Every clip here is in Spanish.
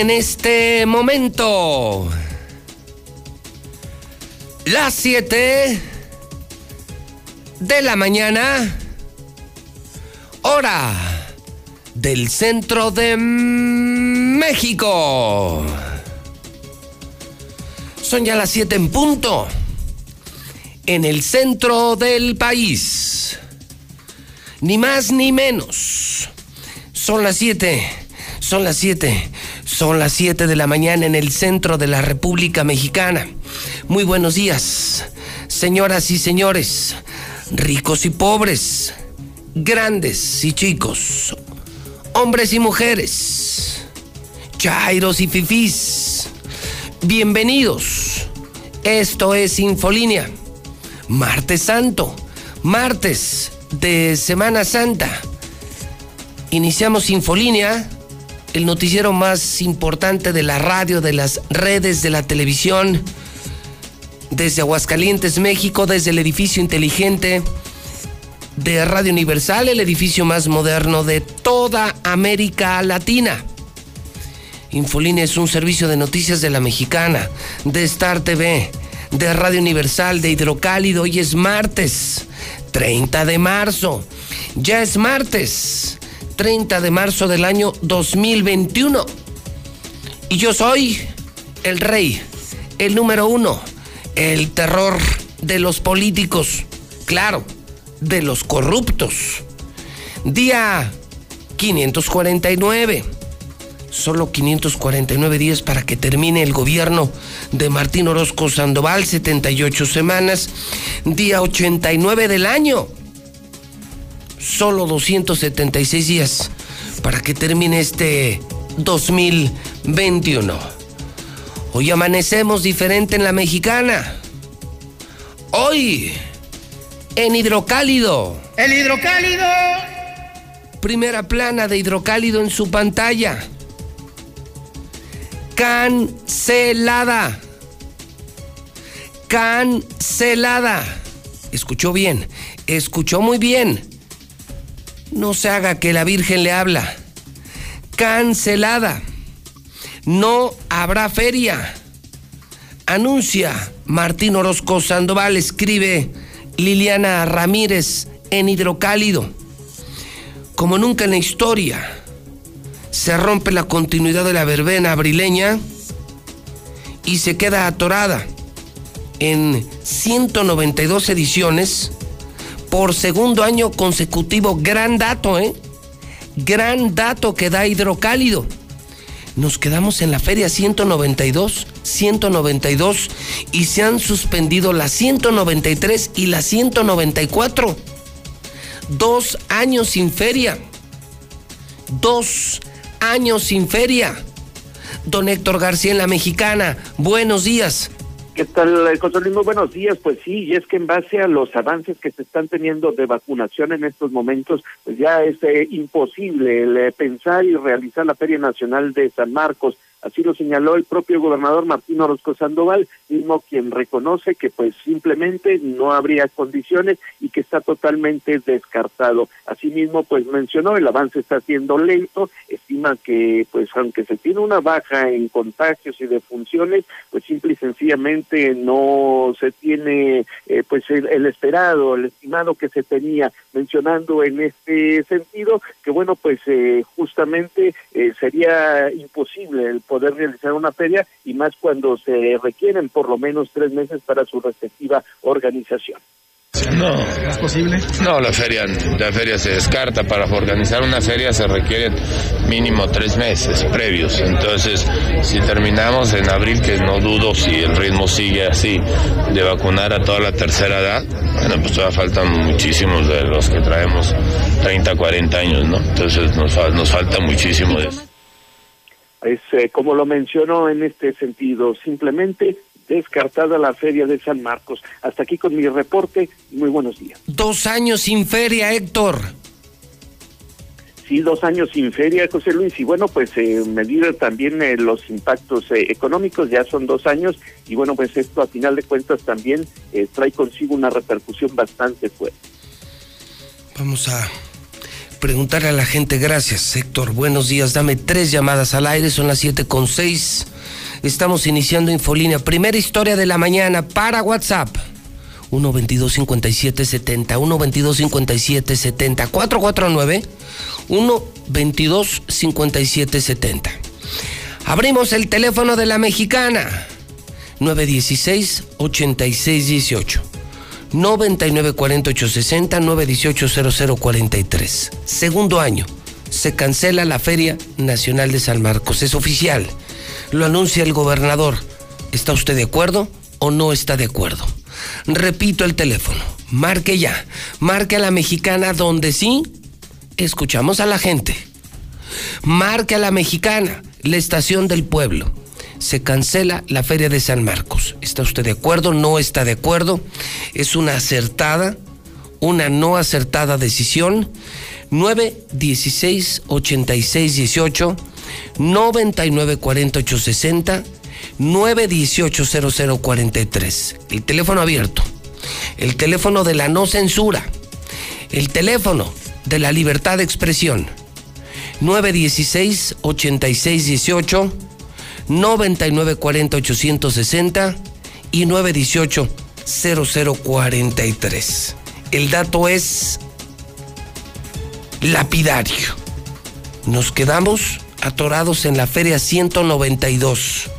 En este momento las 7 de la mañana, hora del centro de México. Son ya las 7 en punto, en el centro del país. Ni más ni menos. Son las 7, son las 7, son las 7 de la mañana en el centro de la República Mexicana. Muy buenos días, señoras y señores, ricos y pobres, grandes y chicos, hombres y mujeres, chairos y fifís. Bienvenidos. Esto es Infolínea. Martes Santo, martes de Semana Santa. Iniciamos Infolínea, el noticiero más importante de la radio, de las redes, de la televisión, desde Aguascalientes, México, desde el edificio inteligente de Radio Universal, el edificio más moderno de toda América Latina. Infolínea es un servicio de noticias de la mexicana, de Star TV, de Radio Universal, de Hidrocálido. Hoy es martes, 30 de marzo. Ya es martes, 30 de marzo del año 2021. Y yo soy el rey, el número uno, el terror de los políticos, claro, de los corruptos. Día 549 solo 549 días para que termine el gobierno de Martín Orozco Sandoval, 78 semanas, día 89 del año, solo 276 días para que termine este 2021. Hoy amanecemos diferente en la mexicana. Hoy, en hidrocálido. El hidrocálido. Primera plana de hidrocálido en su pantalla cancelada. Cancelada. Escuchó bien, escuchó muy bien. No se haga que la Virgen le habla. Cancelada. No habrá feria. Anuncia Martín Orozco Sandoval, escribe Liliana Ramírez en Hidrocálido. Como nunca en la historia se rompe la continuidad de la verbena abrileña y se queda atorada en 192 ediciones por segundo año consecutivo. Gran dato, ¿eh? Gran dato que da Hidrocálido. Nos quedamos en la feria 192, 192 y se han suspendido la 193 y la 194. Dos años sin feria. Dos años sin feria. Don Héctor García en la Mexicana, buenos días. ¿Qué tal, José Luis? Muy buenos días. Pues sí, y es que en base a los avances que se están teniendo de vacunación en estos momentos, pues ya es eh, imposible el, eh, pensar y realizar la Feria Nacional de San Marcos Así lo señaló el propio gobernador Martín Orozco Sandoval, mismo quien reconoce que pues simplemente no habría condiciones y que está totalmente descartado. Asimismo, pues mencionó el avance está siendo lento, estima que pues aunque se tiene una baja en contagios y defunciones, pues simple y sencillamente no se tiene eh, pues el, esperado, el estimado que se tenía, mencionando en este sentido que bueno pues eh, justamente eh, sería imposible el poder realizar una feria y más cuando se requieren por lo menos tres meses para su respectiva organización. No, ¿es posible? No, la feria, la feria se descarta. Para organizar una feria se requieren mínimo tres meses previos. Entonces, si terminamos en abril, que no dudo si el ritmo sigue así, de vacunar a toda la tercera edad, bueno, pues todavía faltan muchísimos de los que traemos 30, 40 años, ¿no? Entonces nos, nos falta muchísimo de eso. Es eh, como lo mencionó en este sentido, simplemente descartada la feria de San Marcos. Hasta aquí con mi reporte. Muy buenos días. Dos años sin feria, Héctor. Sí, dos años sin feria, José Luis. Y bueno, pues eh, medir también eh, los impactos eh, económicos, ya son dos años. Y bueno, pues esto a final de cuentas también trae consigo una repercusión bastante fuerte. Vamos a preguntarle a la gente, gracias Héctor, buenos días, dame tres llamadas al aire, son las siete con seis. Estamos iniciando Infolínea, primera historia de la mañana para WhatsApp. 1 22 57 70 1 22 57 70 449 1 22 57 70 Abrimos el teléfono de la mexicana 916 86 18 99 48 60 918 0043 Segundo año se cancela la Feria Nacional de San Marcos. Es oficial. Lo anuncia el gobernador. ¿Está usted de acuerdo o no está de acuerdo? Repito el teléfono. Marque ya. Marque a la mexicana donde sí escuchamos a la gente. Marque a la mexicana, la estación del pueblo. Se cancela la feria de San Marcos. ¿Está usted de acuerdo? ¿No está de acuerdo? ¿Es una acertada? ¿Una no acertada decisión? 9 16 86 18 99 48 60 918-0043. El teléfono abierto. El teléfono de la no censura. El teléfono de la libertad de expresión. 916-8618, 9940-860 y 918-0043. El dato es lapidario. Nos quedamos atorados en la feria 192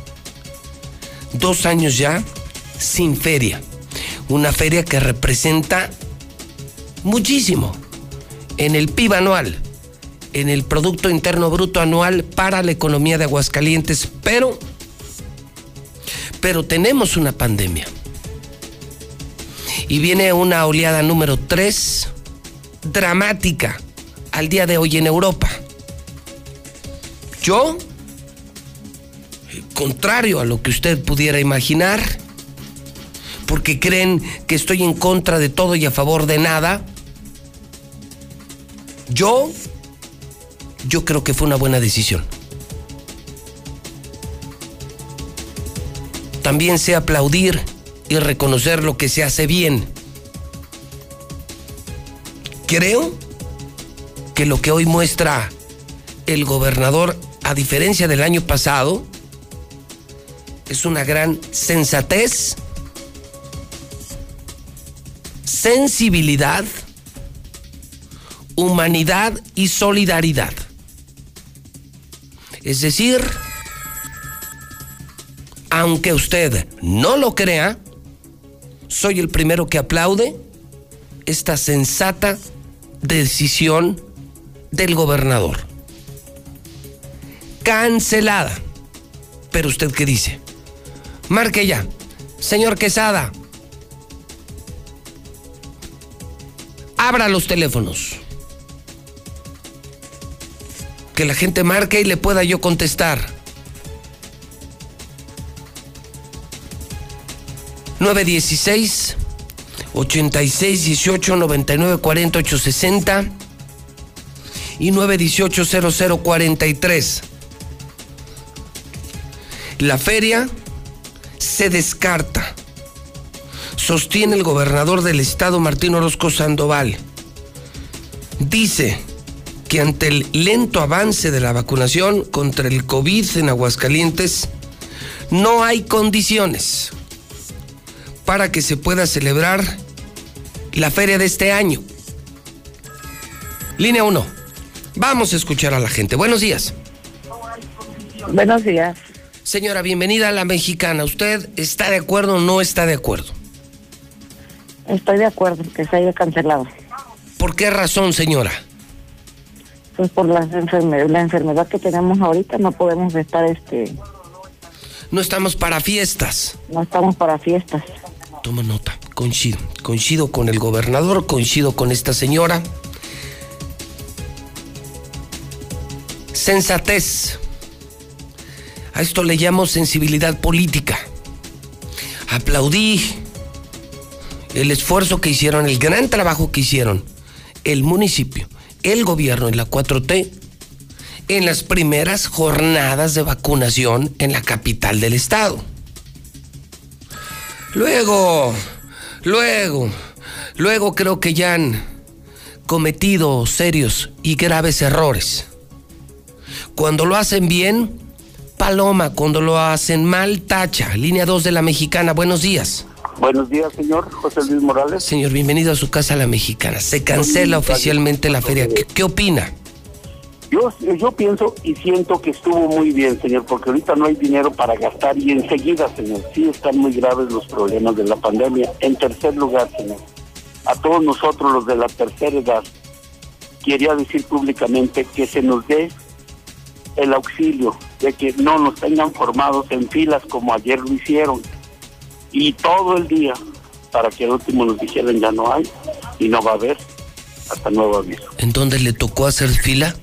dos años ya sin feria. Una feria que representa muchísimo en el PIB anual, en el Producto Interno Bruto anual para la economía de Aguascalientes, pero, pero tenemos una pandemia. Y viene una oleada número 3, dramática, al día de hoy en Europa. Yo contrario a lo que usted pudiera imaginar, porque creen que estoy en contra de todo y a favor de nada. Yo, yo creo que fue una buena decisión. También sé aplaudir y reconocer lo que se hace bien. Creo que lo que hoy muestra el gobernador, a diferencia del año pasado, es una gran sensatez, sensibilidad, humanidad y solidaridad. Es decir, aunque usted no lo crea, soy el primero que aplaude esta sensata decisión del gobernador. Cancelada. Pero usted qué dice? Marque ya. Señor Quesada. Abra los teléfonos. Que la gente marque y le pueda yo contestar. 916 86 18 99 48 60 y 918 0043. La feria se descarta, sostiene el gobernador del estado Martín Orozco Sandoval. Dice que ante el lento avance de la vacunación contra el COVID en Aguascalientes, no hay condiciones para que se pueda celebrar la feria de este año. Línea 1. Vamos a escuchar a la gente. Buenos días. Buenos días. Señora, bienvenida a la mexicana. ¿Usted está de acuerdo o no está de acuerdo? Estoy de acuerdo, que se haya cancelado. ¿Por qué razón, señora? Pues por la, la enfermedad que tenemos ahorita, no podemos estar este... No estamos para fiestas. No estamos para fiestas. Toma nota, coincido. Coincido con el gobernador, coincido con esta señora. Sensatez a esto le llamo sensibilidad política. Aplaudí el esfuerzo que hicieron, el gran trabajo que hicieron el municipio, el gobierno y la 4T en las primeras jornadas de vacunación en la capital del estado. Luego, luego, luego creo que ya han cometido serios y graves errores. Cuando lo hacen bien, paloma. Cuando lo hacen mal, tacha. Línea 2 de la mexicana. Buenos días. Buenos días, señor José Luis Morales. Señor, bienvenido a su casa, la mexicana. Se cancela oficialmente la feria. ¿Qué, opina? Yo, yo pienso y siento que estuvo muy bien, señor, porque ahorita no hay dinero para gastar y enseguida, señor, sí están muy graves los problemas de la pandemia. En tercer lugar, señor, a todos nosotros los de la tercera edad, quería decir públicamente que se nos dé el auxilio de que no nos tengan formados en filas como ayer lo hicieron y todo el día para que al último nos dijeran ya no hay y no va a haber hasta nuevo aviso. ¿En dónde le tocó hacer fila?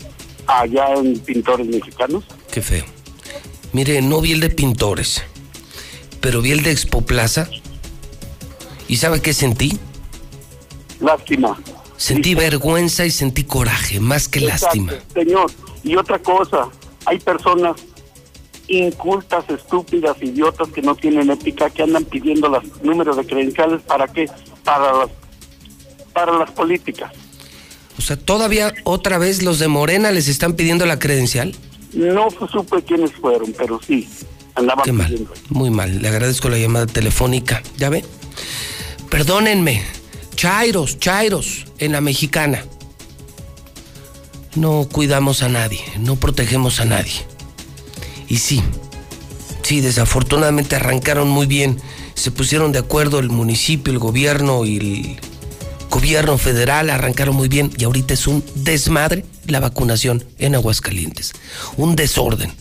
Allá en Pintores Mexicanos. Qué feo. Mire, no vi el de Pintores, pero vi el de Expo Plaza. ¿Y sabe qué sentí? Lástima. Sentí vergüenza y sentí coraje, más que lástima. Señor, y otra cosa, hay personas incultas, estúpidas, idiotas que no tienen ética, que andan pidiendo los números de credenciales para qué? Para las, para las políticas. O sea, todavía otra vez los de Morena les están pidiendo la credencial. No supe quiénes fueron, pero sí, andaban Qué mal, muy mal. Le agradezco la llamada telefónica. ¿Ya ve? Perdónenme. Chairos, Chairos, en la mexicana. No cuidamos a nadie, no protegemos a nadie. Y sí, sí, desafortunadamente arrancaron muy bien. Se pusieron de acuerdo el municipio, el gobierno y el gobierno federal, arrancaron muy bien y ahorita es un desmadre la vacunación en Aguascalientes. Un desorden.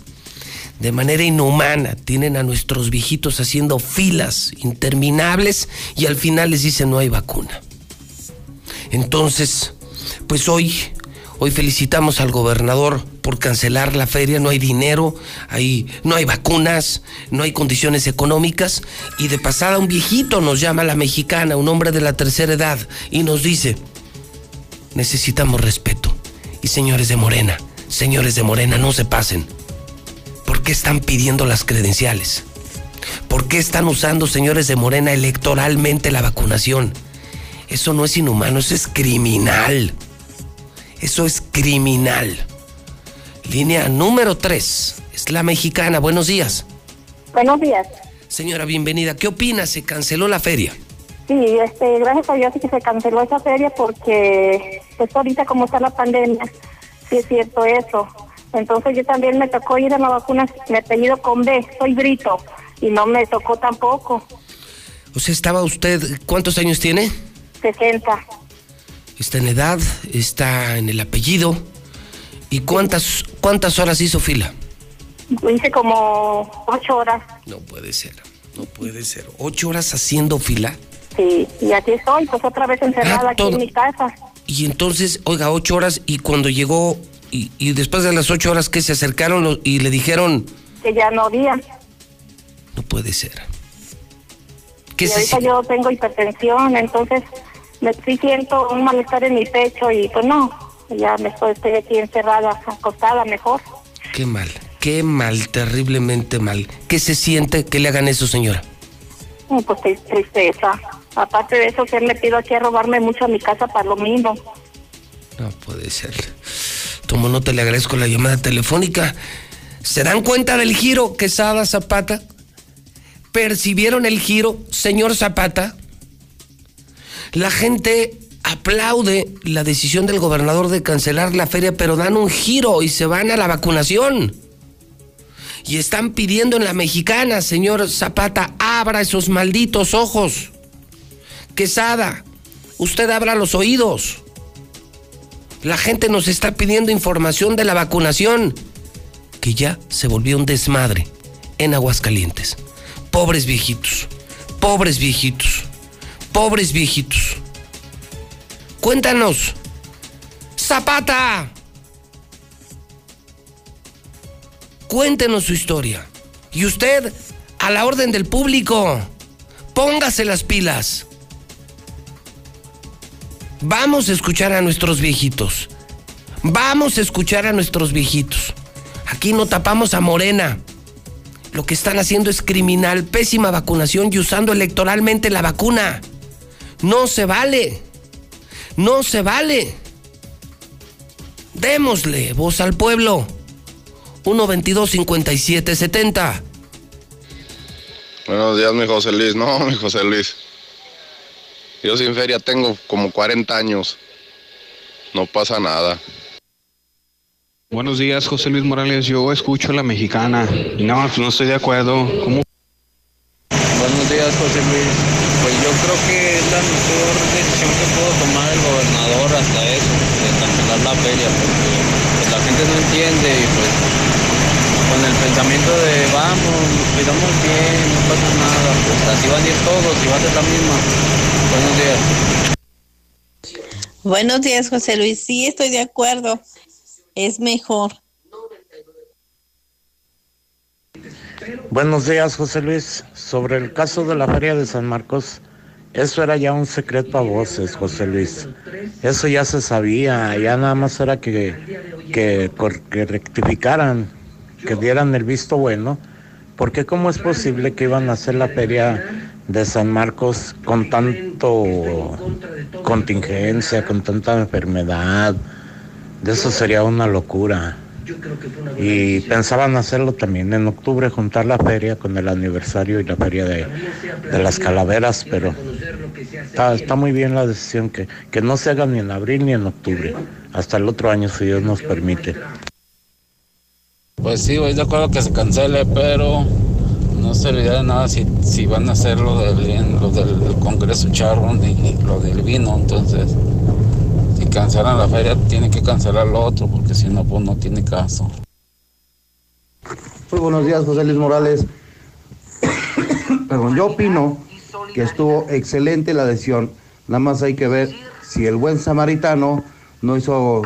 De manera inhumana tienen a nuestros viejitos haciendo filas interminables y al final les dicen no hay vacuna. Entonces, pues hoy Hoy felicitamos al gobernador por cancelar la feria, no hay dinero, no hay vacunas, no hay condiciones económicas y de pasada un viejito nos llama a la mexicana, un hombre de la tercera edad, y nos dice, necesitamos respeto. Y señores de Morena, señores de Morena, no se pasen. ¿Por qué están pidiendo las credenciales? ¿Por qué están usando, señores de Morena, electoralmente la vacunación? Eso no es inhumano, eso es criminal. Eso es criminal. Línea número 3. Es la mexicana. Buenos días. Buenos días. Señora, bienvenida. ¿Qué opina? ¿Se canceló la feria? Sí, este, gracias a Dios sí que se canceló esa feria porque, pues ahorita como está la pandemia, sí es cierto eso. Entonces yo también me tocó ir a la vacuna, me apellido con B, soy Brito, y no me tocó tampoco. O sea, estaba usted, ¿cuántos años tiene? 60 está en edad, está en el apellido. ¿Y cuántas, cuántas horas hizo fila? Hice como ocho horas. No puede ser, no puede ser. ¿Ocho horas haciendo fila? Sí, y aquí estoy, pues otra vez encerrada ah, aquí en mi casa. Y entonces, oiga, ocho horas y cuando llegó, y, y después de las ocho horas que se acercaron y le dijeron... Que ya no había. No puede ser. ¿Qué y ahorita yo tengo hipertensión, entonces me sí siento un malestar en mi pecho y pues no, ya me estoy, aquí encerrada, acostada mejor. Qué mal, qué mal, terriblemente mal. ¿Qué se siente que le hagan eso, señora? Pues tristeza. Aparte de eso, se han metido aquí a robarme mucho a mi casa para lo mismo. No puede ser. Tomo nota, le agradezco la llamada telefónica. ¿Se dan cuenta del giro, Quesada Zapata? ¿Percibieron el giro, señor Zapata? La gente aplaude la decisión del gobernador de cancelar la feria, pero dan un giro y se van a la vacunación. Y están pidiendo en la mexicana, señor Zapata, abra esos malditos ojos. Quesada, usted abra los oídos. La gente nos está pidiendo información de la vacunación, que ya se volvió un desmadre en Aguascalientes. Pobres viejitos, pobres viejitos pobres viejitos. Cuéntanos. Zapata. Cuéntenos su historia. Y usted, a la orden del público, póngase las pilas. Vamos a escuchar a nuestros viejitos. Vamos a escuchar a nuestros viejitos. Aquí no tapamos a Morena. Lo que están haciendo es criminal, pésima vacunación y usando electoralmente la vacuna. No se vale. No se vale. Démosle voz al pueblo. 122-5770. Buenos días, mi José Luis. No, mi José Luis. Yo sin feria tengo como 40 años. No pasa nada. Buenos días, José Luis Morales. Yo escucho a la mexicana. Y no, pues no estoy de acuerdo. ¿Cómo? Buenos días, José Luis. Pues yo creo que es la mejor decisión que pudo tomar el gobernador hasta eso, de cancelar la feria, porque pues, la gente no entiende y pues con el pensamiento de vamos, nos cuidamos bien, no pasa nada, pues así van a ir todos y va a ser la misma. Buenos días. Buenos días, José Luis. Sí, estoy de acuerdo. Es mejor. Buenos días, José Luis. Sobre el caso de la Feria de San Marcos, eso era ya un secreto a voces, José Luis. Eso ya se sabía, ya nada más era que, que, que rectificaran, que dieran el visto bueno, porque cómo es posible que iban a hacer la feria de San Marcos con tanto contingencia, con tanta enfermedad. De eso sería una locura. Y pensaban hacerlo también en octubre, juntar la feria con el aniversario y la feria de, de las calaveras, pero está, está, muy bien la decisión que, que no se haga ni en abril ni en octubre, hasta el otro año si Dios nos permite. Pues sí, voy de acuerdo que se cancele, pero no serviría de nada si, si van a hacer lo del, lo del Congreso Charron y lo del vino, entonces cancelan la feria tienen que cancelar lo otro porque si no pues no tiene caso. Muy buenos días José Luis Morales. Perdón, yo opino que estuvo excelente la decisión. Nada más hay que ver si el buen samaritano no hizo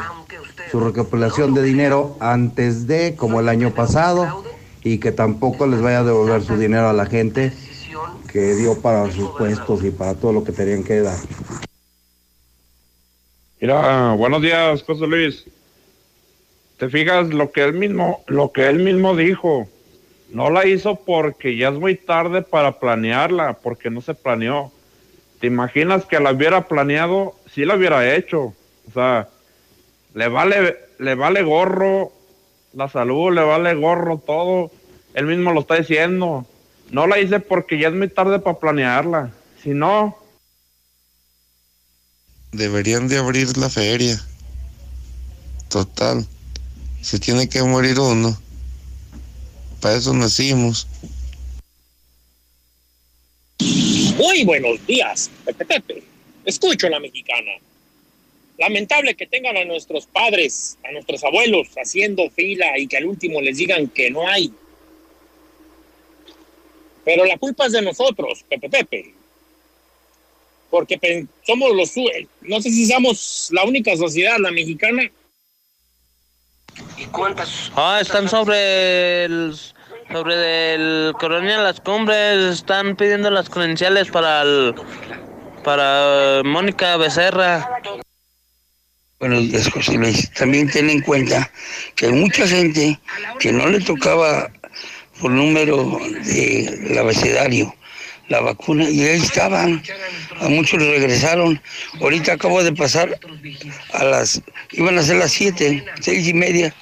su recopilación de dinero antes de, como el año pasado, y que tampoco les vaya a devolver su dinero a la gente que dio para sus puestos y para todo lo que tenían que dar. Mira, buenos días, José Luis. Te fijas lo que él mismo, lo que él mismo dijo. No la hizo porque ya es muy tarde para planearla, porque no se planeó. ¿Te imaginas que la hubiera planeado? Sí la hubiera hecho. O sea, le vale, le vale gorro la salud, le vale gorro todo. Él mismo lo está diciendo. No la hice porque ya es muy tarde para planearla. Si no, deberían de abrir la feria. Total, se tiene que morir uno. Para eso nacimos. Muy buenos días, Pepe Pepe. Escucho a la mexicana. Lamentable que tengan a nuestros padres, a nuestros abuelos haciendo fila y que al último les digan que no hay. Pero la culpa es de nosotros, Pepe Pepe porque somos los, no sé si somos la única sociedad, la mexicana. ¿Y cuántas? Ah, están sobre el, sobre el Colonia Las Cumbres, están pidiendo las credenciales para el, para Mónica Becerra. Buenos días, José Luis. También ten en cuenta que hay mucha gente que no le tocaba por número de abecedario la vacuna y ahí estaban. A muchos regresaron. Ahorita acabo de pasar a las, iban a ser las siete, seis y media,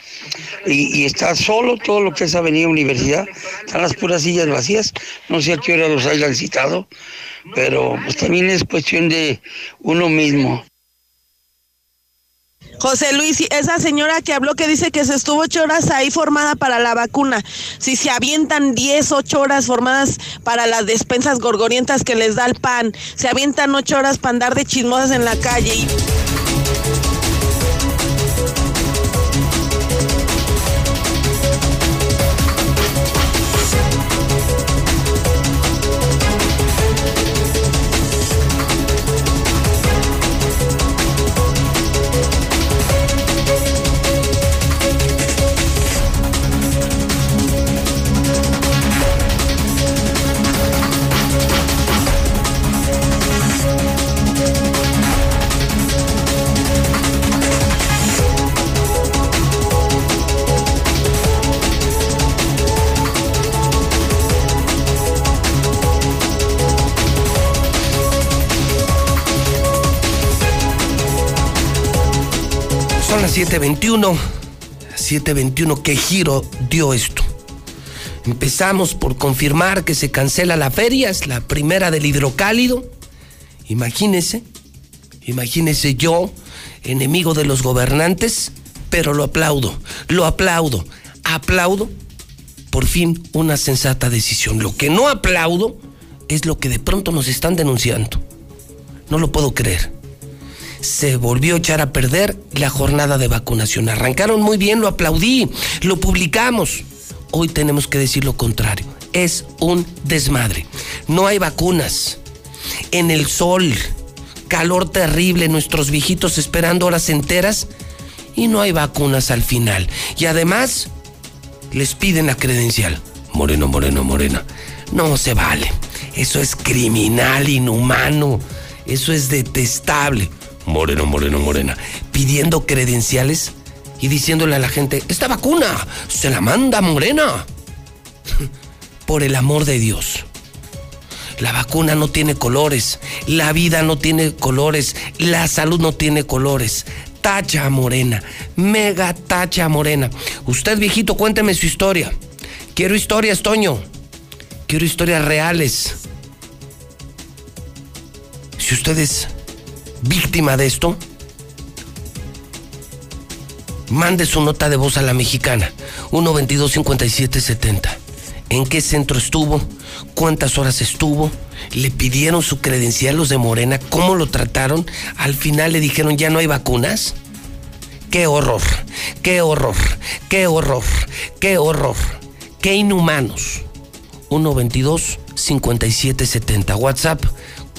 y, está solo todo lo que es Avenida Universidad. Están las puras sillas vacías. No sé a qué hora los hayan citado, pero pues también es cuestión de uno mismo. José Luis, esa señora que habló que dice que se estuvo ocho horas ahí formada para la vacuna, si se avientan diez, ocho horas formadas para las despensas gorgorientas que les da el pan, se avientan ocho horas para andar de chismosas en la calle. Y... las 7:21. 7:21. ¿Qué giro dio esto? Empezamos por confirmar que se cancela la feria, es la primera del hidrocálido. Imagínese, imagínese yo, enemigo de los gobernantes, pero lo aplaudo, lo aplaudo, aplaudo por fin una sensata decisión. Lo que no aplaudo es lo que de pronto nos están denunciando. No lo puedo creer. Se volvió a echar a perder la jornada de vacunación. Arrancaron muy bien, lo aplaudí, lo publicamos. Hoy tenemos que decir lo contrario. Es un desmadre. No hay vacunas. En el sol, calor terrible, nuestros viejitos esperando horas enteras y no hay vacunas al final. Y además les piden la credencial. Moreno, moreno, morena. No se vale. Eso es criminal, inhumano. Eso es detestable. Moreno, moreno, morena. Pidiendo credenciales y diciéndole a la gente, esta vacuna se la manda morena. Por el amor de Dios. La vacuna no tiene colores, la vida no tiene colores, la salud no tiene colores. Tacha morena, mega tacha morena. Usted viejito, cuénteme su historia. Quiero historias, Toño. Quiero historias reales. Si usted es víctima de esto, mande su nota de voz a la mexicana. 122-5770. ¿En qué centro estuvo? ¿Cuántas horas estuvo? ¿Le pidieron su credencial los de Morena? ¿Cómo lo trataron? Al final le dijeron ya no hay vacunas. ¡Qué horror! ¡Qué horror! ¡Qué horror! ¡Qué horror! ¡Qué inhumanos! 122-5770. WhatsApp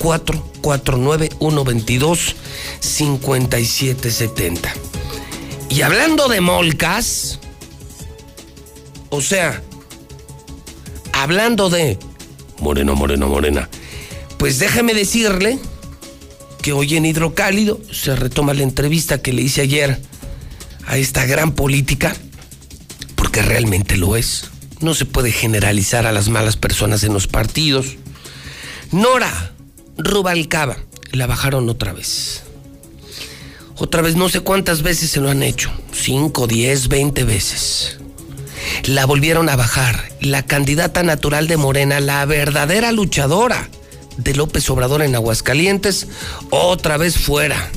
449-122-5770. Y hablando de molcas, o sea, hablando de Moreno, Moreno, Morena, pues déjeme decirle que hoy en Hidrocálido se retoma la entrevista que le hice ayer a esta gran política, porque realmente lo es. No se puede generalizar a las malas personas en los partidos. Nora Rubalcaba, la bajaron otra vez. Otra vez, no sé cuántas veces se lo han hecho. Cinco, diez, veinte veces. La volvieron a bajar. La candidata natural de Morena, la verdadera luchadora de López Obrador en Aguascalientes, otra vez fuera.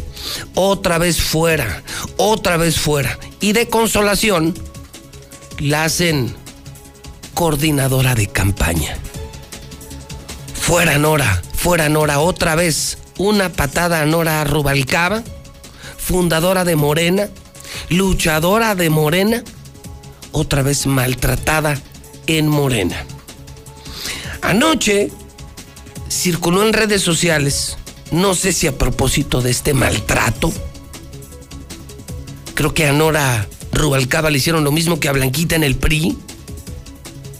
Otra vez fuera. Otra vez fuera. Y de consolación, la hacen coordinadora de campaña. Fuera Nora, fuera Nora, otra vez una patada a Nora Rubalcaba, fundadora de Morena, luchadora de Morena, otra vez maltratada en Morena. Anoche circuló en redes sociales, no sé si a propósito de este maltrato, creo que a Nora Rubalcaba le hicieron lo mismo que a Blanquita en el PRI,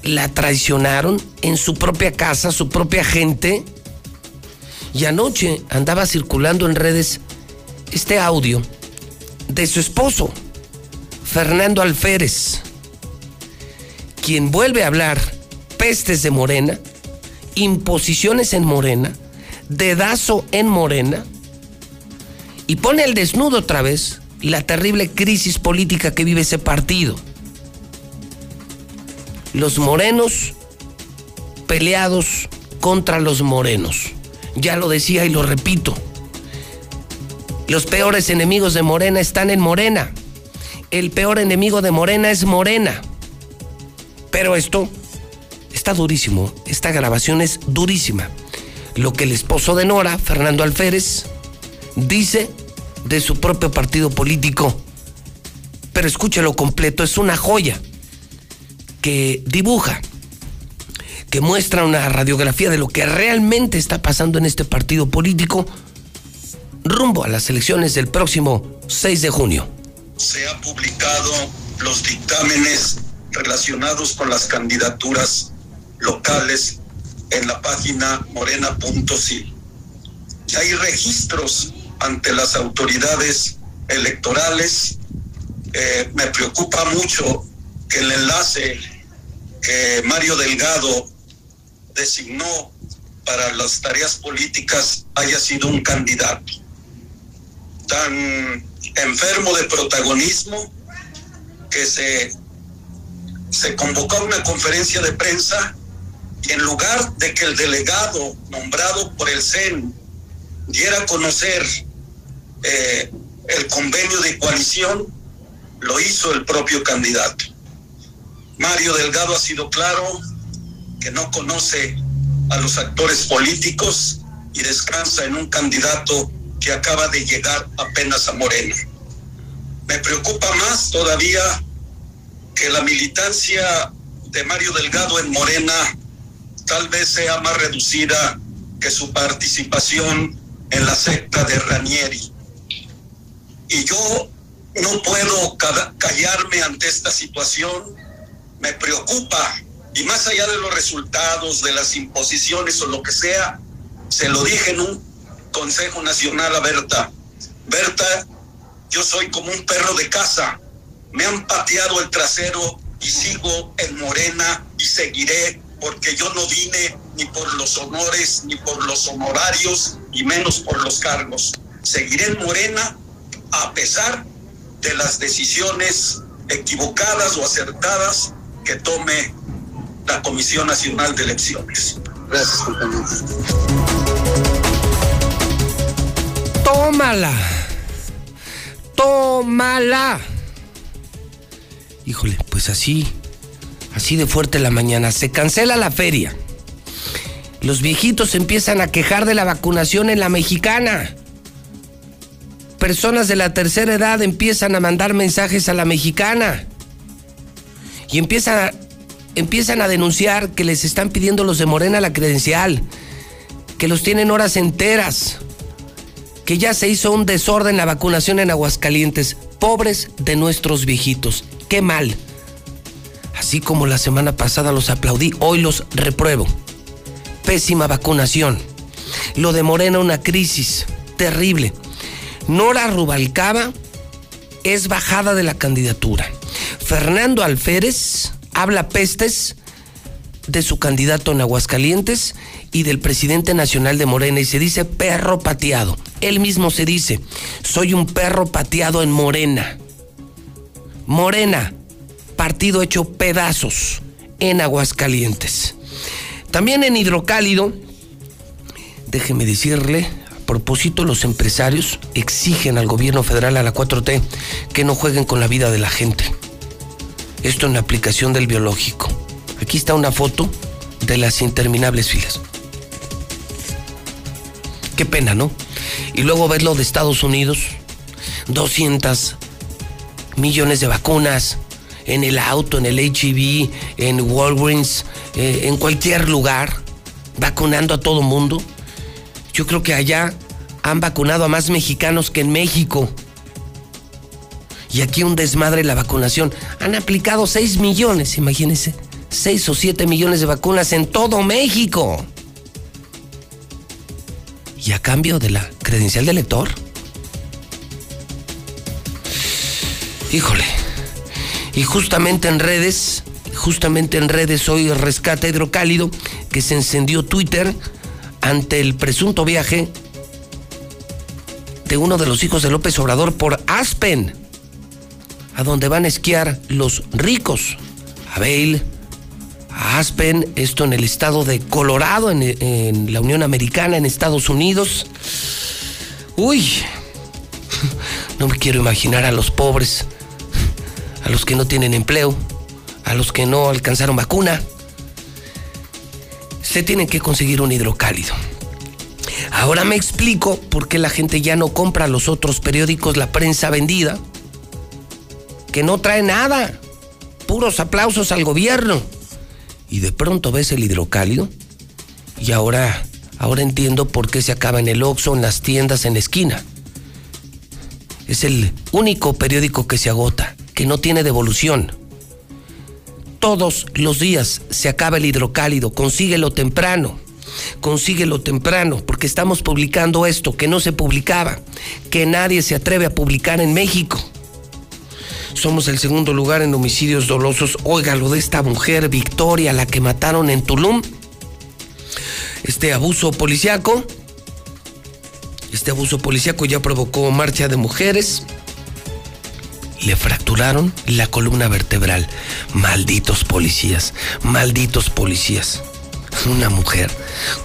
la traicionaron en su propia casa, su propia gente. Y anoche andaba circulando en redes este audio de su esposo, Fernando Alférez, quien vuelve a hablar pestes de Morena, imposiciones en Morena, dedazo en Morena, y pone al desnudo otra vez la terrible crisis política que vive ese partido los morenos peleados contra los morenos. Ya lo decía y lo repito. Los peores enemigos de Morena están en Morena. El peor enemigo de Morena es Morena. Pero esto está durísimo. Esta grabación es durísima. Lo que el esposo de Nora, Fernando Alférez, dice de su propio partido político. Pero escúchelo completo, es una joya que dibuja, que muestra una radiografía de lo que realmente está pasando en este partido político rumbo a las elecciones del próximo 6 de junio. Se han publicado los dictámenes relacionados con las candidaturas locales en la página morena.sil. Hay registros ante las autoridades electorales. Eh, me preocupa mucho que el enlace que Mario Delgado designó para las tareas políticas haya sido un candidato tan enfermo de protagonismo, que se, se convocó una conferencia de prensa y en lugar de que el delegado nombrado por el CEN diera a conocer eh, el convenio de coalición, lo hizo el propio candidato. Mario Delgado ha sido claro que no conoce a los actores políticos y descansa en un candidato que acaba de llegar apenas a Morena. Me preocupa más todavía que la militancia de Mario Delgado en Morena tal vez sea más reducida que su participación en la secta de Ranieri. Y yo no puedo callarme ante esta situación, me preocupa, y más allá de los resultados, de las imposiciones o lo que sea, se lo dije en un Consejo Nacional a Berta. Berta, yo soy como un perro de casa, me han pateado el trasero y sigo en Morena y seguiré porque yo no vine ni por los honores, ni por los honorarios, y menos por los cargos. Seguiré en Morena a pesar de las decisiones equivocadas o acertadas que tome la Comisión Nacional de Elecciones. Gracias, compañeros. Tómala. Tómala. Híjole, pues así, así de fuerte la mañana. Se cancela la feria. Los viejitos empiezan a quejar de la vacunación en la mexicana. Personas de la tercera edad empiezan a mandar mensajes a la mexicana. Y empiezan a, empiezan a denunciar que les están pidiendo los de Morena la credencial. Que los tienen horas enteras. Que ya se hizo un desorden la vacunación en Aguascalientes. Pobres de nuestros viejitos. Qué mal. Así como la semana pasada los aplaudí, hoy los repruebo pésima vacunación. Lo de Morena, una crisis terrible. Nora Rubalcaba es bajada de la candidatura. Fernando Alférez habla pestes de su candidato en Aguascalientes y del presidente nacional de Morena y se dice perro pateado. Él mismo se dice, soy un perro pateado en Morena. Morena, partido hecho pedazos en Aguascalientes. También en hidrocálido, déjeme decirle, a propósito, los empresarios exigen al gobierno federal, a la 4T, que no jueguen con la vida de la gente. Esto en la aplicación del biológico. Aquí está una foto de las interminables filas. Qué pena, ¿no? Y luego verlo de Estados Unidos, 200 millones de vacunas en el auto, en el HIV, en Walgreens, eh, en cualquier lugar, vacunando a todo mundo. Yo creo que allá han vacunado a más mexicanos que en México. Y aquí un desmadre la vacunación. Han aplicado 6 millones, imagínense. 6 o 7 millones de vacunas en todo México. Y a cambio de la credencial de elector. Híjole. Y justamente en redes justamente en redes hoy rescata hidrocálido que se encendió Twitter ante el presunto viaje de uno de los hijos de López Obrador por Aspen, a donde van a esquiar los ricos, a Bale, a Aspen, esto en el estado de Colorado, en, en la Unión Americana, en Estados Unidos. Uy, no me quiero imaginar a los pobres, a los que no tienen empleo a los que no alcanzaron vacuna. Se tienen que conseguir un hidrocálido. Ahora me explico por qué la gente ya no compra los otros periódicos, la prensa vendida, que no trae nada, puros aplausos al gobierno. Y de pronto ves el hidrocálido y ahora, ahora entiendo por qué se acaba en el Oxxo, en las tiendas, en la esquina. Es el único periódico que se agota, que no tiene devolución todos los días se acaba el hidrocálido, consíguelo temprano, consíguelo temprano, porque estamos publicando esto que no se publicaba, que nadie se atreve a publicar en México. Somos el segundo lugar en homicidios dolosos. Oiga lo de esta mujer, Victoria, la que mataron en Tulum. Este abuso policiaco, este abuso policiaco ya provocó marcha de mujeres le fracturaron la columna vertebral. Malditos policías, malditos policías. Una mujer,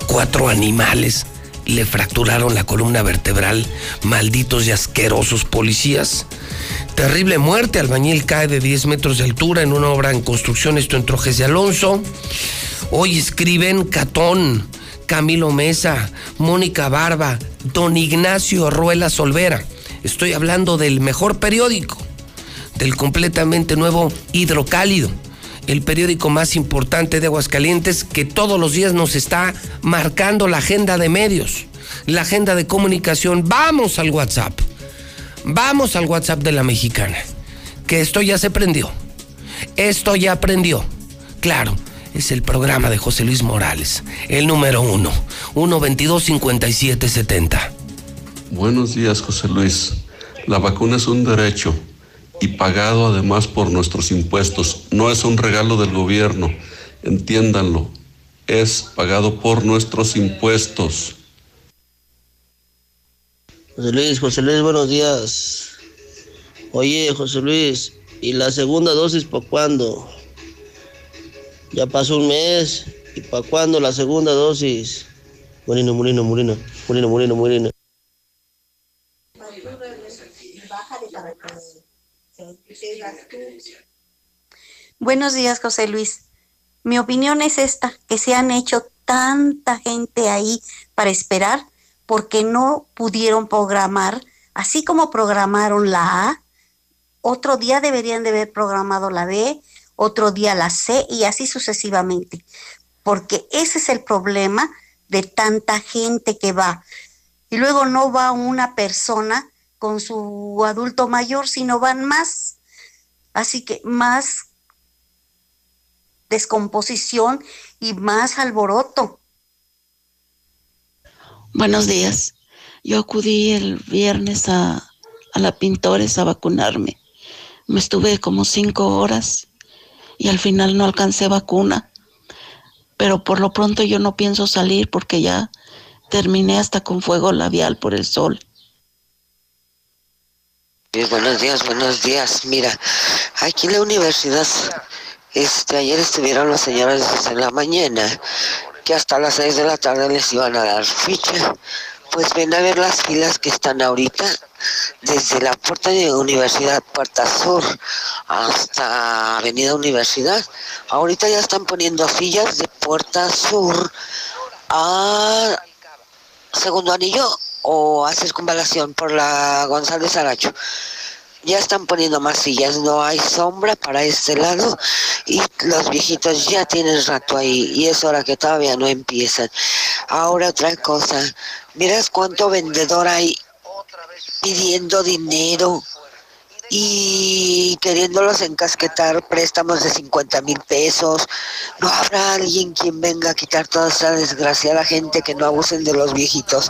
cuatro animales le fracturaron la columna vertebral. Malditos y asquerosos policías. Terrible muerte, albañil cae de 10 metros de altura en una obra en construcción, esto en Trojes de Alonso. Hoy escriben Catón, Camilo Mesa, Mónica Barba, Don Ignacio Ruela Solvera. Estoy hablando del mejor periódico, del completamente nuevo Hidrocálido, el periódico más importante de Aguascalientes que todos los días nos está marcando la agenda de medios, la agenda de comunicación. Vamos al WhatsApp, vamos al WhatsApp de la mexicana, que esto ya se prendió, esto ya aprendió. Claro, es el programa de José Luis Morales, el número uno, 122-5770. Buenos días, José Luis. La vacuna es un derecho y pagado además por nuestros impuestos. No es un regalo del gobierno, entiéndanlo. Es pagado por nuestros impuestos. José Luis, José Luis, buenos días. Oye, José Luis, ¿y la segunda dosis para cuándo? Ya pasó un mes. ¿Y para cuándo la segunda dosis? Morino, Morino, Morino, Morino, Morino, Morino. Buenos días, José Luis. Mi opinión es esta, que se han hecho tanta gente ahí para esperar porque no pudieron programar, así como programaron la A, otro día deberían de haber programado la B, otro día la C y así sucesivamente, porque ese es el problema de tanta gente que va. Y luego no va una persona con su adulto mayor, sino van más. Así que más descomposición y más alboroto. Buenos días. Yo acudí el viernes a, a la Pintores a vacunarme. Me estuve como cinco horas y al final no alcancé vacuna. Pero por lo pronto yo no pienso salir porque ya terminé hasta con fuego labial por el sol. buenos días, buenos días. Mira, aquí en la universidad, este, ayer estuvieron las señoras desde la mañana, que hasta las seis de la tarde les iban a dar ficha. Pues ven a ver las filas que están ahorita, desde la puerta de Universidad Puerta Sur hasta Avenida Universidad. Ahorita ya están poniendo sillas de Puerta Sur a Segundo Anillo o a Circunvalación por la González Aracho. Ya están poniendo más sillas, no hay sombra para este lado y los viejitos ya tienen rato ahí y es hora que todavía no empiezan. Ahora otra cosa, miras cuánto vendedor hay pidiendo dinero y queriéndolos encasquetar préstamos de 50 mil pesos. ¿No habrá alguien quien venga a quitar toda esa desgraciada gente que no abusen de los viejitos?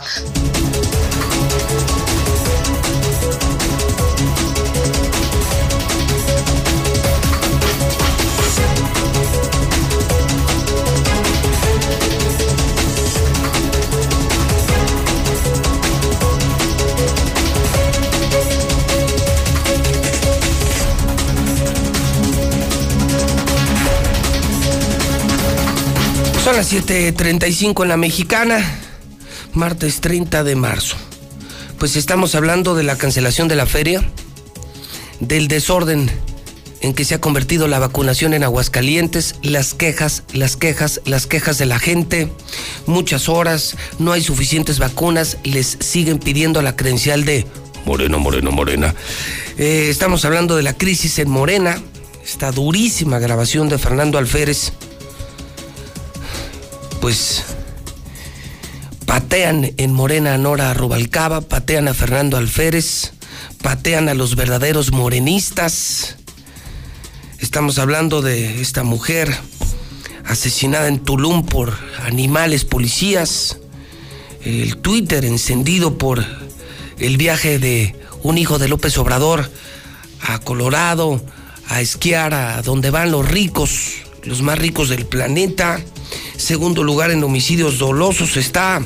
Las 7:35 en la mexicana, martes 30 de marzo. Pues estamos hablando de la cancelación de la feria, del desorden en que se ha convertido la vacunación en Aguascalientes, las quejas, las quejas, las quejas de la gente, muchas horas, no hay suficientes vacunas, les siguen pidiendo la credencial de Moreno, Morena. Eh, estamos hablando de la crisis en Morena, esta durísima grabación de Fernando Alférez pues patean en Morena Nora Rubalcaba, patean a Fernando Alférez, patean a los verdaderos morenistas. Estamos hablando de esta mujer asesinada en Tulum por animales policías. El Twitter encendido por el viaje de un hijo de López Obrador a Colorado a esquiar a donde van los ricos, los más ricos del planeta. Segundo lugar en homicidios dolosos está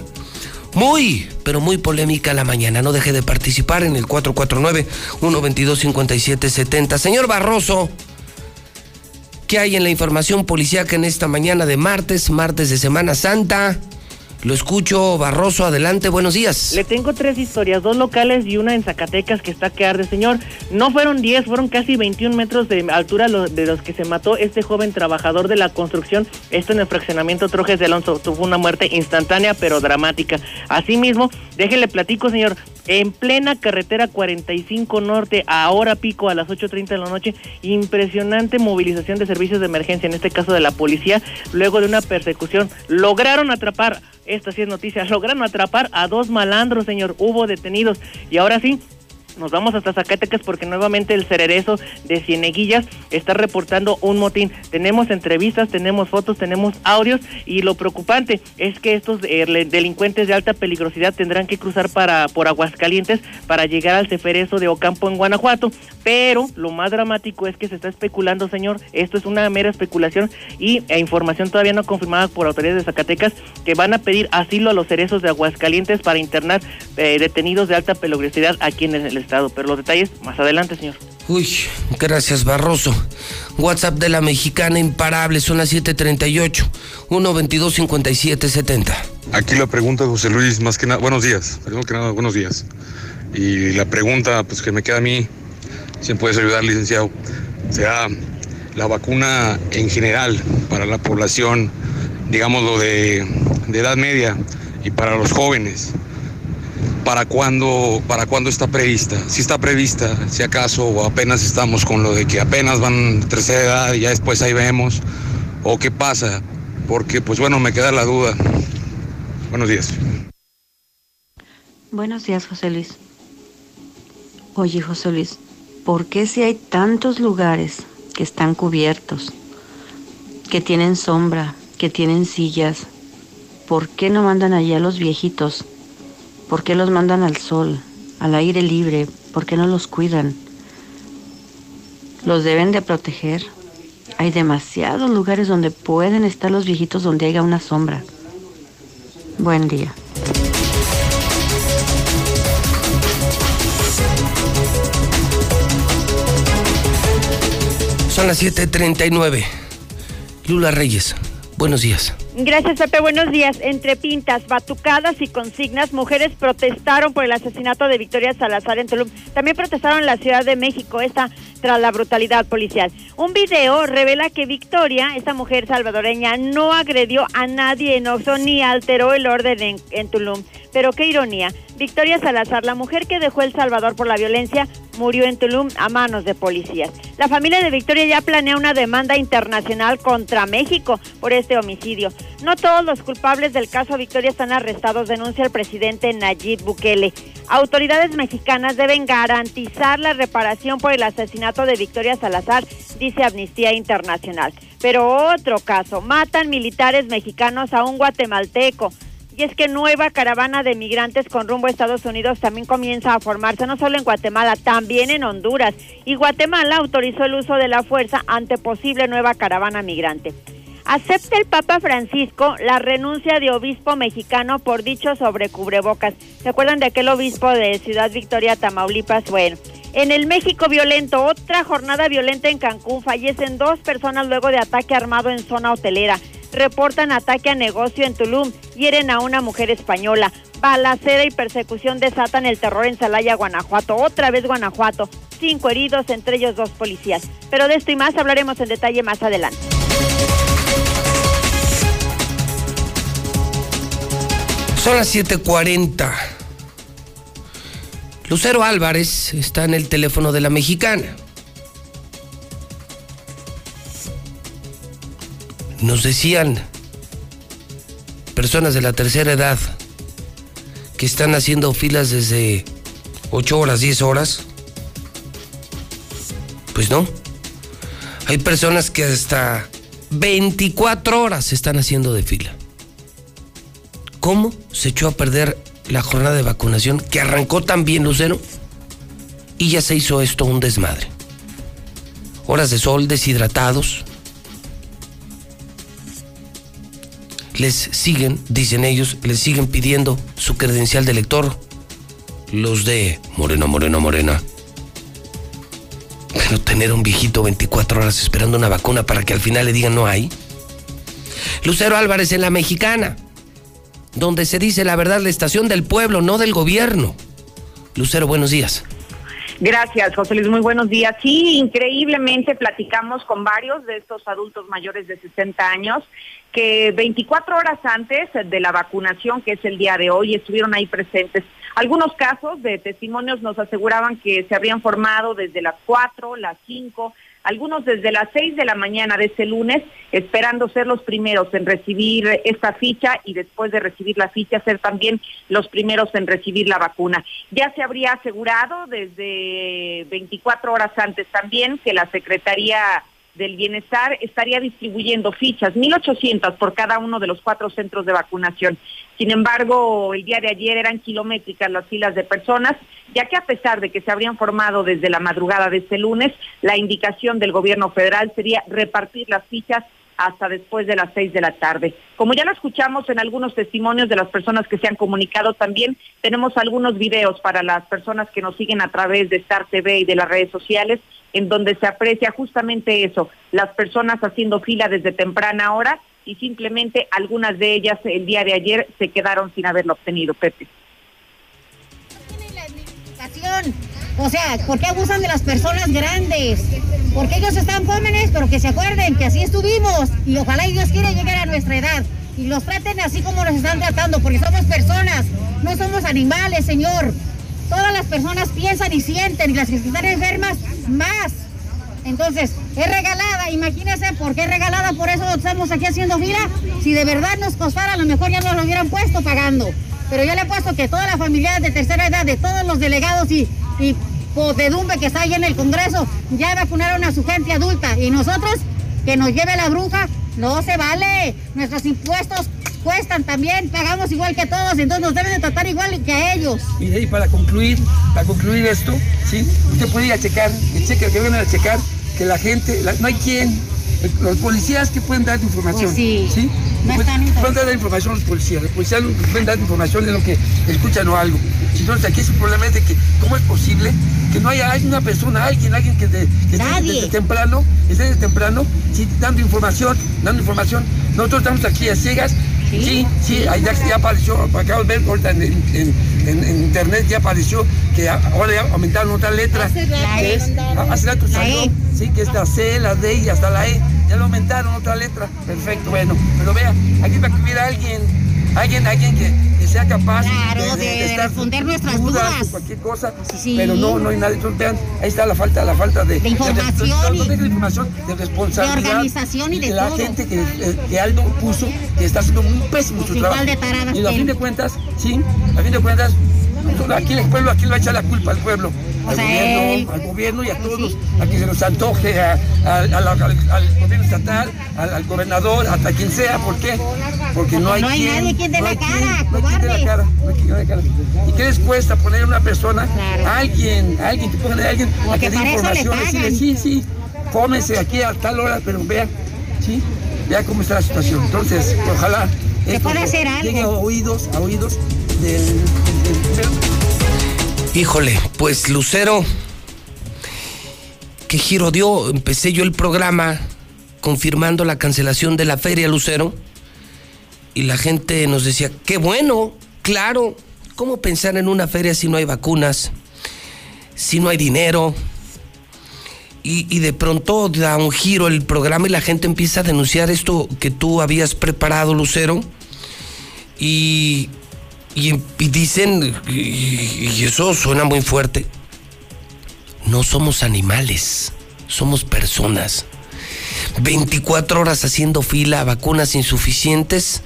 muy, pero muy polémica la mañana. No deje de participar en el 449-122-5770. Señor Barroso, ¿qué hay en la información policíaca en esta mañana de martes, martes de Semana Santa? Lo escucho, Barroso, adelante, buenos días. Le tengo tres historias, dos locales y una en Zacatecas que está que arde, señor. No fueron 10, fueron casi 21 metros de altura de los que se mató este joven trabajador de la construcción. Esto en el fraccionamiento Trojes de Alonso. Tuvo una muerte instantánea pero dramática. Asimismo, déjele platico, señor, en plena carretera 45 Norte, a hora pico a las 8.30 de la noche, impresionante movilización de servicios de emergencia, en este caso de la policía, luego de una persecución, lograron atrapar esta sí es noticia. Lograron atrapar a dos malandros, señor. Hubo detenidos. Y ahora sí, nos vamos hasta Zacatecas porque nuevamente el cererezo de Cieneguillas está reportando un motín. Tenemos entrevistas, tenemos fotos, tenemos audios y lo preocupante es que estos eh, delincuentes de alta peligrosidad tendrán que cruzar para por Aguascalientes para llegar al ceferezo de Ocampo en Guanajuato. Pero lo más dramático es que se está especulando, señor, esto es una mera especulación y e información todavía no confirmada por autoridades de Zacatecas que van a pedir asilo a los cerezos de Aguascalientes para internar eh, detenidos de alta peligrosidad aquí en el Estado. Pero los detalles más adelante, señor. Uy, gracias Barroso. WhatsApp de la mexicana imparable, son las 7:38, 122 5770. Aquí la pregunta, José Luis, más que nada, buenos días, primero que nada, buenos días. Y la pregunta, pues que me queda a mí, si me puedes ayudar, licenciado, sea la vacuna en general para la población, digámoslo, de, de edad media y para los jóvenes para cuándo, para cuándo está prevista. Si está prevista, si acaso, o apenas estamos con lo de que apenas van tercera edad y ya después ahí vemos, o qué pasa, porque pues bueno, me queda la duda. Buenos días. Buenos días, José Luis. Oye, José Luis, ¿por qué si hay tantos lugares que están cubiertos, que tienen sombra, que tienen sillas, ¿por qué no mandan allí a los viejitos ¿Por qué los mandan al sol, al aire libre? ¿Por qué no los cuidan? Los deben de proteger. Hay demasiados lugares donde pueden estar los viejitos donde haya una sombra. Buen día. Son las 7:39. Lula Reyes, buenos días. Gracias, Pepe. Buenos días. Entre pintas, batucadas y consignas, mujeres protestaron por el asesinato de Victoria Salazar en Tulum. También protestaron en la Ciudad de México, esta tras la brutalidad policial. Un video revela que Victoria, esta mujer salvadoreña, no agredió a nadie en Oxo ni alteró el orden en, en Tulum. Pero qué ironía. Victoria Salazar, la mujer que dejó El Salvador por la violencia, murió en Tulum a manos de policías. La familia de Victoria ya planea una demanda internacional contra México por este homicidio. No todos los culpables del caso Victoria están arrestados, denuncia el presidente Nayib Bukele. Autoridades mexicanas deben garantizar la reparación por el asesinato de Victoria Salazar, dice Amnistía Internacional. Pero otro caso, matan militares mexicanos a un guatemalteco. Y es que nueva caravana de migrantes con rumbo a Estados Unidos también comienza a formarse, no solo en Guatemala, también en Honduras. Y Guatemala autorizó el uso de la fuerza ante posible nueva caravana migrante. Acepta el Papa Francisco la renuncia de obispo mexicano por dicho sobre cubrebocas. ¿Se acuerdan de aquel obispo de Ciudad Victoria, Tamaulipas? Bueno, en el México violento, otra jornada violenta en Cancún, fallecen dos personas luego de ataque armado en zona hotelera. Reportan ataque a negocio en Tulum, hieren a una mujer española. Balacera y persecución desatan el terror en Salaya, Guanajuato. Otra vez Guanajuato. Cinco heridos, entre ellos dos policías. Pero de esto y más hablaremos en detalle más adelante. Son las 7:40. Lucero Álvarez está en el teléfono de la mexicana. Nos decían personas de la tercera edad que están haciendo filas desde 8 horas, 10 horas. Pues no. Hay personas que hasta 24 horas están haciendo de fila cómo se echó a perder la jornada de vacunación que arrancó tan bien Lucero y ya se hizo esto un desmadre. Horas de sol, deshidratados. les siguen, dicen ellos, les siguen pidiendo su credencial de elector. Los de Moreno, Moreno, Morena. Pero tener un viejito 24 horas esperando una vacuna para que al final le digan no hay. Lucero Álvarez en la mexicana, donde se dice la verdad, la estación del pueblo, no del gobierno. Lucero, buenos días. Gracias, José Luis. Muy buenos días. Sí, increíblemente platicamos con varios de estos adultos mayores de 60 años que 24 horas antes de la vacunación, que es el día de hoy, estuvieron ahí presentes. Algunos casos de testimonios nos aseguraban que se habrían formado desde las 4, las 5, algunos desde las 6 de la mañana de este lunes, esperando ser los primeros en recibir esta ficha y después de recibir la ficha ser también los primeros en recibir la vacuna. Ya se habría asegurado desde 24 horas antes también que la Secretaría del Bienestar estaría distribuyendo fichas, 1.800 por cada uno de los cuatro centros de vacunación. Sin embargo, el día de ayer eran kilométricas las filas de personas, ya que a pesar de que se habrían formado desde la madrugada de este lunes, la indicación del gobierno federal sería repartir las fichas hasta después de las seis de la tarde. Como ya lo escuchamos en algunos testimonios de las personas que se han comunicado también, tenemos algunos videos para las personas que nos siguen a través de Star TV y de las redes sociales en donde se aprecia justamente eso, las personas haciendo fila desde temprana hora y simplemente algunas de ellas el día de ayer se quedaron sin haberlo obtenido, Pepe. O sea, ¿por qué abusan de las personas grandes? Porque ellos están jóvenes, pero que se acuerden que así estuvimos y ojalá y Dios quiera llegar a nuestra edad y los traten así como nos están tratando, porque somos personas, no somos animales, Señor. Todas las personas piensan y sienten y las que están enfermas más. Entonces, es regalada, imagínense por qué es regalada, por eso estamos aquí haciendo fila. Si de verdad nos costara, a lo mejor ya nos lo hubieran puesto pagando. Pero yo le he puesto que toda la familia de tercera edad, de todos los delegados y, y podedumbre que está ahí en el Congreso, ya vacunaron a su gente adulta. Y nosotros, que nos lleve la bruja, no se vale. Nuestros impuestos cuestan también, pagamos igual que todos, entonces nos deben de tratar igual que a ellos. Y ahí para concluir, para concluir esto, ¿sí? Usted puede ir a checar, el cheque que vienen a checar, que la gente, no hay quien, los policías que pueden dar información. Pues sí. ¿sí? No pueden, están pueden dar información a los policías, los policías pueden dar información de lo que escuchan o algo. Entonces aquí es un problema de que, ¿cómo es posible que no haya una persona, alguien, alguien que, de, que esté desde temprano, esté desde temprano, sí, dando información, dando información? Nosotros estamos aquí a ciegas Sí, sí, ahí ya, ya, apareció, acabo de ver ahorita en, en, en, en, internet, ya apareció que ahora ya aumentaron otras letras. Hace rato, que es, hace rato salió, e. sí, que es la C, la D y hasta la E. Ya lo aumentaron otra letra. Perfecto, bueno. Pero vea, aquí va a escribir alguien, alguien, alguien que, que sea capaz claro, de, de, responder nuestras dudas, dudas. cualquier cosa. Sí. Pero no, no hay nadie. Entonces vean, ahí está la falta, la falta de, información, no, no, de información, de responsabilidad. De organización y de, la todo. gente que, que Aldo puso, que está haciendo muy pésimo pues su trabajo. De y a fin de cuentas, sí, a fin de cuentas, aquí el pueblo, aquí le va a echar la culpa al pueblo. Al, sea, gobierno, al gobierno y a todos, sí. a quien se nos antoje, a, a, al, al, gobierno estatal, al, gobernador, hasta quien sea. ¿Por qué? Porque no hay, no hay quien, nadie quien dé no la quien, cara, no hay quien dé la cara, no hay quien dé la cara. ¿Y qué les cuesta poner a una persona, claro. a alguien, a alguien, que pongan a alguien a que dé información, decirle, sí, sí, fómese aquí a tal hora, pero vea, sí, vea cómo está la situación. Entonces, ojalá se puede hacer algo. llegue a oídos, a oídos del, del, del Híjole, pues Lucero, ¿qué giro dio? Empecé yo el programa confirmando la cancelación de la feria Lucero y la gente nos decía, qué bueno, claro, ¿cómo pensar en una feria si no hay vacunas, si no hay dinero? Y, de pronto da un giro el programa y la gente empieza a denunciar esto que tú habías preparado, Lucero. Y, y, y dicen, y, y eso suena muy fuerte, no somos animales, somos personas. 24 horas haciendo fila, vacunas insuficientes,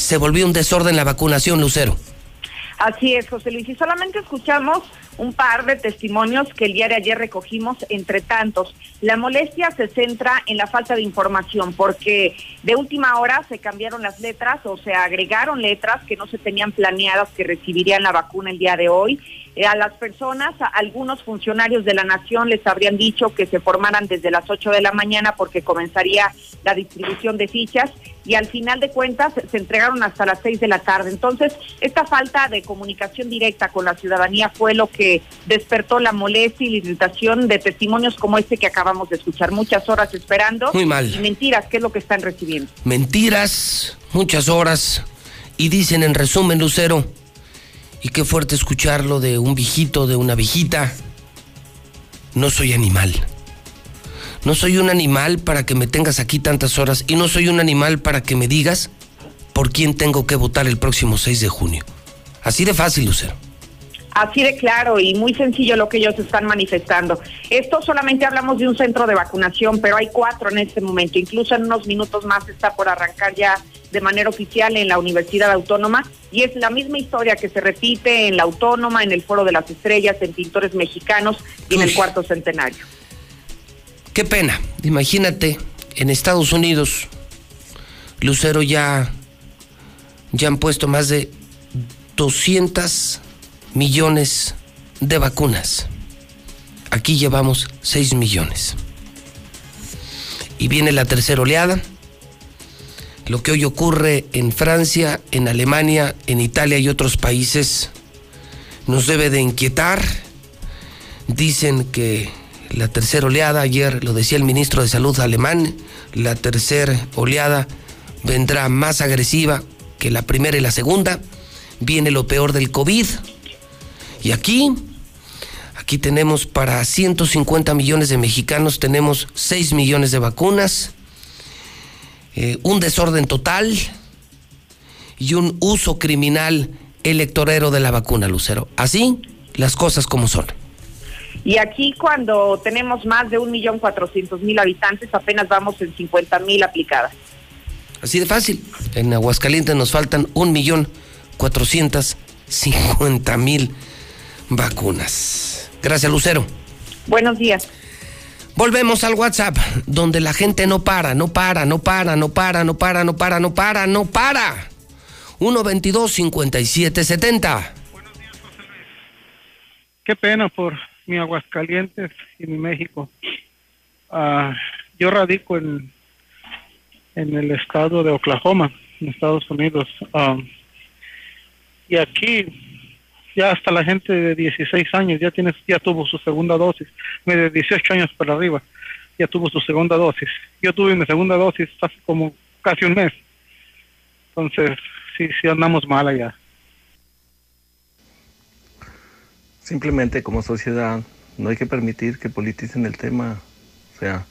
se volvió un desorden la vacunación, Lucero. Así es, José Luis. Y solamente escuchamos un par de testimonios que el día de ayer recogimos entre tantos. La molestia se centra en la falta de información porque de última hora se cambiaron las letras o se agregaron letras que no se tenían planeadas que recibirían la vacuna el día de hoy. Eh, a las personas, a algunos funcionarios de la nación les habrían dicho que se formaran desde las 8 de la mañana porque comenzaría la distribución de fichas y al final de cuentas se entregaron hasta las 6 de la tarde. Entonces, esta falta de comunicación directa con la ciudadanía fue lo que despertó la molestia y la irritación de testimonios como este que acabamos de escuchar. Muchas horas esperando. Muy mal. Y mentiras, ¿qué es lo que están recibiendo? Mentiras, muchas horas. Y dicen en resumen, Lucero, y qué fuerte escucharlo de un viejito, de una viejita. No soy animal. No soy un animal para que me tengas aquí tantas horas y no soy un animal para que me digas por quién tengo que votar el próximo 6 de junio. Así de fácil, Lucero. Así de claro y muy sencillo lo que ellos están manifestando. Esto solamente hablamos de un centro de vacunación, pero hay cuatro en este momento. Incluso en unos minutos más está por arrancar ya de manera oficial en la Universidad Autónoma y es la misma historia que se repite en la Autónoma, en el Foro de las Estrellas, en Pintores Mexicanos y en el Cuarto Centenario. Qué pena. Imagínate, en Estados Unidos, Lucero ya, ya han puesto más de 200 millones de vacunas. Aquí llevamos 6 millones. Y viene la tercera oleada. Lo que hoy ocurre en Francia, en Alemania, en Italia y otros países nos debe de inquietar. Dicen que la tercera oleada, ayer lo decía el ministro de Salud alemán, la tercera oleada vendrá más agresiva que la primera y la segunda. Viene lo peor del COVID. Y aquí, aquí tenemos para 150 millones de mexicanos, tenemos 6 millones de vacunas, eh, un desorden total y un uso criminal electorero de la vacuna, Lucero. Así las cosas como son. Y aquí cuando tenemos más de un millón cuatrocientos mil habitantes, apenas vamos en 50 mil aplicadas. Así de fácil. En Aguascalientes nos faltan un millón cuatrocientos cincuenta mil vacunas. Gracias, Lucero. Buenos días. Volvemos al WhatsApp, donde la gente no para, no para, no para, no para, no para, no para, no para, no para. 122-5770. Qué pena por mi Aguascalientes y mi México. Ah, yo radico en, en el estado de Oklahoma, en Estados Unidos. Ah, y aquí ya hasta la gente de 16 años ya tiene ya tuvo su segunda dosis, de 18 años para arriba ya tuvo su segunda dosis. Yo tuve mi segunda dosis hace como casi un mes. Entonces, sí, sí andamos mal allá. Simplemente como sociedad no hay que permitir que politicen el tema. O sea,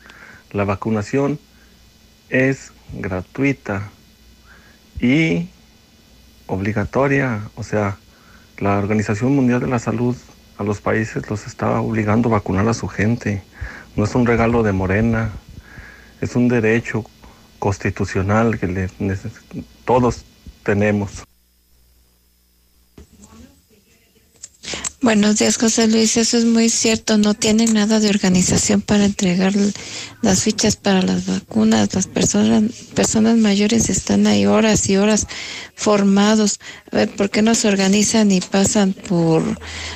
la vacunación es gratuita y obligatoria. O sea, la Organización Mundial de la Salud a los países los está obligando a vacunar a su gente. No es un regalo de Morena, es un derecho constitucional que todos tenemos. Buenos días, José Luis. Eso es muy cierto. No tienen nada de organización para entregar las fichas para las vacunas. Las personas, personas mayores están ahí horas y horas formados. A ver, ¿por qué no se organizan y pasan por,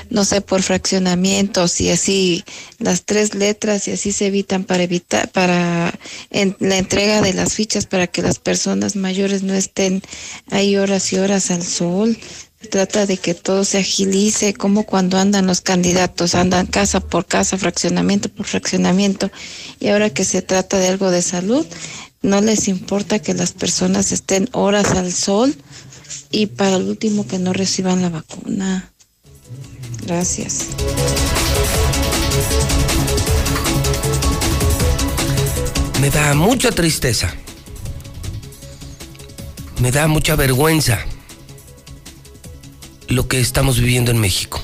no sé, por fraccionamientos y así las tres letras y así se evitan para evitar, para la entrega de las fichas para que las personas mayores no estén ahí horas y horas al sol? Trata de que todo se agilice, como cuando andan los candidatos, andan casa por casa, fraccionamiento por fraccionamiento, y ahora que se trata de algo de salud, no les importa que las personas estén horas al sol y para el último que no reciban la vacuna. Gracias. Me da mucha tristeza. Me da mucha vergüenza lo que estamos viviendo en México.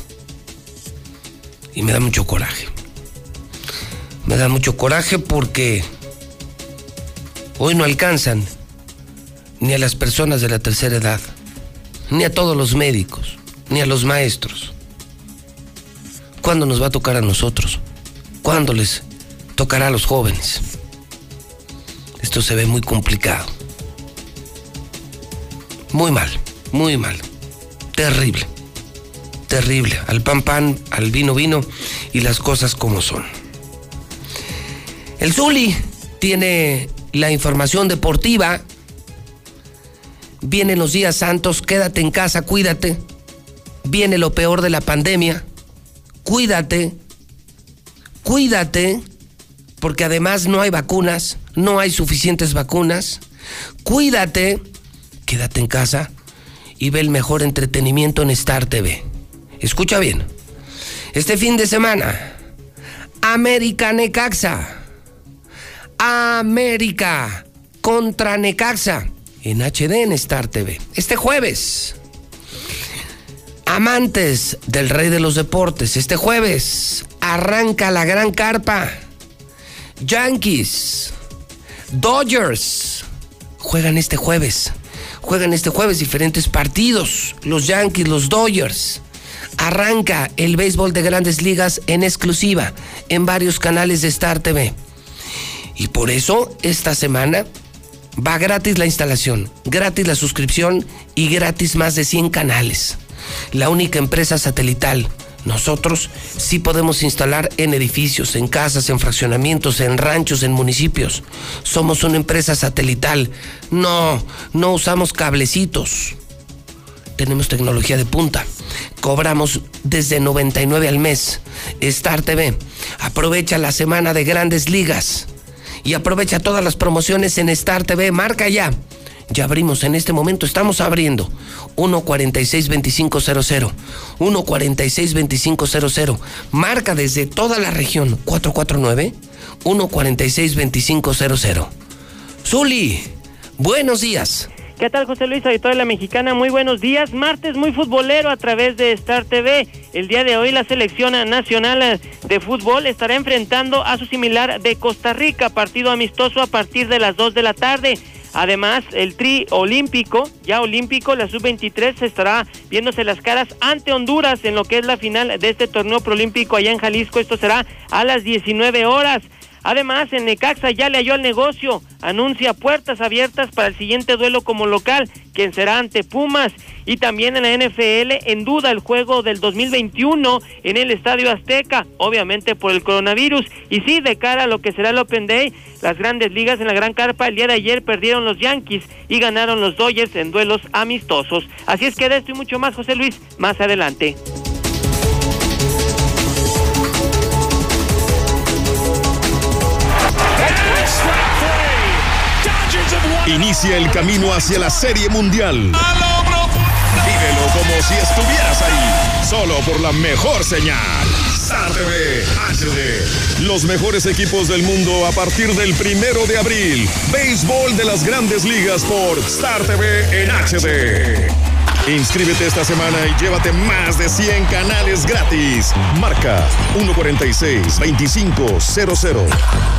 Y me da mucho coraje. Me da mucho coraje porque hoy no alcanzan ni a las personas de la tercera edad, ni a todos los médicos, ni a los maestros. ¿Cuándo nos va a tocar a nosotros? ¿Cuándo les tocará a los jóvenes? Esto se ve muy complicado. Muy mal, muy mal. Terrible. terrible. Al pan pan, al vino vino y las cosas como son. El Zuli tiene la información deportiva. Vienen los días santos, quédate en casa, cuídate. Viene lo peor de la pandemia. Cuídate. Cuídate. Porque además no hay vacunas, no hay suficientes vacunas. Cuídate. Quédate en casa y ve el mejor entretenimiento en Star TV. Escucha bien. Este fin de semana, América Necaxa. América contra Necaxa en HD en Star TV. Este jueves. Amantes del rey de los deportes, este jueves arranca la gran carpa. Yankees, Dodgers, juegan este jueves. Juegan este jueves diferentes partidos. Los Yankees, los Dodgers. Arranca el béisbol de grandes ligas en exclusiva en varios canales de Star TV. Y por eso esta semana va gratis la instalación, gratis la suscripción y gratis más de 100 canales. La única empresa satelital. Nosotros sí podemos instalar en edificios, en casas, en fraccionamientos, en ranchos, en municipios. Somos una empresa satelital. No, no usamos cablecitos. Tenemos tecnología de punta. Cobramos desde 99 al mes. Star TV. Aprovecha la semana de grandes ligas y aprovecha todas las promociones en Star TV. Marca ya. Ya abrimos en este momento, estamos abriendo 146-2500. 146-2500. Marca desde toda la región 449 146-2500. Zuli, buenos días. ¿Qué tal, José Luis, auditorio de la Mexicana? Muy buenos días. Martes muy futbolero a través de Star TV. El día de hoy la selección nacional de fútbol estará enfrentando a su similar de Costa Rica, partido amistoso a partir de las 2 de la tarde. Además, el tri olímpico, ya olímpico, la sub-23 se estará viéndose las caras ante Honduras en lo que es la final de este torneo proolímpico allá en Jalisco. Esto será a las 19 horas. Además, en Necaxa ya le halló al negocio, anuncia puertas abiertas para el siguiente duelo como local, quien será ante Pumas. Y también en la NFL, en duda el juego del 2021 en el Estadio Azteca, obviamente por el coronavirus. Y sí, de cara a lo que será el Open Day, las grandes ligas en la Gran Carpa el día de ayer perdieron los Yankees y ganaron los Dodgers en duelos amistosos. Así es que de esto y mucho más, José Luis, más adelante. Inicia el camino hacia la Serie Mundial. Vívelo como si estuvieras ahí, solo por la mejor señal. Star TV HD. Los mejores equipos del mundo a partir del primero de abril. Béisbol de las grandes ligas por Star TV en HD. Inscríbete esta semana y llévate más de 100 canales gratis. Marca 146-2500.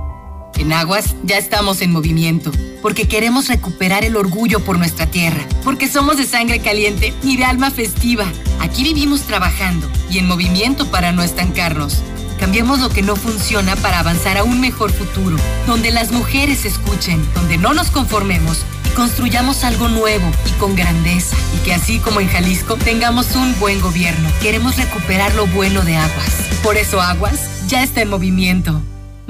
En Aguas ya estamos en movimiento, porque queremos recuperar el orgullo por nuestra tierra, porque somos de sangre caliente y de alma festiva. Aquí vivimos trabajando y en movimiento para no estancarnos. Cambiemos lo que no funciona para avanzar a un mejor futuro, donde las mujeres escuchen, donde no nos conformemos y construyamos algo nuevo y con grandeza. Y que así como en Jalisco tengamos un buen gobierno. Queremos recuperar lo bueno de Aguas. Por eso Aguas ya está en movimiento.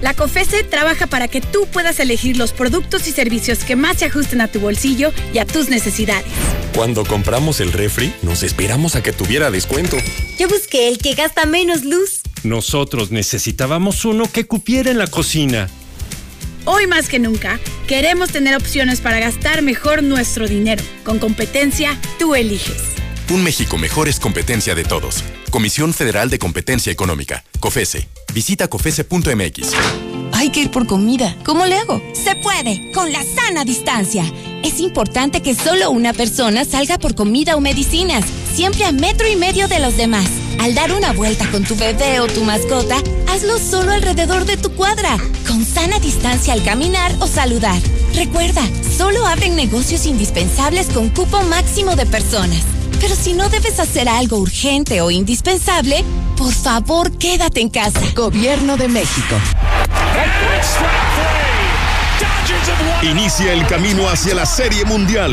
La COFESE trabaja para que tú puedas elegir los productos y servicios que más se ajusten a tu bolsillo y a tus necesidades. Cuando compramos el refri, nos esperamos a que tuviera descuento. Yo busqué el que gasta menos luz. Nosotros necesitábamos uno que cupiera en la cocina. Hoy más que nunca, queremos tener opciones para gastar mejor nuestro dinero. Con competencia, tú eliges. Un México mejor es competencia de todos. Comisión Federal de Competencia Económica, COFESE. Visita cofese.mx. Hay que ir por comida. ¿Cómo le hago? Se puede, con la sana distancia. Es importante que solo una persona salga por comida o medicinas, siempre a metro y medio de los demás. Al dar una vuelta con tu bebé o tu mascota, hazlo solo alrededor de tu cuadra, con sana distancia al caminar o saludar. Recuerda, solo abren negocios indispensables con cupo máximo de personas. Pero si no debes hacer algo urgente o indispensable, por favor quédate en casa. Gobierno de México. Inicia el camino hacia la Serie Mundial.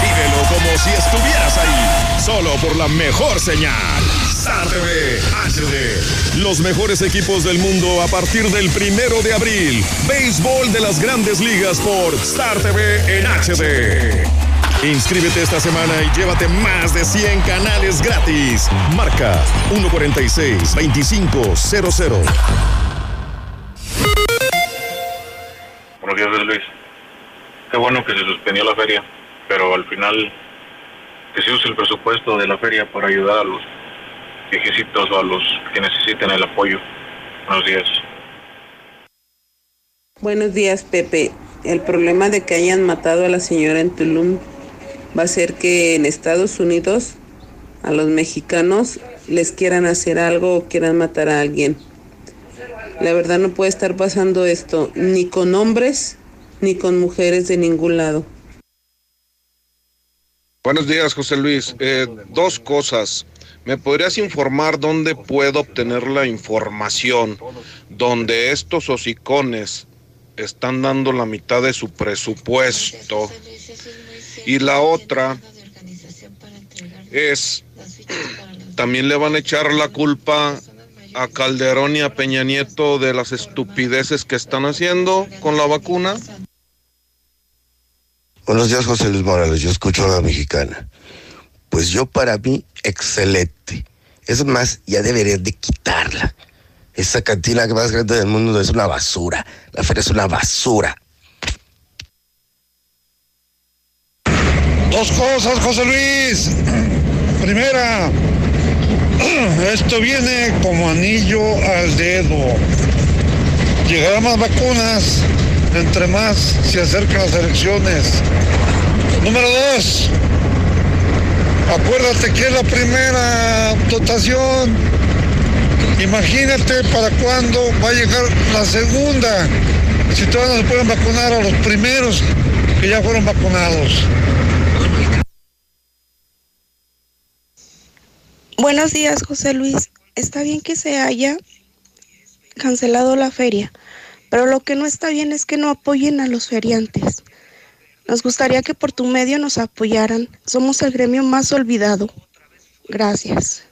Vívelo como si estuvieras ahí, solo por la mejor señal. Star TV HD. Los mejores equipos del mundo a partir del primero de abril. Béisbol de las grandes ligas por Star TV en HD. Inscríbete esta semana y llévate más de 100 canales gratis. Marca 146-2500. Buenos días, Luis. Qué bueno que se suspendió la feria, pero al final que se use el presupuesto de la feria para ayudar a los viejecitos o a los que necesiten el apoyo. Buenos días. Buenos días, Pepe. El problema de que hayan matado a la señora en Tulum va a ser que en Estados Unidos a los mexicanos les quieran hacer algo o quieran matar a alguien. La verdad no puede estar pasando esto ni con hombres ni con mujeres de ningún lado. Buenos días, José Luis. Eh, dos cosas. ¿Me podrías informar dónde puedo obtener la información donde estos hocicones están dando la mitad de su presupuesto y la otra es, también le van a echar la culpa a Calderón y a Peña Nieto de las estupideces que están haciendo con la vacuna. Buenos días, José Luis Morales. Yo escucho a la mexicana. Pues yo para mí, excelente. Es más, ya deberían de quitarla. Esa cantina más grande del mundo es una basura. La feria es una basura. Dos cosas, José Luis. Primera, esto viene como anillo al dedo. Llegarán más vacunas entre más se acercan las elecciones. Número dos, acuérdate que es la primera dotación. Imagínate para cuándo va a llegar la segunda. Si todavía no se pueden vacunar a los primeros que ya fueron vacunados. Buenos días, José Luis. Está bien que se haya cancelado la feria, pero lo que no está bien es que no apoyen a los feriantes. Nos gustaría que por tu medio nos apoyaran. Somos el gremio más olvidado. Gracias.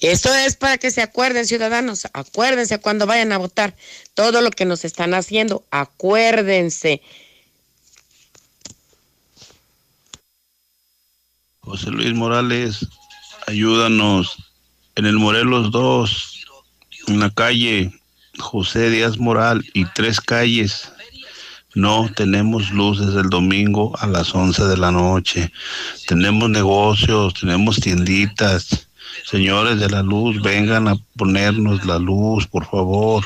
Esto es para que se acuerden, ciudadanos, acuérdense cuando vayan a votar todo lo que nos están haciendo, acuérdense. José Luis Morales, ayúdanos en el Morelos 2, en la calle José Díaz Moral y tres calles. No tenemos luz desde el domingo a las 11 de la noche. Tenemos negocios, tenemos tienditas Señores de la luz, vengan a ponernos la luz, por favor.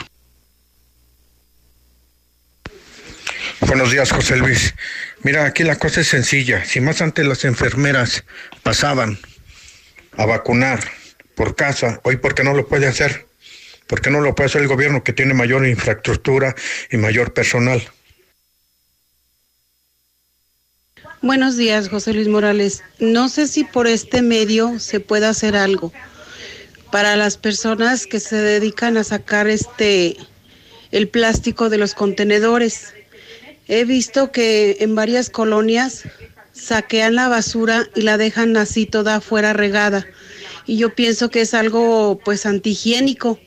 Buenos días, José Luis. Mira, aquí la cosa es sencilla. Si más antes las enfermeras pasaban a vacunar por casa, hoy ¿por qué no lo puede hacer? ¿Por qué no lo puede hacer el gobierno que tiene mayor infraestructura y mayor personal? Buenos días, José Luis Morales. No sé si por este medio se puede hacer algo para las personas que se dedican a sacar este el plástico de los contenedores. He visto que en varias colonias saquean la basura y la dejan así toda afuera regada. Y yo pienso que es algo pues antihigiénico,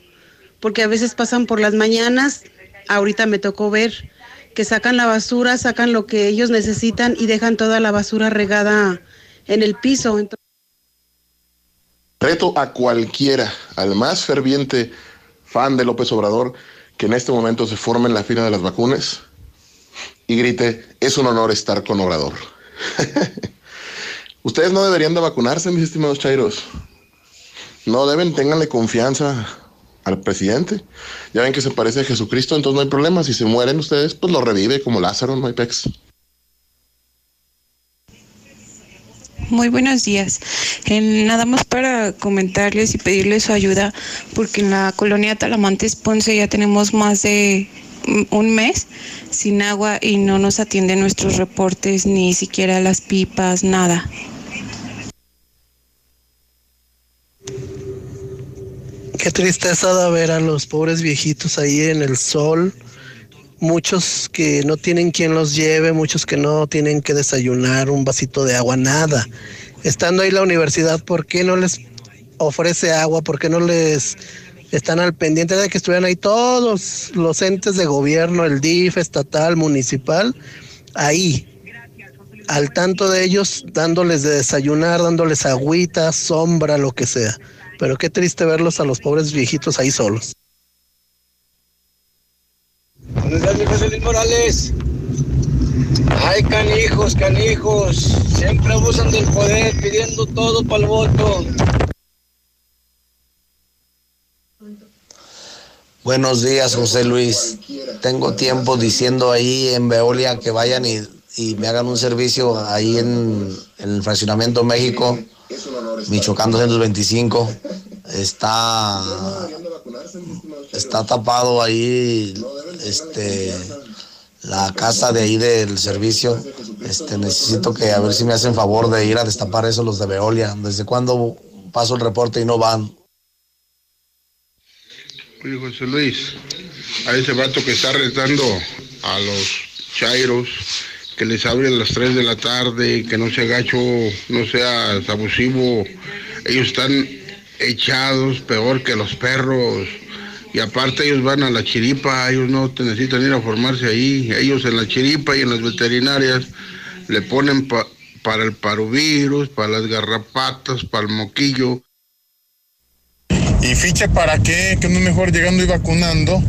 porque a veces pasan por las mañanas, ahorita me tocó ver que sacan la basura, sacan lo que ellos necesitan y dejan toda la basura regada en el piso. Reto a cualquiera, al más ferviente fan de López Obrador, que en este momento se forme en la fila de las vacunas y grite, es un honor estar con Obrador. Ustedes no deberían de vacunarse, mis estimados chairos. No deben, ténganle confianza al presidente. Ya ven que se parece a Jesucristo, entonces no hay problema. Si se mueren ustedes, pues lo revive como Lázaro, no hay pex. Muy buenos días. nada más para comentarles y pedirles su ayuda, porque en la colonia Talamantes Ponce ya tenemos más de un mes sin agua y no nos atienden nuestros reportes, ni siquiera las pipas, nada. Qué tristeza da ver a los pobres viejitos ahí en el sol. Muchos que no tienen quien los lleve, muchos que no tienen que desayunar un vasito de agua, nada. Estando ahí la universidad, ¿por qué no les ofrece agua? ¿Por qué no les están al pendiente de que estuvieran ahí todos los entes de gobierno, el DIF, estatal, municipal, ahí, al tanto de ellos, dándoles de desayunar, dándoles agüita, sombra, lo que sea. Pero qué triste verlos a los pobres viejitos ahí solos. Buenos días, José Morales. Ay, canijos, canijos. Siempre abusan del poder pidiendo todo para el voto. Buenos días, José Luis. Tengo tiempo diciendo ahí en Veolia que vayan y, me hagan un servicio ahí en, el fraccionamiento México Michoacán 225 está está tapado ahí este la casa de ahí del servicio. Este necesito que a ver si me hacen favor de ir a destapar eso los de Veolia. Desde cuando paso el reporte y no van Oye José Luis a ese vato que está retando a los chairos que les hable a las 3 de la tarde, que no sea gacho, no sea abusivo. Ellos están echados peor que los perros. Y aparte ellos van a la chiripa, ellos no necesitan ir a formarse ahí. Ellos en la chiripa y en las veterinarias le ponen para el parovirus, para las garrapatas, para el moquillo. ¿Y ficha para qué? Que no mejor llegando y vacunando.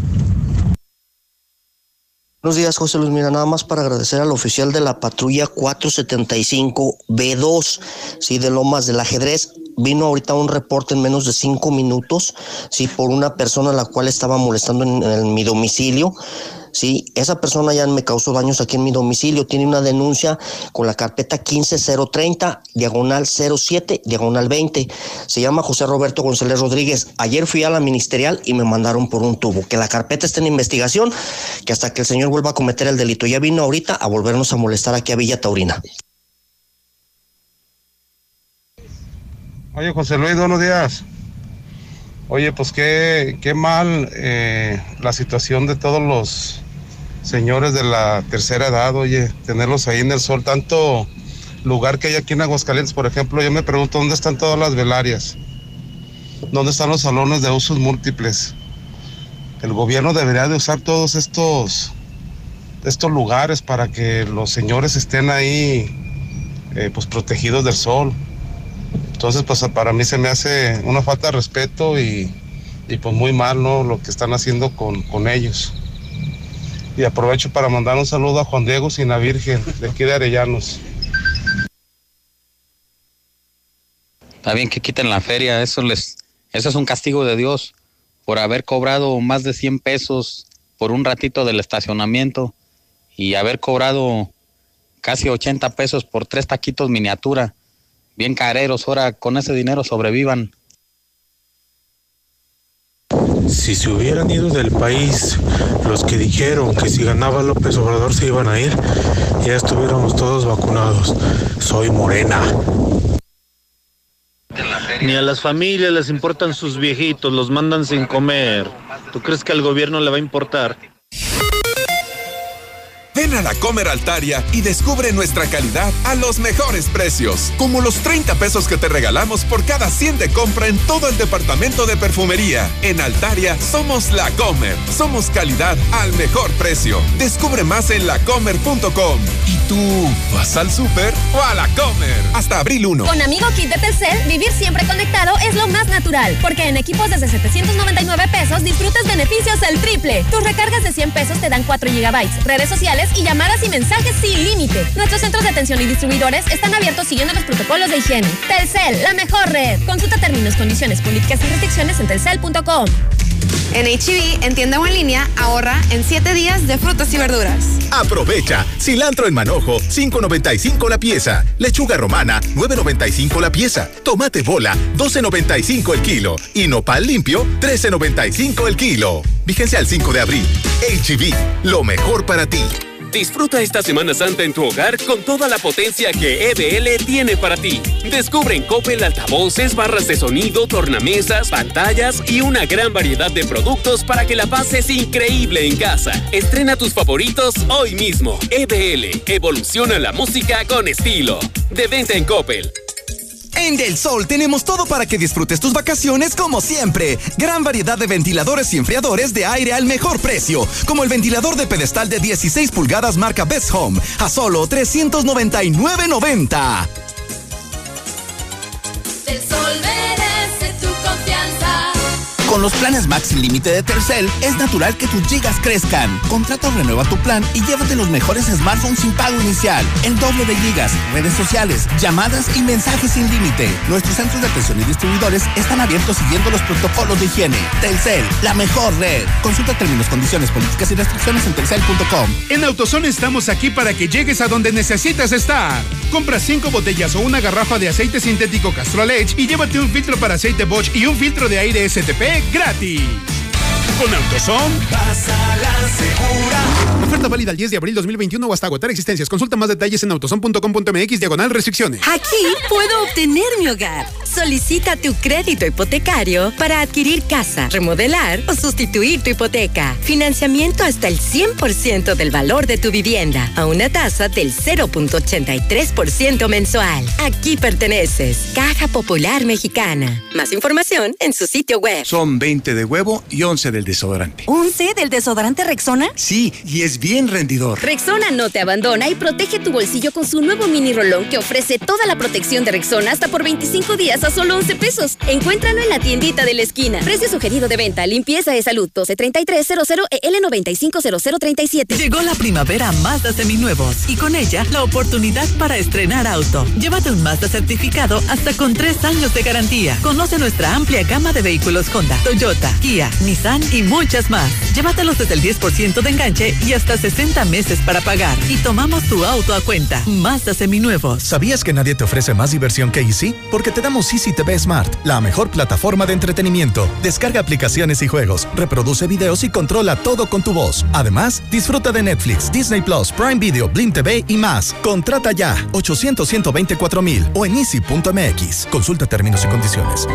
Buenos días, José Luis. Mira, nada más para agradecer al oficial de la patrulla 475B2, sí, de Lomas del Ajedrez. Vino ahorita un reporte en menos de cinco minutos, sí, por una persona la cual estaba molestando en mi domicilio. ¿Sí? Esa persona ya me causó daños aquí en mi domicilio, tiene una denuncia con la carpeta 15030, diagonal 07, diagonal 20. Se llama José Roberto González Rodríguez. Ayer fui a la ministerial y me mandaron por un tubo. Que la carpeta está en investigación, que hasta que el señor vuelva a cometer el delito. Ya vino ahorita a volvernos a molestar aquí a Villa Taurina. Oye, José Luis, buenos días. Oye, pues qué, qué mal eh, la situación de todos los señores de la tercera edad, oye, tenerlos ahí en el sol, tanto lugar que hay aquí en Aguascalientes, por ejemplo, yo me pregunto dónde están todas las velarias, dónde están los salones de usos múltiples. El gobierno debería de usar todos estos, estos lugares para que los señores estén ahí eh, pues protegidos del sol. Entonces, pues para mí se me hace una falta de respeto y, y pues muy mal, ¿no? Lo que están haciendo con, con ellos. Y aprovecho para mandar un saludo a Juan Diego Sina Virgen, de aquí de Arellanos. Está bien que quiten la feria, eso les, eso es un castigo de Dios por haber cobrado más de 100 pesos por un ratito del estacionamiento y haber cobrado casi 80 pesos por tres taquitos miniatura, bien careros, ahora con ese dinero sobrevivan. Si se hubieran ido del país los que dijeron que si ganaba López Obrador se iban a ir, ya estuviéramos todos vacunados. Soy morena. Ni a las familias les importan sus viejitos, los mandan sin comer. ¿Tú crees que al gobierno le va a importar? Ven a la Comer Altaria y descubre nuestra calidad a los mejores precios, como los 30 pesos que te regalamos por cada 100 de compra en todo el departamento de perfumería. En Altaria somos la Comer, somos calidad al mejor precio. Descubre más en lacomer.com. ¿Y tú vas al súper o a la Comer? Hasta abril 1. Con Amigo Kit de Telcel, vivir siempre conectado es lo más natural, porque en equipos desde 799 pesos disfrutas beneficios al triple. Tus recargas de 100 pesos te dan 4 GB, redes sociales y llamadas y mensajes sin límite. Nuestros centros de atención y distribuidores están abiertos siguiendo los protocolos de higiene. Telcel, la mejor red. Consulta términos, condiciones, políticas y restricciones en telcel.com. En HB, en tienda o en línea, ahorra en 7 días de frutas y verduras. Aprovecha. Cilantro en manojo, 5.95 la pieza. Lechuga romana, 9.95 la pieza. Tomate bola, 12.95 el kilo. Y nopal limpio, 13.95 el kilo. Vigencia al 5 de abril. HB, lo mejor para ti. Disfruta esta Semana Santa en tu hogar con toda la potencia que EBL tiene para ti. Descubre en Coppel altavoces, barras de sonido, tornamesas, pantallas y una gran variedad de productos para que la pases increíble en casa. Estrena tus favoritos hoy mismo. EBL, evoluciona la música con estilo. De venta en Coppel. En Del Sol tenemos todo para que disfrutes tus vacaciones como siempre. Gran variedad de ventiladores y enfriadores de aire al mejor precio, como el ventilador de pedestal de 16 pulgadas marca Best Home, a solo 399.90. Del Sol. Con los planes Max sin límite de Telcel, es natural que tus gigas crezcan. Contrata o renueva tu plan y llévate los mejores smartphones sin pago inicial. El doble de gigas, redes sociales, llamadas y mensajes sin límite. Nuestros centros de atención y distribuidores están abiertos siguiendo los protocolos de higiene. Telcel, la mejor red. Consulta términos, condiciones, políticas y restricciones en telcel.com. En AutoZone estamos aquí para que llegues a donde necesitas estar. Compra cinco botellas o una garrafa de aceite sintético Castrol Edge y llévate un filtro para aceite Bosch y un filtro de aire STP gratis. Con AutoZone. Pasa la segura. Oferta válida el 10 de abril 2021 o hasta agotar existencias. Consulta más detalles en autozone.com.mx diagonal restricciones. Aquí puedo obtener mi hogar. Solicita tu crédito hipotecario para adquirir casa, remodelar o sustituir tu hipoteca. Financiamiento hasta el 100% del valor de tu vivienda a una tasa del 0.83% mensual. Aquí perteneces. Caja Popular Mexicana. Más información en su sitio web. Son 20 de huevo y 11 del desodorante. ¿11 del desodorante Rexona? Sí, y es bien rendidor. Rexona no te abandona y protege tu bolsillo con su nuevo mini rolón que ofrece toda la protección de Rexona hasta por 25 días a solo 11 pesos. Encuéntralo en la tiendita de la esquina. Precio sugerido de venta, limpieza de salud 123300 EL950037. Llegó la primavera a Mazda Seminuevos y con ella la oportunidad para estrenar auto. Llévate un Mazda certificado hasta con 3 años de garantía. Conoce nuestra amplia gama de vehículos Honda, Toyota, Kia, Nissan y muchas más. Llévatelos desde el 10% de enganche y hasta 60 meses para pagar. Y tomamos tu auto a cuenta. Mazda Seminuevos. ¿Sabías que nadie te ofrece más diversión que Easy? Porque te damos Easy TV Smart, la mejor plataforma de entretenimiento. Descarga aplicaciones y juegos, reproduce videos y controla todo con tu voz. Además, disfruta de Netflix, Disney Plus, Prime Video, Blim TV y más. Contrata ya 800 124 mil o en easy.mx. Consulta términos y condiciones.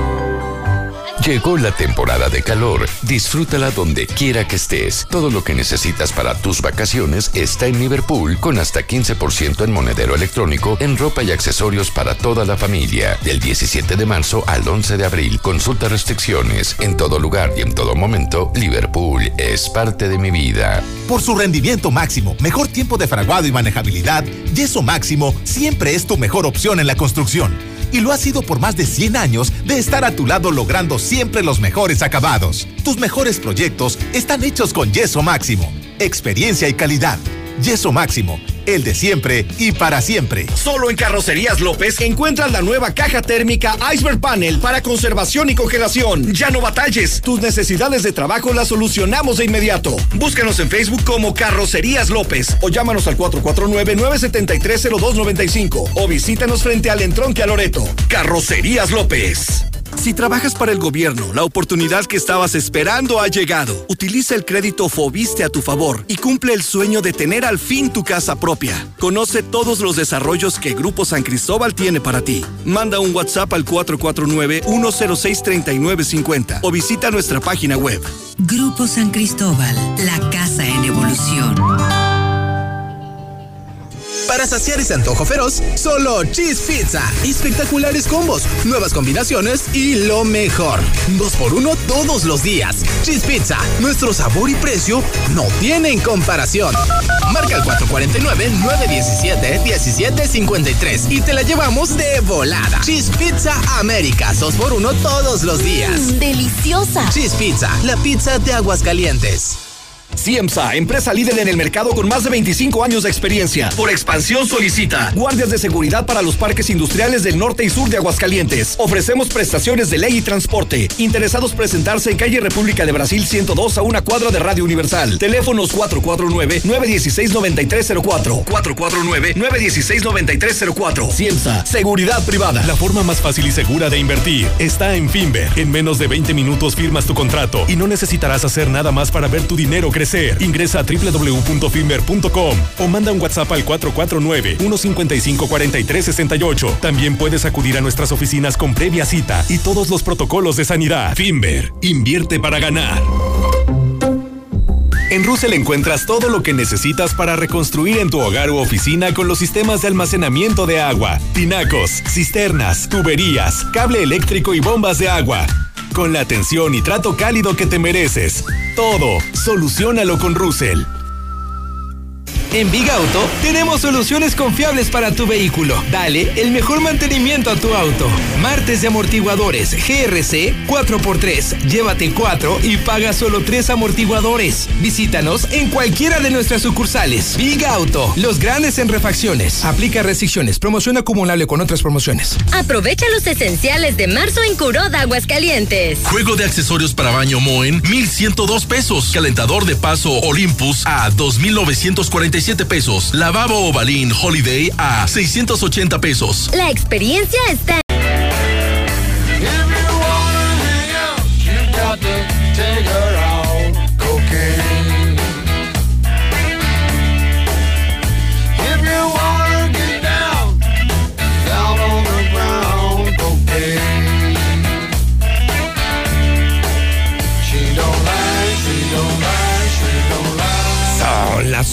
Llegó la temporada de calor. Disfrútala donde quiera que estés. Todo lo que necesitas para tus vacaciones está en Liverpool con hasta 15% en monedero electrónico en ropa y accesorios para toda la familia. Del 17 de marzo al 11 de abril. Consulta restricciones. En todo lugar y en todo momento, Liverpool es parte de mi vida. Por su rendimiento máximo, mejor tiempo de fraguado y manejabilidad, Yeso Máximo siempre es tu mejor opción en la construcción. Y lo ha sido por más de 100 años de estar a tu lado logrando siempre los mejores acabados. Tus mejores proyectos están hechos con Yeso Máximo. Experiencia y calidad. Yeso Máximo, el de siempre y para siempre. Solo en Carrocerías López encuentras la nueva caja térmica Iceberg Panel para conservación y congelación. Ya no batalles, tus necesidades de trabajo las solucionamos de inmediato. Búscanos en Facebook como Carrocerías López o llámanos al 449-973-0295 o visítanos frente al entronque a Loreto. Carrocerías López. Si trabajas para el gobierno, la oportunidad que estabas esperando ha llegado. Utiliza el crédito Fobiste a tu favor y cumple el sueño de tener al fin tu casa propia. Conoce todos los desarrollos que Grupo San Cristóbal tiene para ti. Manda un WhatsApp al 449-106-3950 o visita nuestra página web. Grupo San Cristóbal, la casa en evolución. Para saciar ese antojo feroz, solo Cheese Pizza. Espectaculares combos, nuevas combinaciones y lo mejor. Dos por uno todos los días. Cheese Pizza, nuestro sabor y precio no tienen comparación. Marca el 449-917-1753 y te la llevamos de volada. Cheese Pizza América, dos por uno todos los días. Mm, deliciosa. Cheese Pizza, la pizza de aguas calientes. CIEMSA, empresa líder en el mercado con más de 25 años de experiencia. Por expansión solicita guardias de seguridad para los parques industriales del norte y sur de Aguascalientes. Ofrecemos prestaciones de ley y transporte. Interesados presentarse en calle República de Brasil 102 a una cuadra de Radio Universal. Teléfonos 449-916-9304. 449-916-9304. CIEMSA, seguridad privada. La forma más fácil y segura de invertir está en Finver. En menos de 20 minutos firmas tu contrato y no necesitarás hacer nada más para ver tu dinero crecer. Ingresa a www.finver.com o manda un WhatsApp al 449-155-4368. También puedes acudir a nuestras oficinas con previa cita y todos los protocolos de sanidad. Finver, invierte para ganar. En Russell encuentras todo lo que necesitas para reconstruir en tu hogar u oficina con los sistemas de almacenamiento de agua, tinacos, cisternas, tuberías, cable eléctrico y bombas de agua. Con la atención y trato cálido que te mereces. Todo, solucionalo con Russell. En Big Auto tenemos soluciones confiables para tu vehículo. Dale el mejor mantenimiento a tu auto. Martes de amortiguadores GRC 4x3. Llévate 4 y paga solo 3 amortiguadores. Visítanos en cualquiera de nuestras sucursales. Big Auto, los grandes en refacciones. Aplica restricciones. Promoción acumulable con otras promociones. Aprovecha los esenciales de marzo en Curoda Aguascalientes. Juego de accesorios para baño Moen, 1102 pesos. Calentador de paso Olympus a 2947 pesos. Lavabo Ovalín Holiday a 680 pesos. La experiencia está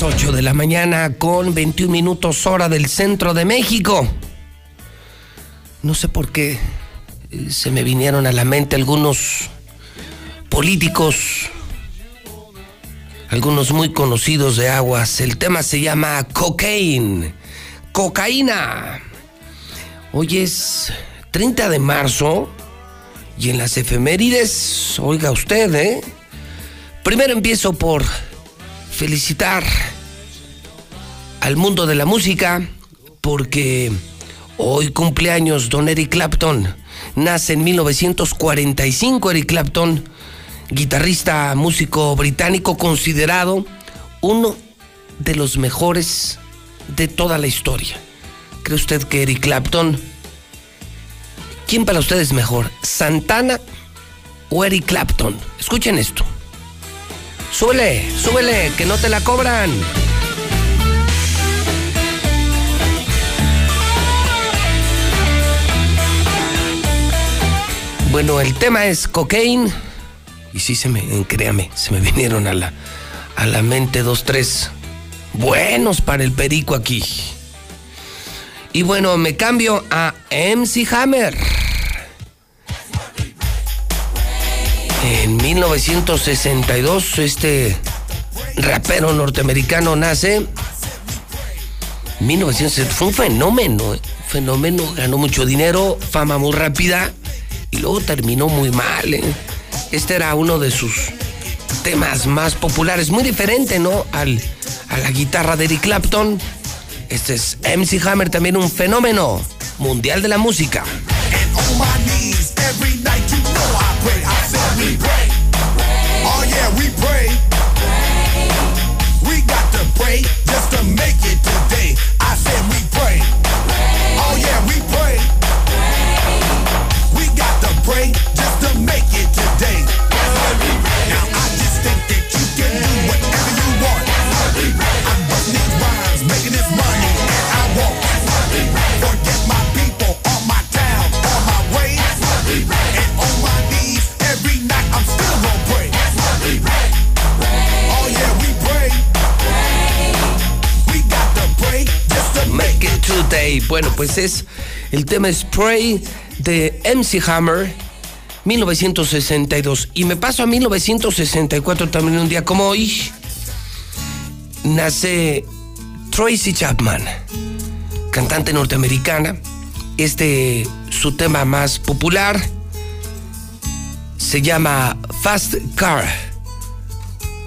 las 8 de la mañana con 21 minutos hora del centro de México. No sé por qué eh, se me vinieron a la mente algunos políticos, algunos muy conocidos de aguas. El tema se llama cocaine, cocaína. Hoy es 30 de marzo y en las efemérides, oiga usted, ¿eh? Primero empiezo por felicitar al mundo de la música porque hoy cumpleaños don Eric Clapton. Nace en 1945 Eric Clapton, guitarrista, músico británico considerado uno de los mejores de toda la historia. ¿Cree usted que Eric Clapton? ¿Quién para usted es mejor? ¿Santana o Eric Clapton? Escuchen esto. Súbele, súbele, que no te la cobran. Bueno, el tema es cocaine. Y sí, se me, créame, se me vinieron a la, a la mente dos, tres buenos para el perico aquí. Y bueno, me cambio a MC Hammer. En 1962, este rapero norteamericano nace. 1960 fue un fenómeno, ¿eh? fenómeno, ganó mucho dinero, fama muy rápida y luego terminó muy mal. ¿eh? Este era uno de sus temas más populares, muy diferente, ¿no? Al, a la guitarra de Eric Clapton. Este es MC Hammer, también un fenómeno mundial de la música. We pray. We got to pray just to make it today. Bueno, pues es el tema Spray de MC Hammer, 1962. Y me paso a 1964 también un día como hoy. Nace Tracy Chapman, cantante norteamericana. Este, su tema más popular, se llama Fast Car.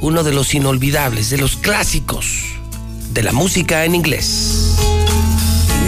Uno de los inolvidables, de los clásicos de la música en inglés.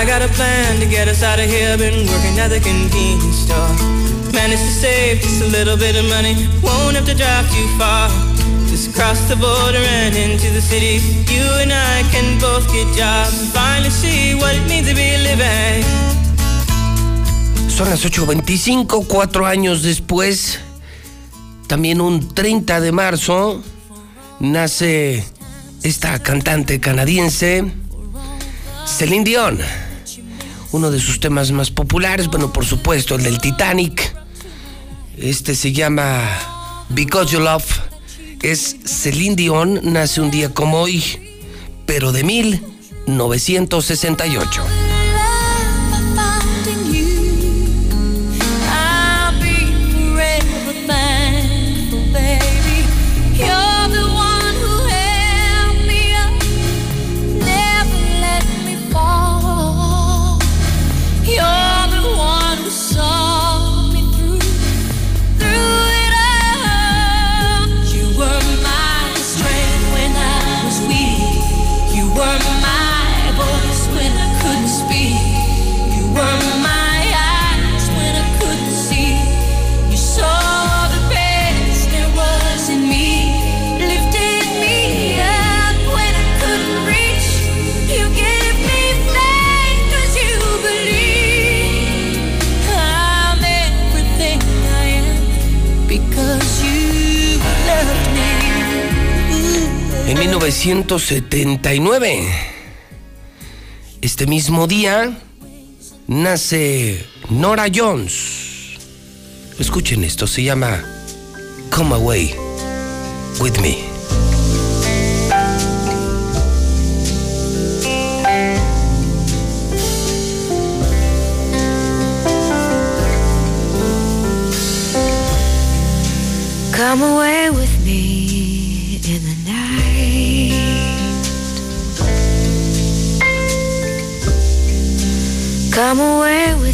I got a plan to get us out of here. Been working at the convenience store. Managed to save just a little bit of money. Won't have to drive too far. Just cross the border and into the city. You and I can both get jobs. Finally see what it means to be living. Son las 8.25, cuatro años después, también un 30 de marzo, nace esta cantante canadiense, Celine Dion. Uno de sus temas más populares, bueno, por supuesto, el del Titanic. Este se llama Because You Love. Es Celine Dion, nace un día como hoy, pero de 1968. 1979, este mismo día, nace Nora Jones. Escuchen esto, se llama Come Away With Me. Come away with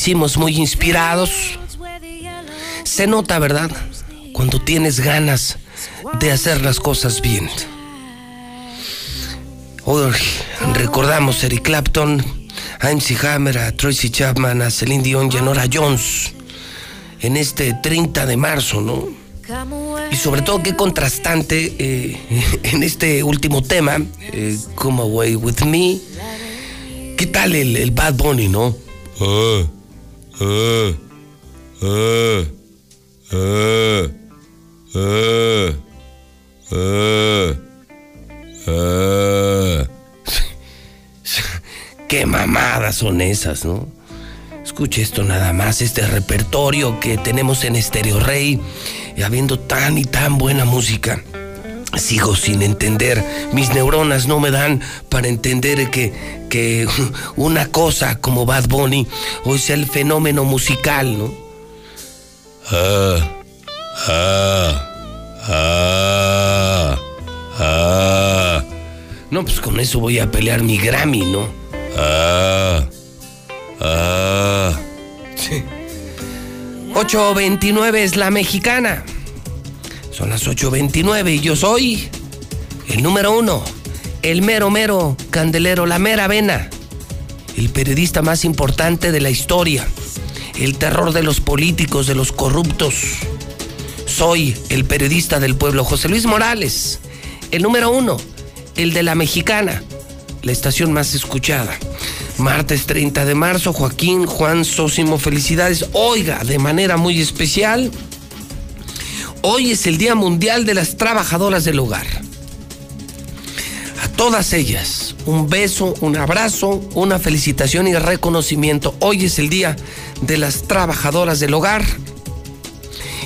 amanecimos muy inspirados. Se nota, ¿verdad? Cuando tienes ganas de hacer las cosas bien. Recordamos a Eric Clapton, a MC Hammer, a Tracy Chapman, a Celine Dion y a Nora Jones en este 30 de marzo, ¿no? Y sobre todo qué contrastante eh, en este último tema, eh, Come Away With Me. ¿Qué tal el, Bad Bunny, no? Ah, Qué mamadas son esas, ¿no? Escuche esto nada más, este repertorio que tenemos en Stereo Rey, habiendo tan y tan buena música. Sigo sin entender, mis neuronas no me dan para entender que, que una cosa como Bad Bunny hoy sea el fenómeno musical, ¿no? Ah, ah, ah, ah. No, pues con eso voy a pelear mi Grammy, ¿no? Ah, ah. Sí. 8.29 es la mexicana. Son las 8.29 y yo soy el número uno, el mero mero candelero, la mera vena, el periodista más importante de la historia, el terror de los políticos, de los corruptos. Soy el periodista del pueblo, José Luis Morales, el número uno, el de la mexicana, la estación más escuchada. Martes 30 de marzo, Joaquín Juan Sósimo, felicidades. Oiga, de manera muy especial, hoy es el Día Mundial de las Trabajadoras del Hogar. A todas ellas, un beso, un abrazo, una felicitación y reconocimiento. Hoy es el Día de las Trabajadoras del Hogar.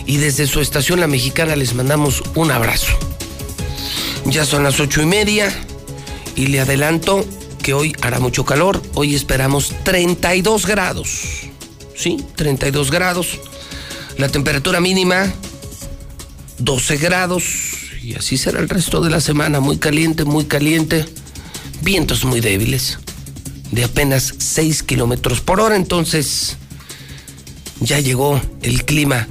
Y desde su estación La Mexicana les mandamos un abrazo. Ya son las ocho y media y le adelanto que hoy hará mucho calor. Hoy esperamos 32 grados. ¿Sí? 32 grados. La temperatura mínima 12 grados. Y así será el resto de la semana. Muy caliente, muy caliente. Vientos muy débiles. De apenas 6 kilómetros por hora. Entonces, ya llegó el clima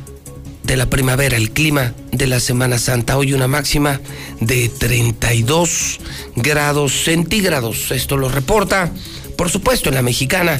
de la primavera, el clima de la Semana Santa. Hoy una máxima de 32 grados centígrados. Esto lo reporta, por supuesto, en la mexicana,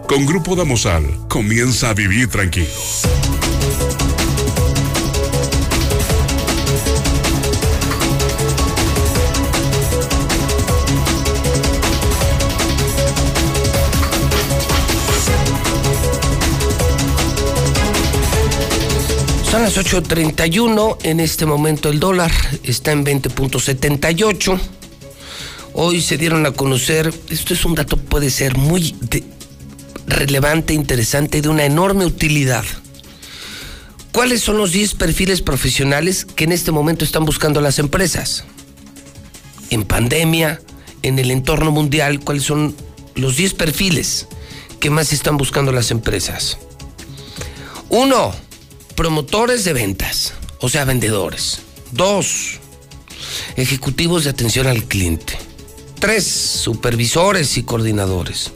Con Grupo Damosal, comienza a vivir tranquilo. Son las 8.31, en este momento el dólar está en 20.78. Hoy se dieron a conocer, esto es un dato puede ser muy relevante, interesante y de una enorme utilidad. ¿Cuáles son los 10 perfiles profesionales que en este momento están buscando las empresas? En pandemia, en el entorno mundial, ¿cuáles son los 10 perfiles que más están buscando las empresas? Uno, promotores de ventas, o sea, vendedores. Dos, ejecutivos de atención al cliente. Tres, supervisores y coordinadores.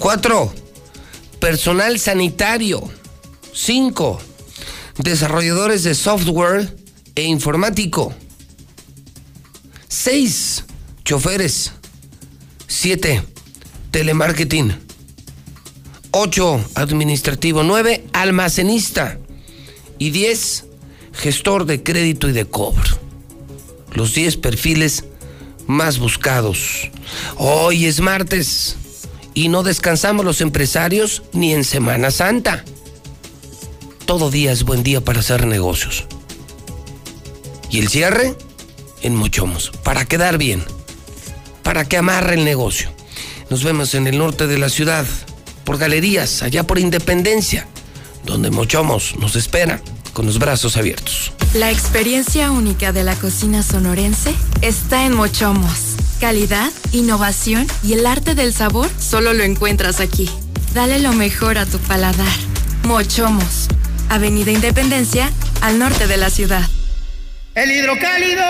Cuatro, personal sanitario. Cinco, desarrolladores de software e informático. Seis, choferes. Siete, telemarketing. 8 administrativo, 9 almacenista y 10 gestor de crédito y de cobro. Los 10 perfiles más buscados. Hoy es martes y no descansamos los empresarios ni en Semana Santa. Todo día es buen día para hacer negocios. Y el cierre en Mochomos, para quedar bien, para que amarre el negocio. Nos vemos en el norte de la ciudad, por galerías, allá por Independencia, donde Mochomos nos espera con los brazos abiertos. La experiencia única de la cocina sonorense está en Mochomos. Calidad, innovación y el arte del sabor solo lo encuentras aquí. Dale lo mejor a tu paladar. Mochomos, Avenida Independencia, al norte de la ciudad. El hidrocálido.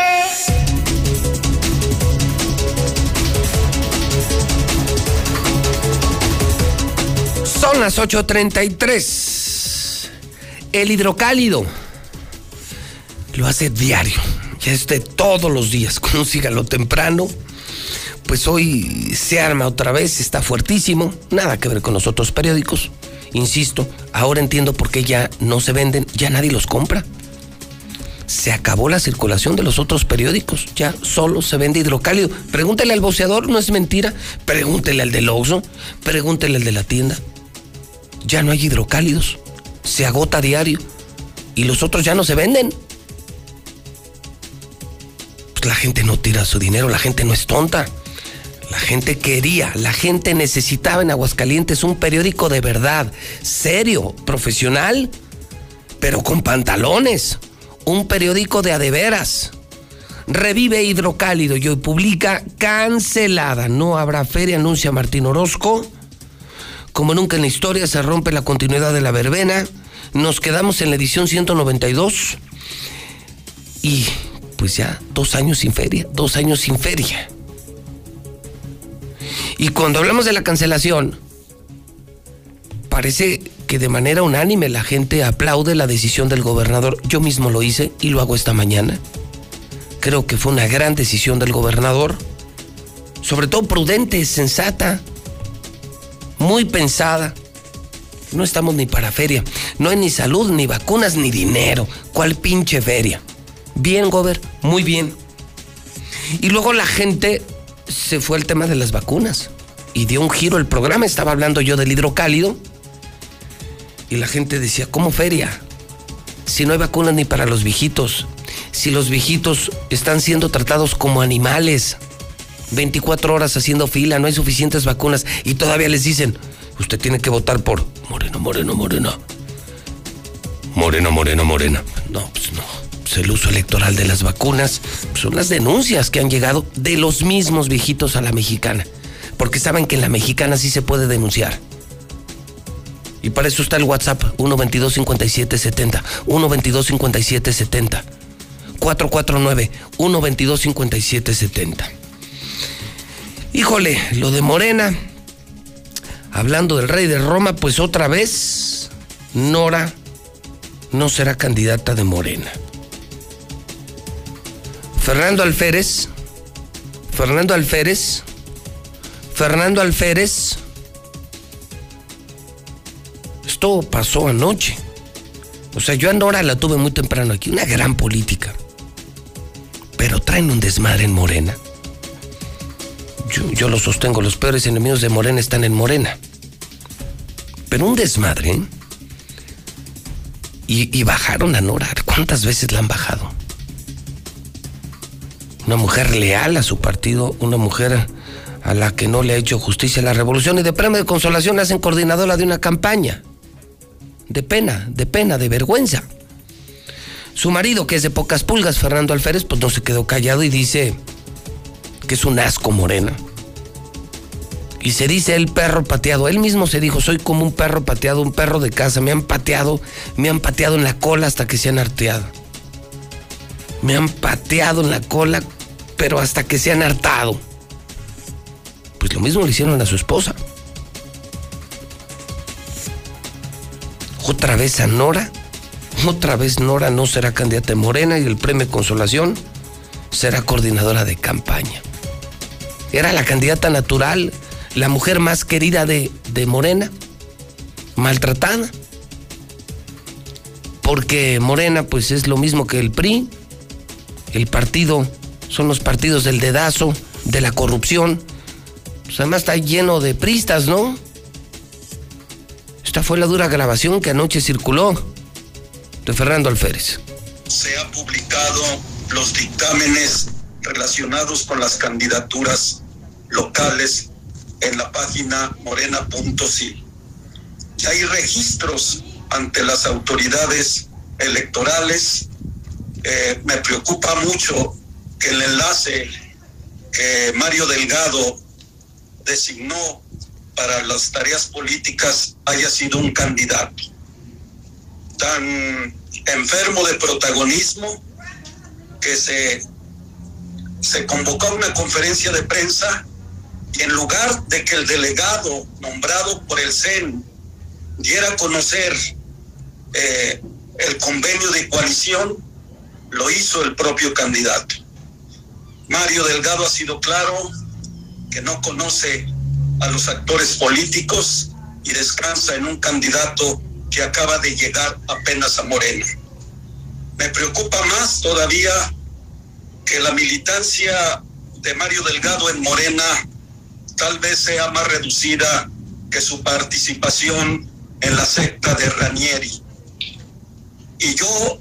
Son las 8.33. El hidrocálido lo hace diario. Ya es de todos los días. Consígalo temprano. Pues hoy se arma otra vez, está fuertísimo. Nada que ver con los otros periódicos. Insisto, ahora entiendo por qué ya no se venden, ya nadie los compra. Se acabó la circulación de los otros periódicos. Ya solo se vende hidrocálido. Pregúntele al boceador, no es mentira. Pregúntele al del Oxxo. Pregúntele al de la tienda. Ya no hay hidrocálidos. Se agota a diario. Y los otros ya no se venden. Pues la gente no tira su dinero, la gente no es tonta. La gente quería, la gente necesitaba en Aguascalientes un periódico de verdad, serio, profesional, pero con pantalones. Un periódico de adeveras. Revive Hidrocálido y hoy publica cancelada. No habrá feria, anuncia Martín Orozco. Como nunca en la historia se rompe la continuidad de la verbena. Nos quedamos en la edición 192. Y pues ya dos años sin feria, dos años sin feria. Y cuando hablamos de la cancelación, parece que de manera unánime la gente aplaude la decisión del gobernador. Yo mismo lo hice y lo hago esta mañana. Creo que fue una gran decisión del gobernador. Sobre todo prudente, sensata, muy pensada. No estamos ni para feria. No hay ni salud, ni vacunas, ni dinero. ¿Cuál pinche feria? Bien, Gober, muy bien. Y luego la gente se fue al tema de las vacunas y dio un giro el programa. Estaba hablando yo del hidrocálido y la gente decía, ¿cómo feria? Si no hay vacunas ni para los viejitos, si los viejitos están siendo tratados como animales, 24 horas haciendo fila, no hay suficientes vacunas y todavía les dicen, usted tiene que votar por Moreno, Moreno, Moreno. Moreno, Moreno, Morena. No, pues no. Pues el uso electoral de las vacunas pues son las denuncias que han llegado de los mismos viejitos a la mexicana. Porque saben que en la mexicana sí se puede denunciar. Y para eso está el WhatsApp 122 5770 122 5770 449 122 5770 Híjole, lo de Morena, hablando del rey de Roma, pues otra vez Nora no será candidata de Morena. Fernando Alférez, Fernando Alférez, Fernando Alférez, esto pasó anoche. O sea, yo a Nora la tuve muy temprano aquí, una gran política. Pero traen un desmadre en Morena. Yo, yo lo sostengo, los peores enemigos de Morena están en Morena. Pero un desmadre. ¿eh? Y, y bajaron a Nora. ¿Cuántas veces la han bajado? Una mujer leal a su partido, una mujer a la que no le ha hecho justicia la revolución y de premio de consolación la hacen coordinadora de una campaña. De pena, de pena, de vergüenza. Su marido, que es de pocas pulgas, Fernando Alférez, pues no se quedó callado y dice que es un asco morena. Y se dice el perro pateado. Él mismo se dijo, soy como un perro pateado, un perro de casa. Me han pateado, me han pateado en la cola hasta que se han harteado. Me han pateado en la cola, pero hasta que se han hartado. Pues lo mismo le hicieron a su esposa. Otra vez a Nora. Otra vez Nora no será candidata de Morena y el premio consolación será coordinadora de campaña. Era la candidata natural, la mujer más querida de, de Morena, maltratada. Porque Morena pues es lo mismo que el PRI, el partido, son los partidos del dedazo, de la corrupción. Pues además está lleno de pristas, ¿no? Esta fue la dura grabación que anoche circuló de Fernando Alférez. se han publicado los dictámenes relacionados con las candidaturas locales en la página morena.si. Hay registros ante las autoridades electorales. Eh, me preocupa mucho que el enlace que Mario Delgado designó para las tareas políticas haya sido un candidato tan enfermo de protagonismo que se, se convocó una conferencia de prensa y en lugar de que el delegado nombrado por el CEN diera a conocer eh, el convenio de coalición, lo hizo el propio candidato. Mario Delgado ha sido claro que no conoce a los actores políticos y descansa en un candidato que acaba de llegar apenas a Morena. Me preocupa más todavía que la militancia de Mario Delgado en Morena tal vez sea más reducida que su participación en la secta de Ranieri. Y yo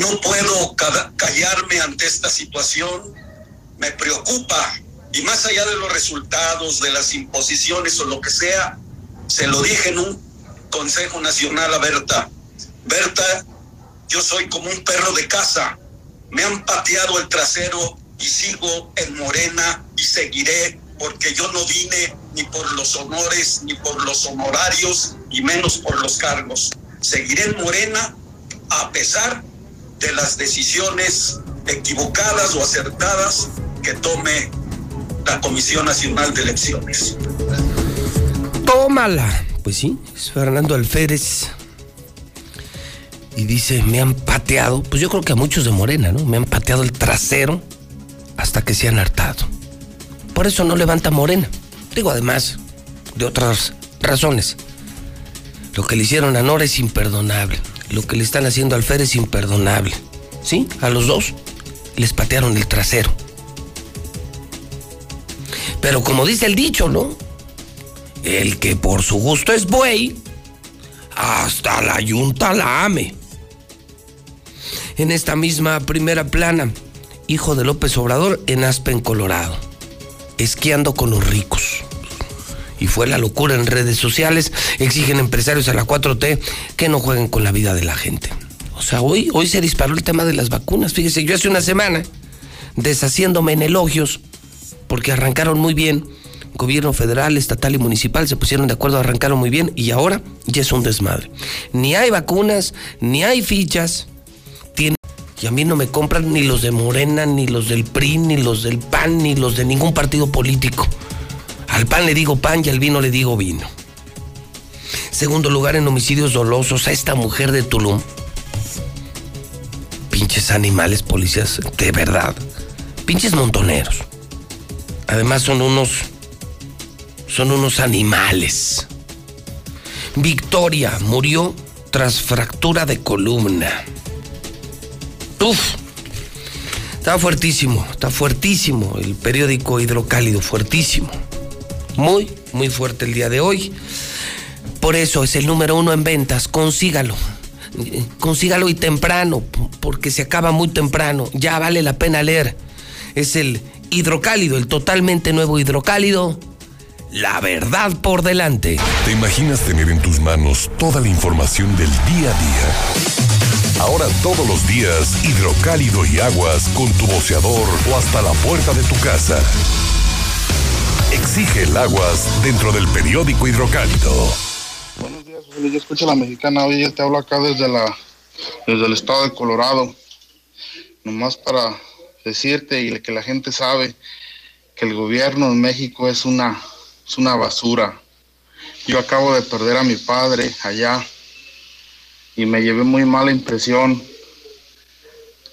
no puedo ca- callarme ante esta situación, me preocupa, y más allá de los resultados, de las imposiciones o lo que sea, se lo dije en un Consejo Nacional a Berta. Berta, yo soy como un perro de casa. Me han pateado el trasero y sigo en Morena y seguiré porque yo no vine ni por los honores ni por los honorarios y menos por los cargos. Seguiré en Morena a pesar de las decisiones equivocadas o acertadas que tome la Comisión Nacional de Elecciones. Tómala. Pues sí, es Fernando Alférez. Y dice, me han pateado, pues yo creo que a muchos de Morena, ¿no? Me han pateado el trasero hasta que se han hartado. Por eso no levanta Morena. Digo, además de otras razones. Lo que le hicieron a Nora es imperdonable. Lo que le están haciendo a Alférez es imperdonable. ¿Sí? A los dos les patearon el trasero. Pero como dice el dicho, ¿no? El que por su gusto es buey, hasta la yunta la ame. En esta misma primera plana, hijo de López Obrador en Aspen, Colorado, esquiando con los ricos. Y fue la locura en redes sociales, exigen empresarios a la 4T que no jueguen con la vida de la gente. O sea, hoy, hoy se disparó el tema de las vacunas. Fíjese, yo hace una semana, deshaciéndome en elogios, porque arrancaron muy bien. Gobierno federal, estatal y municipal se pusieron de acuerdo, arrancaron muy bien y ahora ya es un desmadre. Ni hay vacunas, ni hay fichas. Y a mí no me compran ni los de Morena, ni los del PRI, ni los del PAN, ni los de ningún partido político. Al PAN le digo pan y al vino le digo vino. Segundo lugar en homicidios dolosos a esta mujer de Tulum. Pinches animales, policías, de verdad. Pinches montoneros. Además son unos. Son unos animales. Victoria murió tras fractura de columna. Uf. Está fuertísimo, está fuertísimo el periódico Hidrocálido, fuertísimo. Muy, muy fuerte el día de hoy. Por eso es el número uno en ventas, consígalo. Consígalo y temprano, porque se acaba muy temprano. Ya vale la pena leer. Es el hidrocálido, el totalmente nuevo hidrocálido. La verdad por delante. ¿Te imaginas tener en tus manos toda la información del día a día? Ahora todos los días, hidrocálido y aguas con tu boceador o hasta la puerta de tu casa. Exige el aguas dentro del periódico hidrocálido. Yo escucho a la mexicana, oye, yo te hablo acá desde la desde el estado de Colorado. Nomás para decirte y que la gente sabe que el gobierno en México es una es una basura. Yo acabo de perder a mi padre allá y me llevé muy mala impresión.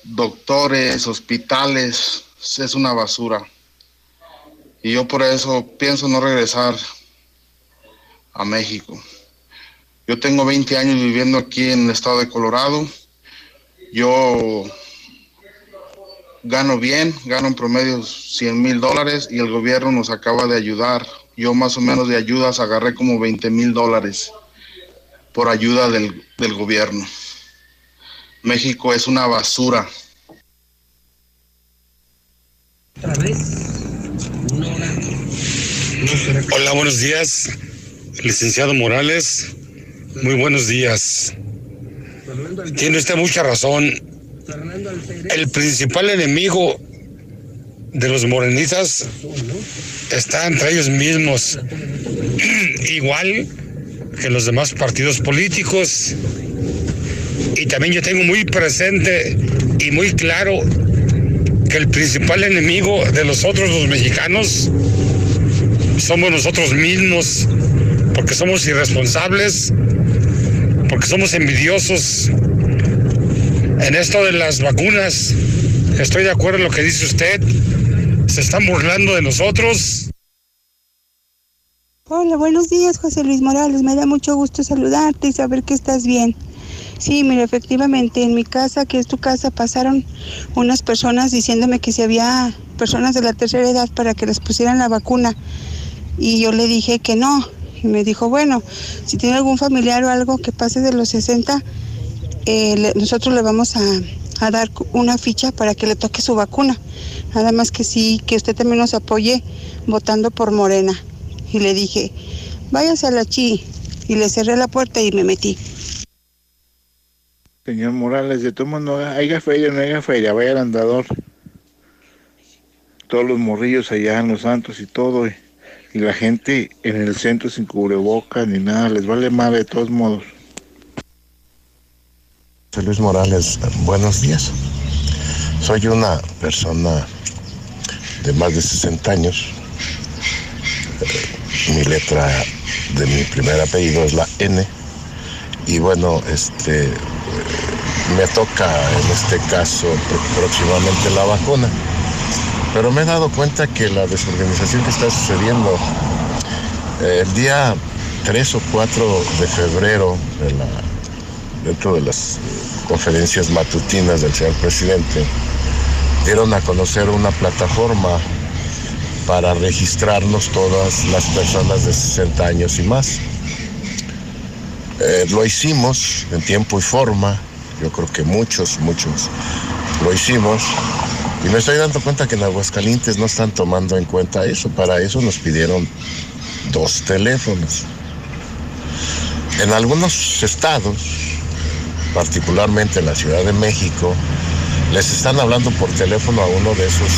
Doctores, hospitales, es una basura. Y yo por eso pienso no regresar a México. Yo tengo 20 años viviendo aquí en el estado de Colorado. Yo gano bien, gano en promedio 100 mil dólares y el gobierno nos acaba de ayudar. Yo más o menos de ayudas agarré como 20 mil dólares por ayuda del, del gobierno. México es una basura. Hola, buenos días, licenciado Morales. Muy buenos días. Tiene usted mucha razón. El principal enemigo de los morenistas está entre ellos mismos, igual que los demás partidos políticos. Y también yo tengo muy presente y muy claro que el principal enemigo de nosotros los mexicanos somos nosotros mismos, porque somos irresponsables, porque somos envidiosos. En esto de las vacunas, estoy de acuerdo en lo que dice usted, se están burlando de nosotros. Hola, buenos días, José Luis Morales. Me da mucho gusto saludarte y saber que estás bien. Sí, mira, efectivamente, en mi casa, que es tu casa, pasaron unas personas diciéndome que si había personas de la tercera edad para que les pusieran la vacuna. Y yo le dije que no. Y me dijo, bueno, si tiene algún familiar o algo que pase de los 60, eh, nosotros le vamos a, dar una ficha para que le toque su vacuna. Nada más que sí, que usted también nos apoye votando por Morena. Y le dije, váyase a la chi. Y le cerré la puerta y me metí. Señor Morales, de todos modos, no haya feria, no haya feria, vaya al andador. Todos los morrillos allá en Los Santos y todo, y, y la gente en el centro sin cubrebocas ni nada, les vale madre de todos modos. Luis Morales, buenos días. Soy una persona de más de 60 años. Eh, Mi letra de mi primer apellido es la N. Y bueno, este eh, me toca en este caso pr- próximamente la vacuna. Pero me he dado cuenta que la desorganización que está sucediendo eh, el día 3 o 4 de febrero de la dentro de las eh, conferencias matutinas del señor presidente, dieron a conocer una plataforma para registrarnos todas las personas de 60 años y más. Eh, lo hicimos en tiempo y forma, yo creo que muchos, muchos lo hicimos, y me estoy dando cuenta que en Aguascalientes no están tomando en cuenta eso, para eso nos pidieron dos teléfonos. En algunos estados, particularmente en la Ciudad de México, les están hablando por teléfono a uno de esos,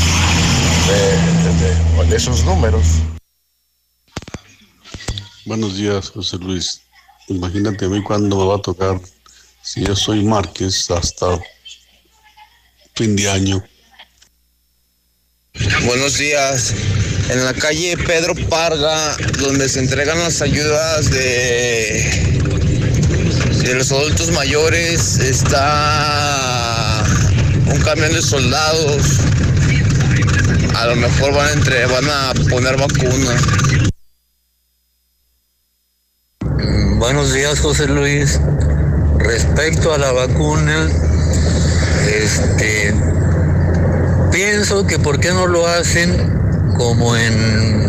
de, de- de esos números. Buenos días, José Luis. Imagínate a mí cuándo me va a tocar, si yo soy Márquez, hasta fin de año. Buenos días. En la calle Pedro Parga, donde se entregan las ayudas de, de los adultos mayores, está un camión de soldados. A lo mejor van entre, van a poner vacuna. Mm, Buenos días, José Luis. Respecto a la vacuna, este, pienso que por qué no lo hacen como en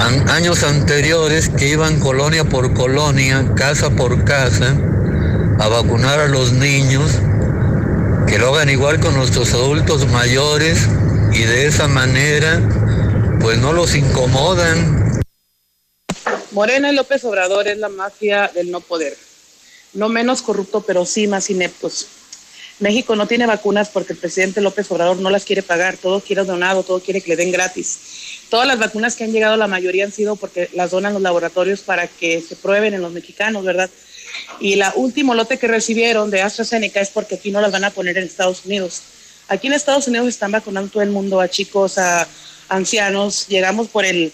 años anteriores que iban colonia por colonia, casa por casa, a vacunar a los niños, que lo hagan igual con nuestros adultos mayores y de esa manera pues no los incomodan, Morena y López Obrador es la mafia del no poder. No menos corrupto, pero sí más ineptos. México no tiene vacunas porque el presidente López Obrador no las quiere pagar, todo quiere donado, todo quiere que le den gratis. Todas las vacunas que han llegado, la mayoría han sido porque las donan los laboratorios para que se prueben en los mexicanos, ¿verdad? Y la último lote que recibieron de AstraZeneca es porque aquí no las van a poner en Estados Unidos. Aquí en Estados Unidos están vacunando todo el mundo, a chicos, a ancianos. Llegamos por el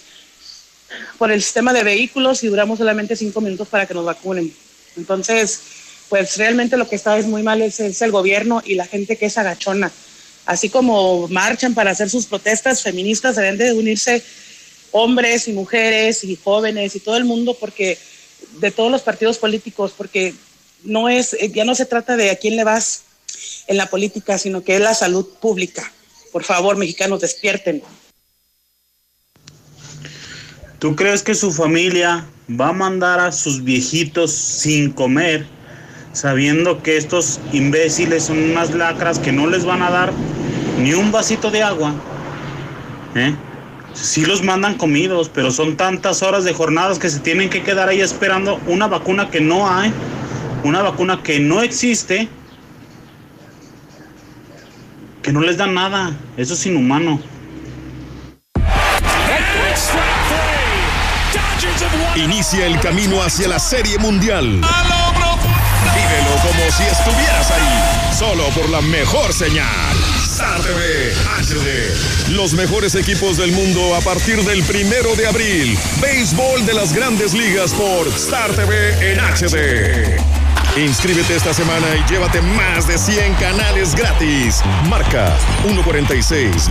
por el sistema de vehículos y duramos solamente cinco minutos para que nos vacunen. Entonces, pues realmente lo que está es muy mal es, es el gobierno y la gente que es agachona. Así como marchan para hacer sus protestas feministas, deben de unirse hombres y mujeres y jóvenes y todo el mundo porque de todos los partidos políticos, porque no es, eh, ya no se trata de a quién le vas, en la política, sino que es la salud pública. Por favor, mexicanos, despierten. ¿Tú crees que su familia va a mandar a sus viejitos sin comer, sabiendo que estos imbéciles son unas lacras que no les van a dar ni un vasito de agua? ¿Eh? Sí los mandan comidos, pero son tantas horas de jornadas que se tienen que quedar ahí esperando una vacuna que no hay, una vacuna que no existe, que no les dan nada. Eso es inhumano. Inicia el camino hacia la Serie Mundial. Vívelo como si estuvieras ahí, solo por la mejor señal. Los mejores equipos del mundo a partir del primero de abril. Béisbol de las grandes ligas por Star TV en HD. Inscríbete esta semana y llévate más de 100 canales gratis. Marca 146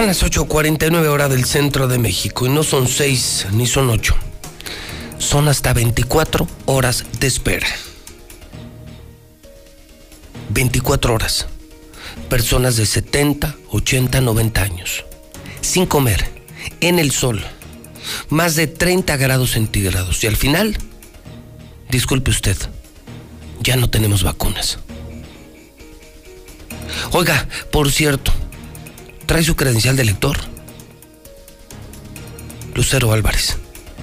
Son las 8.49 horas del centro de México y no son 6 ni son 8. Son hasta 24 horas de espera. 24 horas. Personas de 70, 80, 90 años. Sin comer, en el sol. Más de 30 grados centígrados. Y al final, disculpe usted, ya no tenemos vacunas. Oiga, por cierto, ¿Trae su credencial de lector? Lucero Álvarez.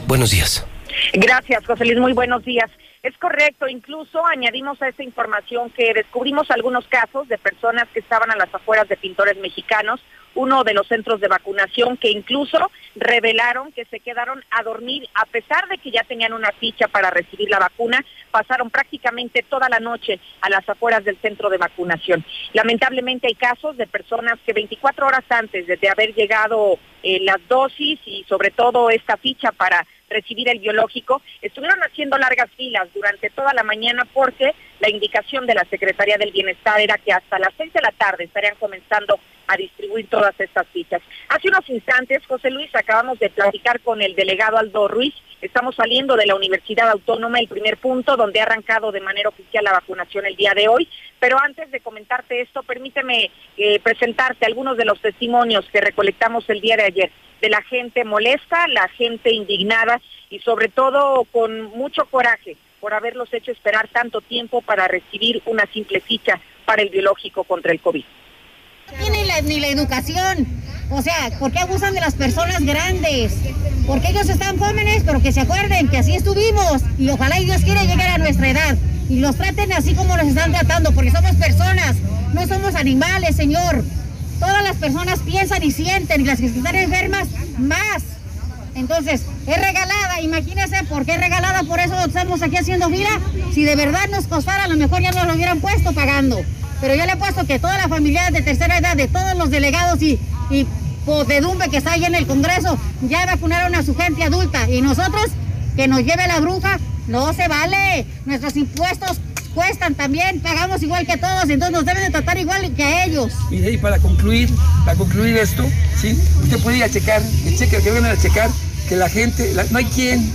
Buenos días. Gracias, José Luis. Muy buenos días. Es correcto, incluso añadimos a esa información que descubrimos algunos casos de personas que estaban a las afueras de pintores mexicanos, uno de los centros de vacunación que incluso revelaron que se quedaron a dormir a pesar de que ya tenían una ficha para recibir la vacuna, pasaron prácticamente toda la noche a las afueras del centro de vacunación. Lamentablemente hay casos de personas que 24 horas antes de haber llegado eh, las dosis y sobre todo esta ficha para recibir el biológico, estuvieron haciendo largas filas durante toda la mañana porque la indicación de la Secretaría del Bienestar era que hasta las seis de la tarde estarían comenzando a distribuir todas estas fichas. Hace unos instantes, José Luis, acabamos de platicar con el delegado Aldo Ruiz. Estamos saliendo de la Universidad Autónoma, el primer punto, donde ha arrancado de manera oficial la vacunación el día de hoy. Pero antes de comentarte esto, permíteme eh, presentarte algunos de los testimonios que recolectamos el día de ayer de la gente molesta, la gente indignada y sobre todo con mucho coraje por haberlos hecho esperar tanto tiempo para recibir una simple ficha para el biológico contra el COVID. Ni la educación. O sea, ¿por qué abusan de las personas grandes? Porque ellos están jóvenes, pero que se acuerden que así estuvimos y ojalá y Dios quiera llegar a nuestra edad y los traten así como nos están tratando, porque somos personas, no somos animales, Señor. Todas las personas piensan y sienten y las que están enfermas más. Entonces, es regalada, imagínense por qué es regalada, por eso estamos aquí haciendo fila. Si de verdad nos costara, a lo mejor ya nos lo hubieran puesto pagando. Pero yo le he puesto que todas las familias de tercera edad, de todos los delegados y, y que está ahí en el Congreso, ya vacunaron a su gente adulta. Y nosotros, que nos lleve la bruja, no se vale. Nuestros impuestos cuestan también, pagamos igual que todos, entonces nos deben de tratar igual que a ellos. Mire, y para concluir, para concluir esto, ¿sí? Usted puede ir a checar, cheque que vengan a checar, que la gente, no hay quien,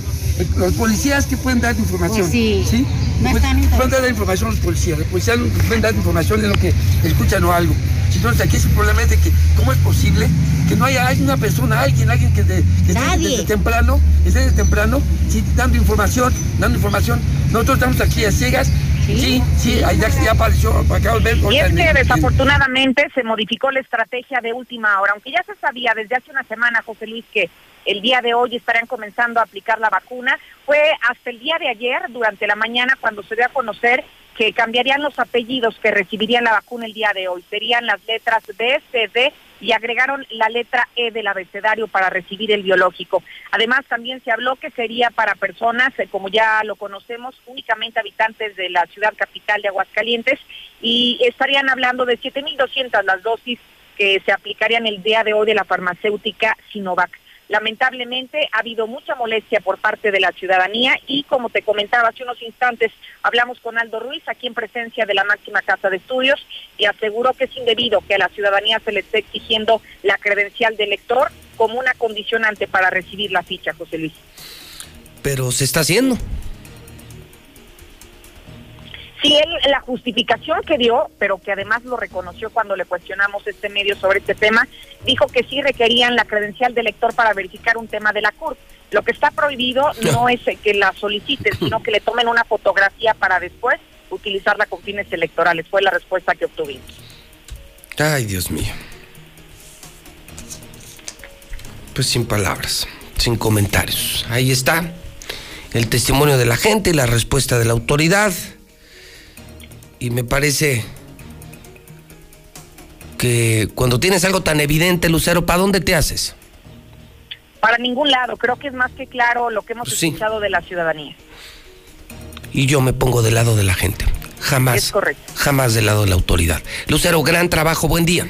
los policías que pueden dar información. Pues sí, ¿sí? no Pues, están pueden dar información los policías, los policías pueden dar información de lo que escuchan o algo. Entonces aquí es el problema es de que, ¿cómo es posible que no haya alguien, una persona, alguien, alguien que, de- que esté desde temprano, esté desde temprano, sí, dando información, dando información? Nosotros estamos aquí a ciegas, sí, sí, ahí ya, ya apareció, acabamos de ver. Y es que desafortunadamente se modificó la estrategia de última hora, aunque ya se sabía desde hace una semana, José Luis, que el día de hoy estarían comenzando a aplicar la vacuna, fue hasta el día de ayer, durante la mañana, cuando se dio a conocer que cambiarían los apellidos que recibirían la vacuna el día de hoy. Serían las letras B, C, D y agregaron la letra E del abecedario para recibir el biológico. Además, también se habló que sería para personas, eh, como ya lo conocemos, únicamente habitantes de la ciudad capital de Aguascalientes y estarían hablando de 7.200 las dosis que se aplicarían el día de hoy de la farmacéutica Sinovac. Lamentablemente ha habido mucha molestia por parte de la ciudadanía y como te comentaba hace unos instantes, hablamos con Aldo Ruiz aquí en presencia de la máxima casa de estudios y aseguró que es indebido que a la ciudadanía se le esté exigiendo la credencial de elector como una condicionante para recibir la ficha, José Luis. Pero se está haciendo. Sí, él, la justificación que dio, pero que además lo reconoció cuando le cuestionamos este medio sobre este tema, dijo que sí requerían la credencial de lector para verificar un tema de la CURP. Lo que está prohibido no es que la soliciten, sino que le tomen una fotografía para después utilizarla con fines electorales. Fue la respuesta que obtuvimos. Ay, Dios mío. Pues sin palabras, sin comentarios. Ahí está el testimonio de la gente, la respuesta de la autoridad y me parece que cuando tienes algo tan evidente, Lucero, ¿para dónde te haces? Para ningún lado, creo que es más que claro lo que hemos pues escuchado de la ciudadanía. Y yo me pongo del lado de la gente, jamás, es correcto. jamás del lado de la autoridad. Lucero, gran trabajo, buen día.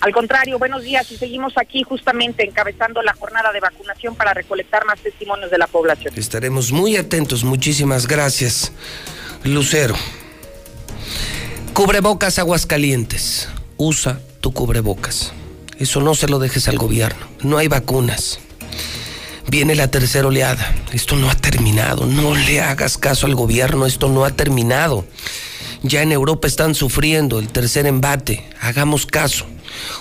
Al contrario, buenos días y seguimos aquí justamente encabezando la jornada de vacunación para recolectar más testimonios de la población. Estaremos muy atentos, muchísimas gracias, Lucero. Cubrebocas Aguascalientes. Usa tu cubrebocas. Eso no se lo dejes al gobierno. No hay vacunas. Viene la tercera oleada. Esto no ha terminado. No le hagas caso al gobierno. Esto no ha terminado. Ya en Europa están sufriendo el tercer embate. Hagamos caso.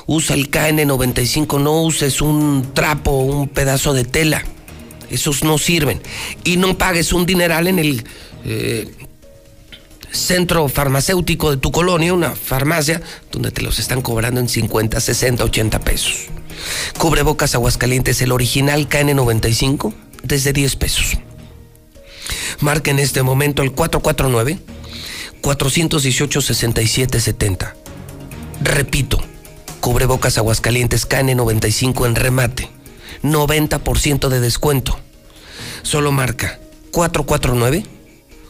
Usa el KN95. No uses un trapo un pedazo de tela. Esos no sirven. Y no pagues un dineral en el eh, centro farmacéutico de tu colonia, una farmacia, donde te los están cobrando en 50, 60, 80 pesos. Cubrebocas Aguascalientes, el original KN95, desde 10 pesos. Marca en este momento el 449 418 6770. Repito, cubrebocas Aguascalientes KN95 en remate. 90% de descuento. Solo marca 449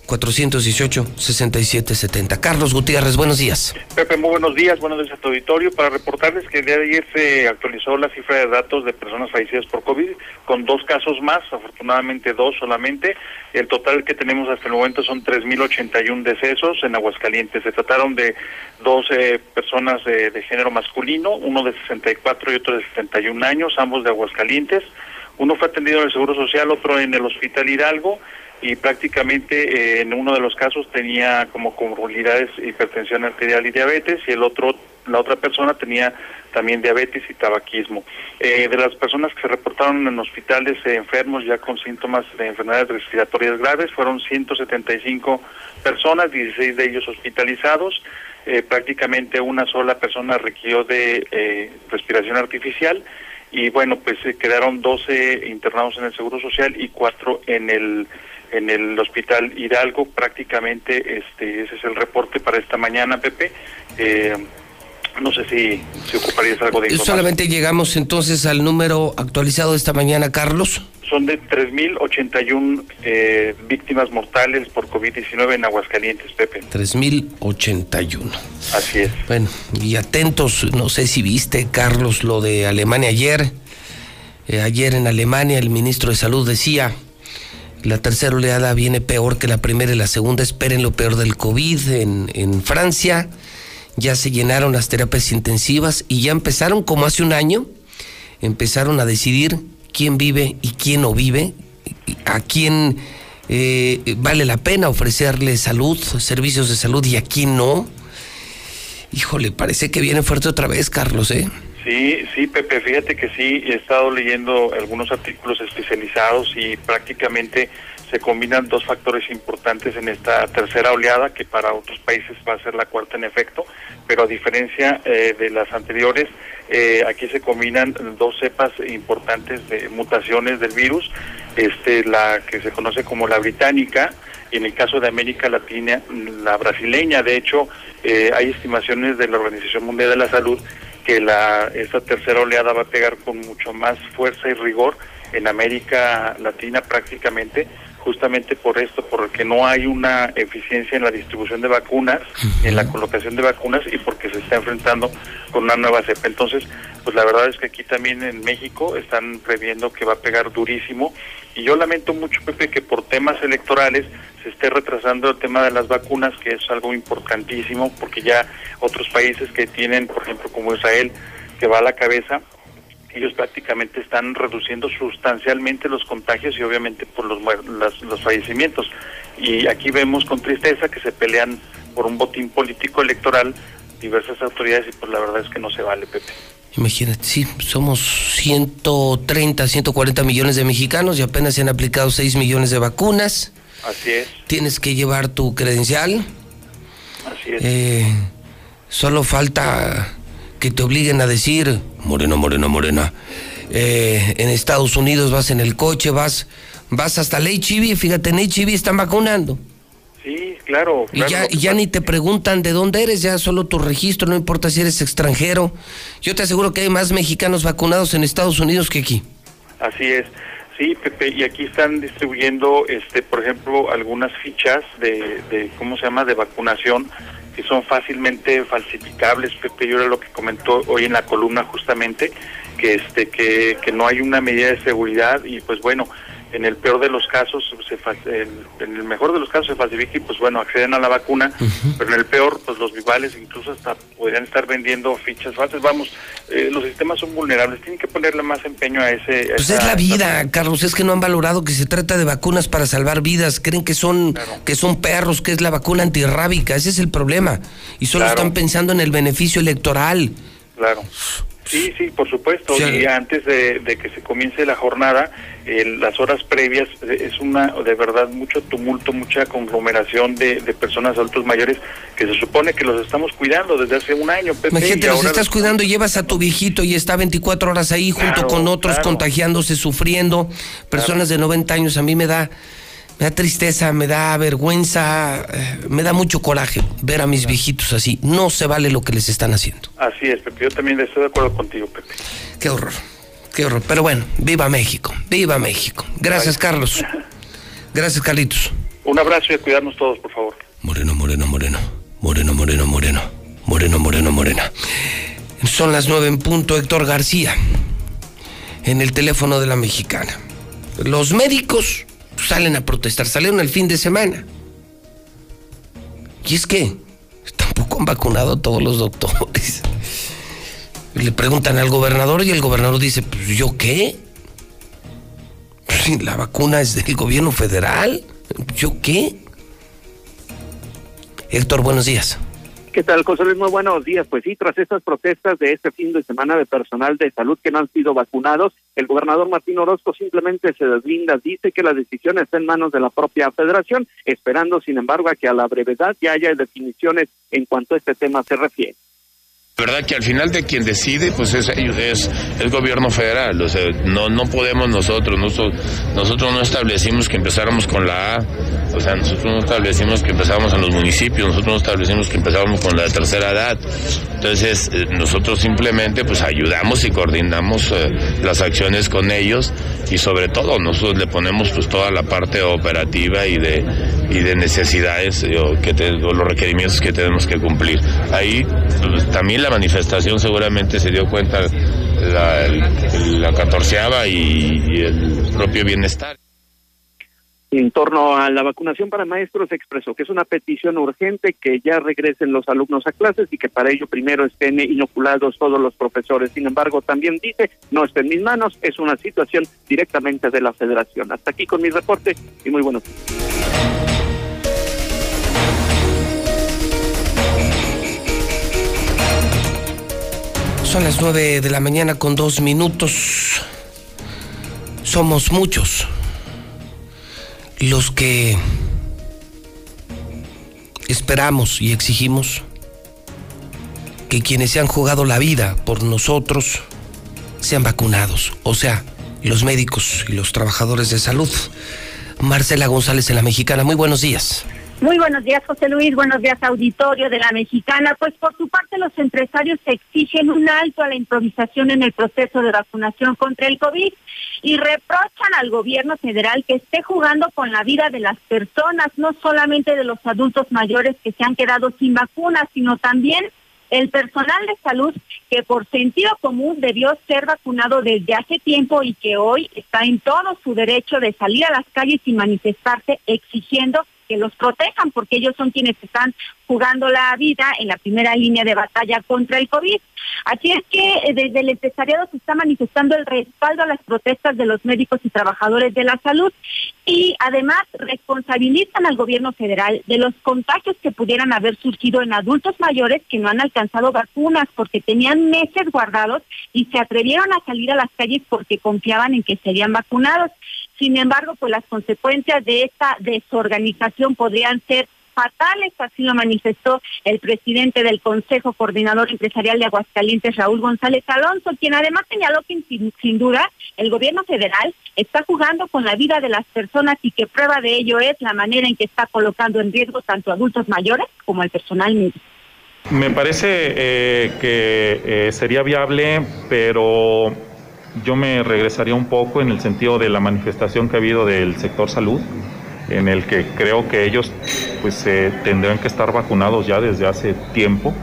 418-6770. Carlos Gutiérrez, buenos días. Pepe, muy buenos días, buenos días a tu auditorio. Para reportarles que el día de ayer se actualizó la cifra de datos de personas fallecidas por COVID, con dos casos más, afortunadamente dos solamente. El total que tenemos hasta el momento son 3.081 decesos en Aguascalientes. Se trataron de 12 personas de, género masculino, uno de 64 y otro de 71 años, ambos de Aguascalientes. Uno fue atendido en el Seguro Social, otro en el Hospital Hidalgo y prácticamente eh, en uno de los casos tenía como comorbilidades hipertensión arterial y diabetes y el otro la otra persona tenía también diabetes y tabaquismo. Eh, de las personas que se reportaron en hospitales eh, enfermos ya con síntomas de enfermedades respiratorias graves fueron 175 personas, 16 de ellos hospitalizados. prácticamente una sola persona requirió de respiración artificial y bueno, pues quedaron 12 internados en el Seguro Social y 4 en el en el hospital Hidalgo prácticamente este ese es el reporte para esta mañana Pepe eh, no sé si, si ocuparías algo de información. Solamente llegamos entonces al número actualizado de esta mañana, Carlos. Son de 3.081 eh, víctimas mortales por COVID-19 en Aguascalientes, Pepe. 3.081. Así es. Bueno, y atentos, no sé si viste, Carlos, lo de Alemania ayer. Eh, ayer en Alemania el ministro de Salud decía la tercera oleada viene peor que la primera y la segunda. Esperen lo peor del COVID en, en Francia. Ya se llenaron las terapias intensivas y ya empezaron, como hace un año, empezaron a decidir quién vive y quién no vive, a quién eh, vale la pena ofrecerle salud, servicios de salud y a quién no. Híjole, parece que viene fuerte otra vez, Carlos, ¿eh? Sí, sí, Pepe, fíjate que sí, he estado leyendo algunos artículos especializados y prácticamente se combinan dos factores importantes en esta tercera oleada, que para otros países va a ser la cuarta en efecto, pero a diferencia eh, de las anteriores, eh, aquí se combinan dos cepas importantes de mutaciones del virus, este, la que se conoce como la británica, y en el caso de América Latina, la brasileña. De hecho, eh, hay estimaciones de la Organización Mundial de la Salud que la, esta tercera oleada va a pegar con mucho más fuerza y rigor en América Latina prácticamente, justamente por esto, porque no hay una eficiencia en la distribución de vacunas, en la colocación de vacunas y porque se está enfrentando con una nueva cepa. Entonces, pues la verdad es que aquí también en México están previendo que va a pegar durísimo y yo lamento mucho, Pepe, que por temas electorales se esté retrasando el tema de las vacunas, que es algo importantísimo, porque ya otros países que tienen, por ejemplo, como Israel, que va a la cabeza, ellos prácticamente están reduciendo sustancialmente los contagios y obviamente por los, los fallecimientos. Y aquí vemos con tristeza que se pelean por un botín político electoral diversas autoridades y pues la verdad es que no se vale, Pepe. Imagínate, sí, somos 130, 140 millones de mexicanos y apenas se han aplicado 6 millones de vacunas. Así es. Tienes que llevar tu credencial. Así es. Eh, solo falta que te obliguen a decir, morena, morena, morena, eh, en Estados Unidos vas en el coche, vas, vas hasta el HIV, fíjate, en HIV están vacunando. Sí, claro. y ya, ya ni te preguntan de dónde eres, ya solo tu registro, no importa si eres extranjero. Yo te aseguro que hay más mexicanos vacunados en Estados Unidos que aquí. Así es. Sí, Pepe, y aquí están distribuyendo, este, por ejemplo, algunas fichas de, de ¿cómo se llama?, de vacunación que son fácilmente falsificables. Pepe era lo que comentó hoy en la columna justamente, que este que, que no hay una medida de seguridad y pues bueno, en el peor de los casos, se, en el mejor de los casos se falsifica y pues bueno, acceden a la vacuna, pero en el peor, pues los vivales incluso hasta podrían estar vendiendo fichas falsas. Vamos, eh, los sistemas son vulnerables, tienen que ponerle más empeño a ese... pues es la vida, Carlos, es que no han valorado que se trata de vacunas para salvar vidas, creen que son, que son perros, que es la vacuna antirrábica, ese es el problema, y solo están pensando en el beneficio electoral. Claro. Sí, sí, por supuesto. Y antes de, que se comience la jornada, en las horas previas eh, es una, de verdad, mucho tumulto, mucha conglomeración de, personas adultos mayores que se supone que los estamos cuidando desde hace un año. Pepe, Imagínate, los estás cuidando, llevas a tu viejito y está 24 horas ahí junto con otros contagiándose, sufriendo. Personas de 90 años, a mí me da me da tristeza, me da vergüenza, eh, me da mucho coraje ver a mis viejitos así. No se vale lo que les están haciendo. Así es, Pepe. Yo también estoy de acuerdo contigo, Pepe. Qué horror, qué horror. Pero bueno, viva México, viva México. Gracias, Carlos. Gracias, Carlitos. Un abrazo y a cuidarnos todos, por favor. Moreno, moreno, moreno. Moreno, moreno, moreno. Moreno, moreno, morena. Son las nueve en punto, Héctor García. En el teléfono de la mexicana. Los médicos salen a protestar, salieron el fin de semana. Y es que tampoco han vacunado todos los doctores. Le preguntan al gobernador y el gobernador dice, pues yo qué? Pues, la vacuna es del gobierno federal. ¿Yo qué? Héctor, buenos días. ¿Qué tal, José? Muy buenos días. Pues sí, tras estas protestas de este fin de semana de personal de salud que no han sido vacunados, el gobernador Martín Orozco simplemente se deslinda, dice que la decisión está en manos de la propia federación, esperando, sin embargo, a que a la brevedad ya haya definiciones en cuanto a este tema se refiere verdad que al final de quien decide pues es es el gobierno federal o sea no no podemos nosotros nosotros nosotros no establecimos que empezáramos con la A o sea nosotros no establecimos que empezábamos en los municipios nosotros no establecimos que empezábamos con la tercera edad. Entonces eh, nosotros simplemente pues ayudamos y coordinamos eh, las acciones con ellos y sobre todo nosotros le ponemos pues toda la parte operativa y de y de necesidades eh, o que los requerimientos que tenemos que cumplir. Ahí pues, también la manifestación seguramente se dio cuenta la, la catorceava y, el propio bienestar. En torno a la vacunación para maestros, expresó que es una petición urgente que ya regresen los alumnos a clases y que para ello primero estén inoculados todos los profesores. Sin embargo, también dice, no está en mis manos, es una situación directamente de la federación. Hasta aquí con mi reporte y muy buenos días. Son las nueve de la mañana con dos minutos. Somos muchos los que esperamos y exigimos que quienes se han jugado la vida por nosotros sean vacunados, o sea, los médicos y los trabajadores de salud. Marcela González en la Mexicana, muy buenos días. Muy buenos días, José Luis. Buenos días, auditorio de la Mexicana. Pues por su parte, los empresarios exigen un alto a la improvisación en el proceso de vacunación contra el COVID y reprochan al gobierno federal que esté jugando con la vida de las personas, no solamente de los adultos mayores que se han quedado sin vacunas, sino también el personal de salud que por sentido común debió ser vacunado desde hace tiempo y que hoy está en todo su derecho de salir a las calles y manifestarse exigiendo que los protejan, porque ellos son quienes están jugando la vida en la primera línea de batalla contra el COVID. Así es que eh, desde el empresariado se está manifestando el respaldo a las protestas de los médicos y trabajadores de la salud y además responsabilizan al gobierno federal de los contagios que pudieran haber surgido en adultos mayores que no han alcanzado vacunas porque tenían meses guardados y se atrevieron a salir a las calles porque confiaban en que serían vacunados. Sin embargo, pues las consecuencias de esta desorganización podrían ser fatales, así lo manifestó el presidente del Consejo Coordinador Empresarial de Aguascalientes, Raúl González Alonso, quien además señaló que sin, duda el gobierno federal está jugando con la vida de las personas y que prueba de ello es la manera en que está colocando en riesgo tanto adultos mayores como el personal médico. Me parece eh, que eh, sería viable, pero yo me regresaría un poco en el sentido de la manifestación que ha habido del sector salud, en el que creo que ellos pues eh, tendrán que estar vacunados ya desde hace tiempo,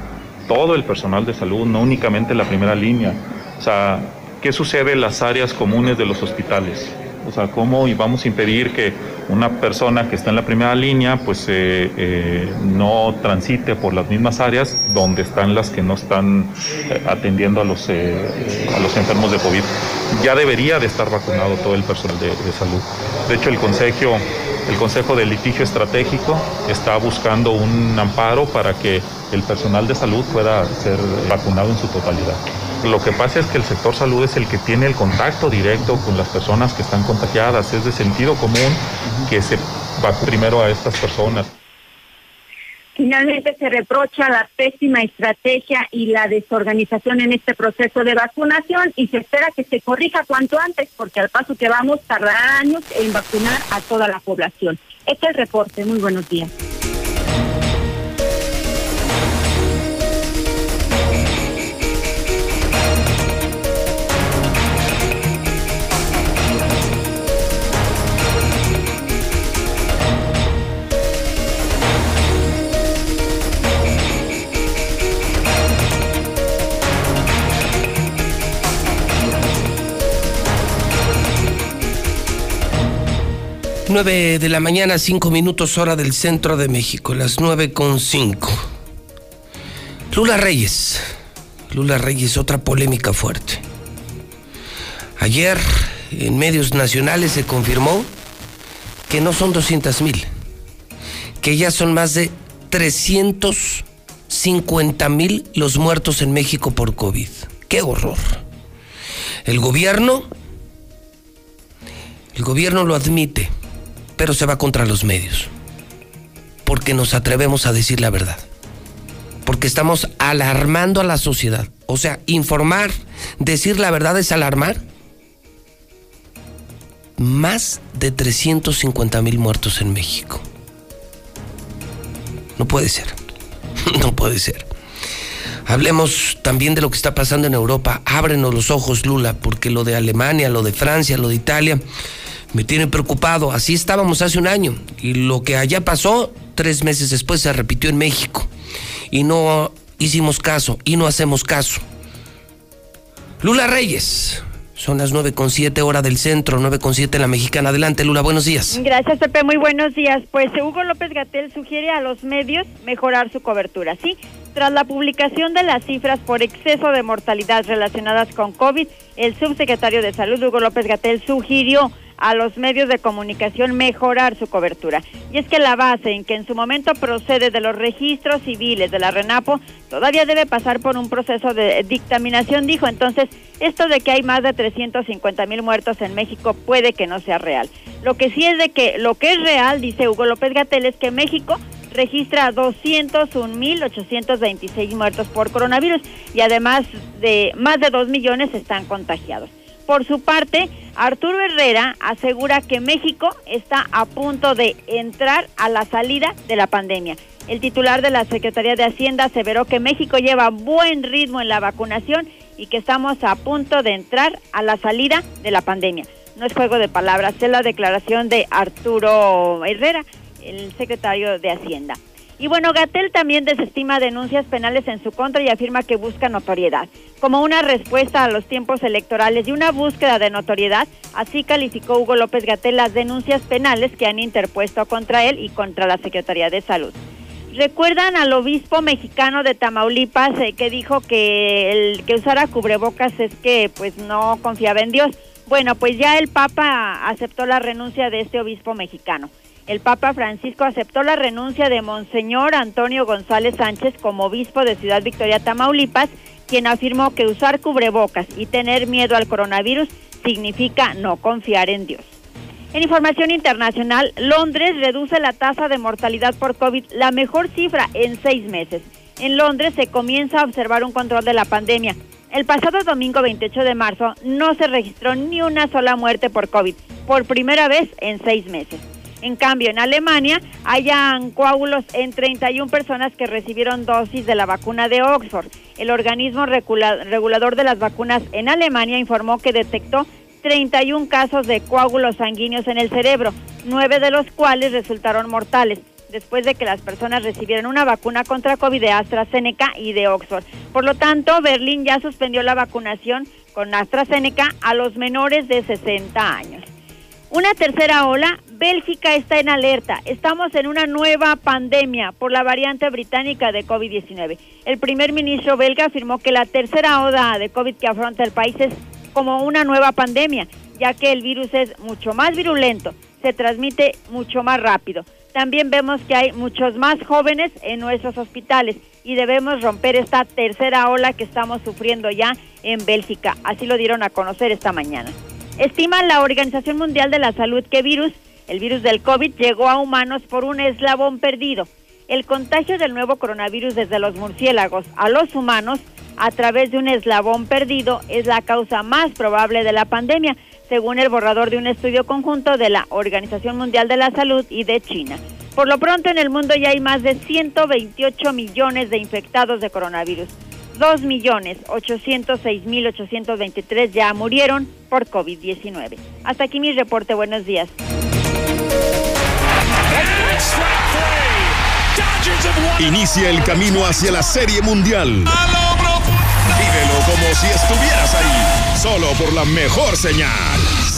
todo el personal de salud, no únicamente la primera línea. O sea, ¿qué sucede en las áreas comunes de los hospitales? O sea, ¿cómo vamos a impedir que una persona que está en la primera línea pues eh, eh, no transite por las mismas áreas donde están las que no están eh, atendiendo a los, a los enfermos de COVID? Ya debería de estar vacunado todo el personal de, de salud. De hecho, el Consejo, el Consejo de Litigio Estratégico está buscando un amparo para que el personal de salud pueda ser vacunado en su totalidad. Lo que pasa es que el sector salud es el que tiene el contacto directo con las personas que están contagiadas. Es de sentido común que se va primero a estas personas. Finalmente se reprocha la pésima estrategia y la desorganización en este proceso de vacunación y se espera que se corrija cuanto antes porque al paso que vamos tardará años en vacunar a toda la población. Este es el reporte. Muy buenos días. 9 de la mañana, 5 minutos hora del centro de México, las 9 con 5. Lula Reyes, Lula Reyes, otra polémica fuerte. Ayer en medios nacionales se confirmó que no son 200 mil, que ya son más de 350 mil los muertos en México por COVID. ¡Qué horror! El gobierno, el gobierno lo admite pero se va contra los medios. Porque nos atrevemos a decir la verdad. Porque estamos alarmando a la sociedad. O sea, informar, decir la verdad es alarmar. Más de 350 mil muertos en México. No puede ser. No puede ser. Hablemos también de lo que está pasando en Europa. Ábrenos los ojos, Lula, porque lo de Alemania, lo de Francia, lo de Italia me tiene preocupado. Así estábamos hace un año y lo que allá pasó, tres meses después se repitió en México. Y no hicimos caso y no hacemos caso. Lula Reyes. Son las nueve con siete hora del centro, nueve con siete la mexicana. Adelante, Lula, buenos días. Gracias, Pepe, muy buenos días. Pues Hugo López Gatel sugiere a los medios mejorar su cobertura, ¿sí? Tras la publicación de las cifras por exceso de mortalidad relacionadas con COVID, el subsecretario de Salud, Hugo López Gatel, sugirió a los medios de comunicación mejorar su cobertura. Y es que la base en que en su momento procede de los registros civiles de la RENAPO todavía debe pasar por un proceso de dictaminación, dijo. Entonces, esto de que hay más de 350 mil muertos en México puede que no sea real. Lo que sí es de que lo que es real, dice Hugo López Gatel, es que México registra 201.826 muertos por coronavirus y además de más de 2 millones están contagiados. Por su parte, Arturo Herrera asegura que México está a punto de entrar a la salida de la pandemia. El titular de la Secretaría de Hacienda aseveró que México lleva buen ritmo en la vacunación y que estamos a punto de entrar a la salida de la pandemia. No es juego de palabras, es la declaración de Arturo Herrera, el secretario de Hacienda. Y bueno, Gatel también desestima denuncias penales en su contra y afirma que busca notoriedad. Como una respuesta a los tiempos electorales y una búsqueda de notoriedad, así calificó Hugo López Gatel las denuncias penales que han interpuesto contra él y contra la Secretaría de Salud. ¿Recuerdan al obispo mexicano de Tamaulipas eh, que dijo que el que usara cubrebocas es que pues no confiaba en Dios? Bueno, pues ya el Papa aceptó la renuncia de este obispo mexicano. El Papa Francisco aceptó la renuncia de Monseñor Antonio González Sánchez como obispo de Ciudad Victoria, Tamaulipas, quien afirmó que usar cubrebocas y tener miedo al coronavirus significa no confiar en Dios. En información internacional, Londres reduce la tasa de mortalidad por COVID, la mejor cifra en seis meses. En Londres se comienza a observar un control de la pandemia. El pasado domingo 28 de marzo no se registró ni una sola muerte por COVID, por primera vez en seis meses. En cambio, en Alemania hayan coágulos en 31 personas que recibieron dosis de la vacuna de Oxford. El organismo regulador de las vacunas en Alemania informó que detectó 31 casos de coágulos sanguíneos en el cerebro, nueve de los cuales resultaron mortales después de que las personas recibieran una vacuna contra COVID de AstraZeneca y de Oxford. Por lo tanto, Berlín ya suspendió la vacunación con AstraZeneca a los menores de 60 años. Una tercera ola, Bélgica está en alerta. Estamos en una nueva pandemia por la variante británica de COVID-19. El primer ministro belga afirmó que la tercera ola de COVID que afronta el país es como una nueva pandemia, ya que el virus es mucho más virulento, se transmite mucho más rápido. También vemos que hay muchos más jóvenes en nuestros hospitales y debemos romper esta tercera ola que estamos sufriendo ya en Bélgica. Así lo dieron a conocer esta mañana. Estima la Organización Mundial de la Salud que virus, el virus del COVID, llegó a humanos por un eslabón perdido. El contagio del nuevo coronavirus desde los murciélagos a los humanos a través de un eslabón perdido es la causa más probable de la pandemia, según el borrador de un estudio conjunto de la Organización Mundial de la Salud y de China. Por lo pronto en el mundo ya hay más de 128 millones de infectados de coronavirus. 2 millones 806 mil 823 ya murieron por COVID-19. Hasta aquí mi reporte. Buenos días. Inicia el camino hacia la Serie Mundial como si estuvieras ahí. Solo por la mejor señal.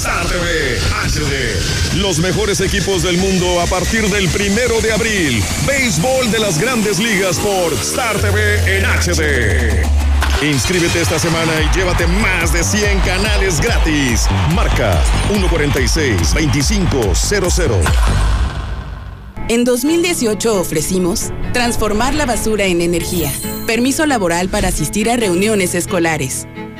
Star TV HD. Los mejores equipos del mundo a partir del primero de abril. Béisbol de las grandes ligas por Star TV en HD. Inscríbete esta semana y llévate más de 100 canales gratis. Marca 146-2500. En 2018 ofrecimos transformar la basura en energía, permiso laboral para asistir a reuniones escolares,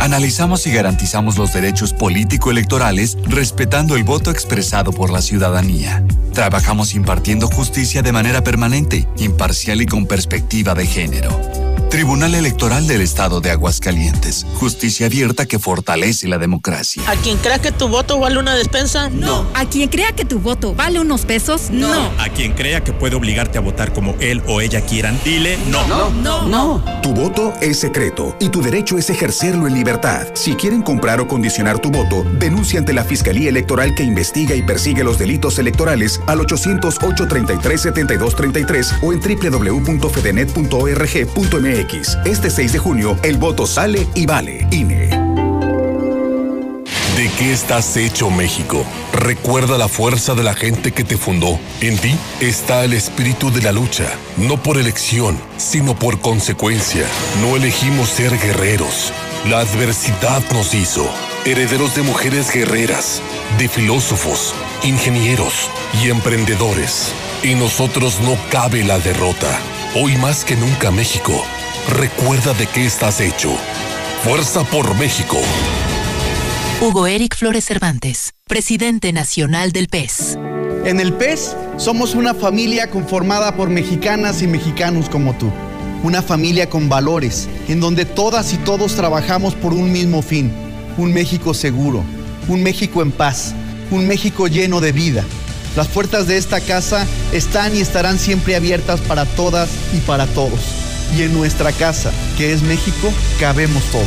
Analizamos y garantizamos los derechos político-electorales respetando el voto expresado por la ciudadanía. Trabajamos impartiendo justicia de manera permanente, imparcial y con perspectiva de género Tribunal Electoral del Estado de Aguascalientes. Justicia abierta que fortalece la democracia. ¿A quien crea que tu voto vale una despensa? No. ¿A quien crea que tu voto vale unos pesos? No. ¿A quien crea que puede obligarte a votar como él o ella quieran? Dile no. No. No. no. Tu voto es secreto y tu derecho es ejercerlo en libertad. Si quieren comprar o condicionar tu voto, denuncia ante la Fiscalía Electoral que investiga y persigue los delitos electorales al 808 33 7233 o en www.fedenet.org.mx. Este 6 de junio, el voto sale y vale. INE. ¿De qué estás hecho México? Recuerda la fuerza de la gente que te fundó. En ti está el espíritu de la lucha, no por elección, sino por consecuencia. No elegimos ser guerreros. La adversidad nos hizo herederos de mujeres guerreras, de filósofos, ingenieros y emprendedores. En nosotros no cabe la derrota. Hoy más que nunca México Recuerda de qué estás hecho. Fuerza por México. Hugo Eric Flores Cervantes, presidente nacional del PES. En el PES somos una familia conformada por mexicanas y mexicanos como tú. Una familia con valores, en donde todas y todos trabajamos por un mismo fin. Un México seguro, un México en paz, un México lleno de vida. Las puertas de esta casa están y estarán siempre abiertas para todas y para todos y en nuestra casa, que es México, cabemos todos.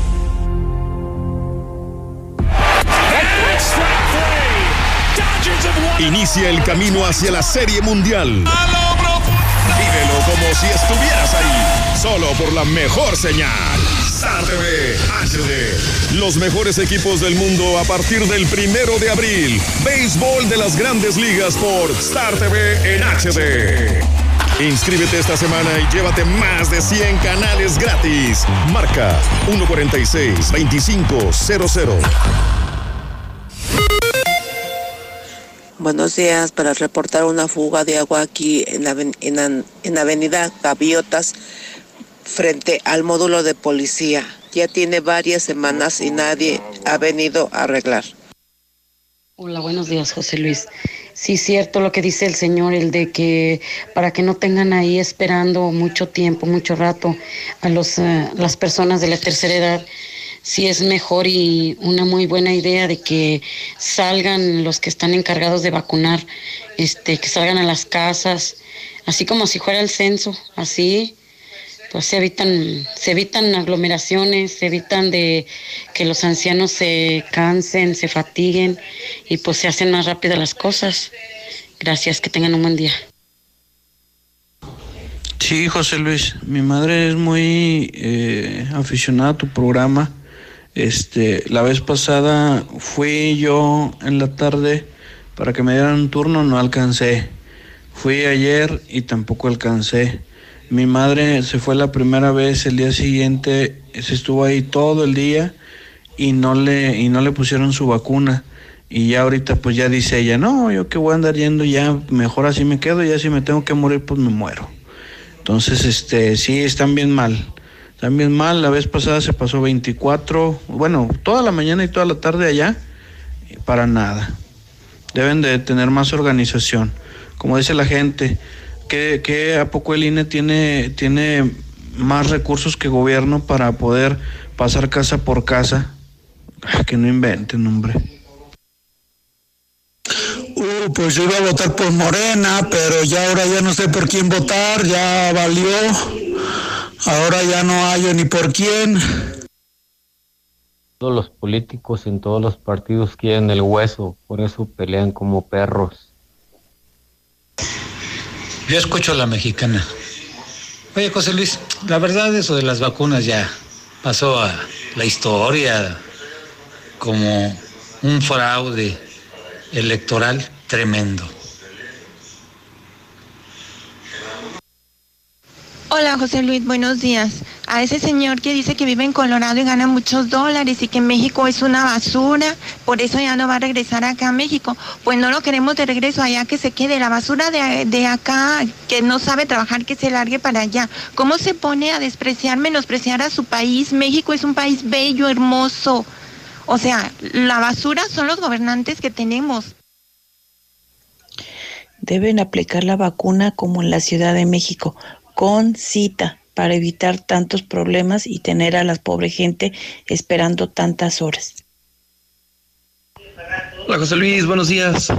Inicia el camino hacia la Serie Mundial. Vívelo como si estuvieras ahí, solo por la mejor señal. Star TV HD. Los mejores equipos del mundo a partir del primero de abril. Béisbol de las grandes ligas por Star TV en HD. Inscríbete esta semana y llévate más de 100 canales gratis. Marca 146 2500. Buenos días, para reportar una fuga de agua aquí en, la, en, Avenida Gaviotas, frente al módulo de policía. Ya tiene varias semanas y nadie ha venido a arreglar. Hola, buenos días, José Luis. Sí, cierto lo que dice el señor, el de que para que no tengan ahí esperando mucho tiempo, mucho rato a los, eh, las personas de la tercera edad sí es mejor y una muy buena idea de que salgan los que están encargados de vacunar, este, que salgan a las casas, así como si fuera el censo, así pues se evitan, se evitan aglomeraciones, se evitan de que los ancianos se cansen, se fatiguen y pues se hacen más rápidas las cosas. Gracias, que tengan un buen día. Sí, José Luis, mi madre es muy eh, aficionada a tu programa este, la vez pasada fui yo en la tarde para que me dieran un turno, no alcancé. Fui ayer y tampoco alcancé. Mi madre se fue la primera vez, el día siguiente se estuvo ahí todo el día y no le, y no le pusieron su vacuna. Y ya ahorita pues ya dice ella, no, yo que voy a andar yendo ya, mejor así me quedo, ya si me tengo que morir pues me muero. Entonces, este, sí, están bien mal. También mal, la vez pasada se pasó 24, bueno, toda la mañana y toda la tarde allá, para nada. Deben de tener más organización. Como dice la gente, que, a poco el INE tiene, tiene más recursos que gobierno para poder pasar casa por casa. que no inventen, hombre. Uh, pues yo iba a votar por Morena, pero ya ahora ya no sé por quién votar, ya valió. Ahora ya no hay ni por quién. Todos los políticos en todos los partidos quieren el hueso, por eso pelean como perros. Yo escucho a la mexicana. Oye, José Luis, la verdad eso de las vacunas ya pasó a la historia como un fraude electoral tremendo. Hola José Luis, buenos días. A ese señor que dice que vive en Colorado y gana muchos dólares y que México es una basura, por eso ya no va a regresar acá a México. Pues no lo queremos de regreso allá, que se quede. La basura de, de acá, que no sabe trabajar, que se largue para allá. ¿Cómo se pone a despreciar, menospreciar a su país? México es un país bello, hermoso. O sea, la basura son los gobernantes que tenemos. Deben aplicar la vacuna como en la Ciudad de México con cita para evitar tantos problemas y tener a la pobre gente esperando tantas horas. Hola José Luis, buenos días.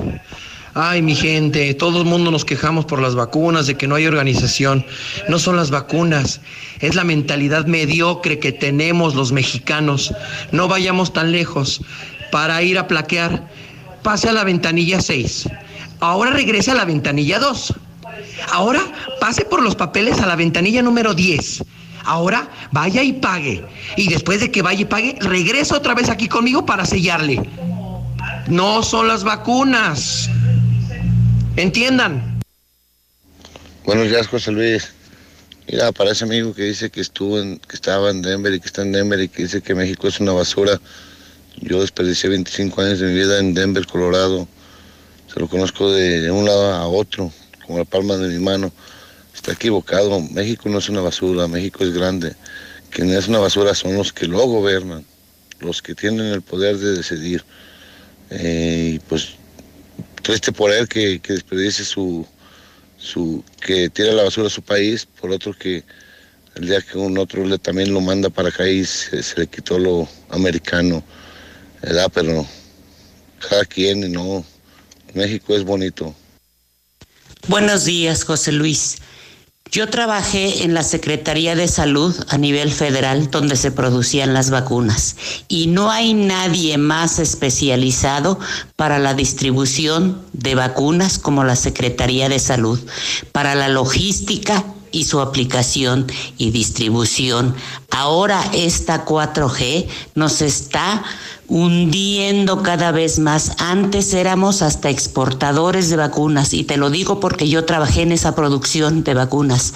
Ay, mi gente, todo el mundo nos quejamos por las vacunas, de que no hay organización. No son las vacunas, es la mentalidad mediocre que tenemos los mexicanos. No vayamos tan lejos para ir a plaquear. Pase a la ventanilla 6. Ahora regrese a la ventanilla 2. Ahora pase por los papeles a la ventanilla número 10. Ahora vaya y pague. Y después de que vaya y pague, regresa otra vez aquí conmigo para sellarle. No son las vacunas. Entiendan. Buenos días, José Luis. Mira, para ese amigo que dice que estuvo en, que estaba en Denver y que está en Denver y que dice que México es una basura. Yo desperdicié 25 años de mi vida en Denver, Colorado. Se lo conozco de un lado a otro con la palma de mi mano. Está equivocado. México no es una basura, México es grande. Quien es una basura son los que lo gobiernan, los que tienen el poder de decidir. Eh, y pues triste por él que, que desperdicie su, su, que tira la basura a su país, por otro que el día que un otro le también lo manda para acá y se, se le quitó lo americano, ¿verdad? Pero cada quien, no, México es bonito. Buenos días, José Luis. Yo trabajé en la Secretaría de Salud a nivel federal donde se producían las vacunas y no hay nadie más especializado para la distribución de vacunas como la Secretaría de Salud, para la logística y su aplicación y distribución. Ahora esta 4G nos está hundiendo cada vez más. Antes éramos hasta exportadores de vacunas y te lo digo porque yo trabajé en esa producción de vacunas.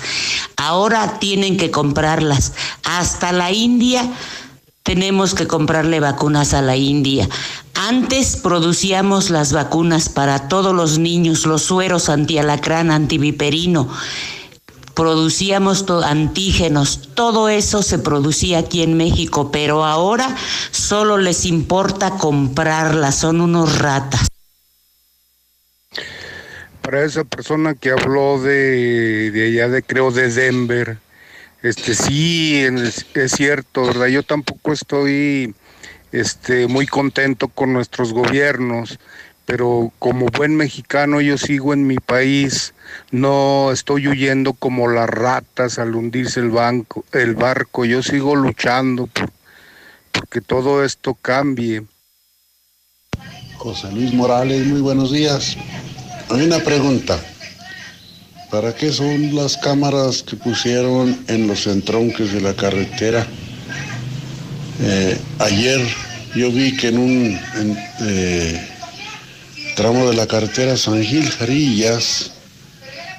Ahora tienen que comprarlas. Hasta la India tenemos que comprarle vacunas a la India. Antes producíamos las vacunas para todos los niños, los sueros antialacrán, antiviperino producíamos antígenos, todo eso se producía aquí en México, pero ahora solo les importa comprarlas, son unos ratas. Para esa persona que habló de, de allá de creo de Denver, este sí es cierto, ¿verdad? Yo tampoco estoy este muy contento con nuestros gobiernos pero como buen mexicano yo sigo en mi país, no estoy huyendo como las ratas al hundirse el, banco, el barco, yo sigo luchando por, porque todo esto cambie. José Luis Morales, muy buenos días. Hay una pregunta. ¿Para qué son las cámaras que pusieron en los entronques de la carretera? Eh, ayer yo vi que en un... Eh, tramo de la carretera San Gil Jarillas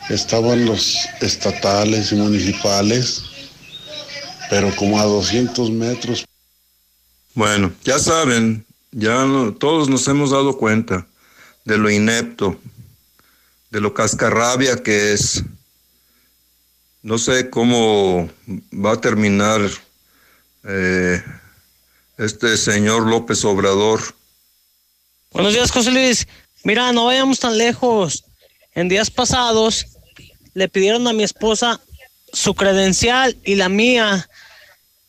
estaban los estatales y municipales, pero como a 200 metros. Bueno, ya saben, ya todos nos hemos dado cuenta de lo inepto, de lo cascarrabia que es. No sé cómo va a terminar eh, este señor López Obrador. Buenos días, José Luis. Mira, no vayamos tan lejos. En días pasados le pidieron a mi esposa su credencial y la mía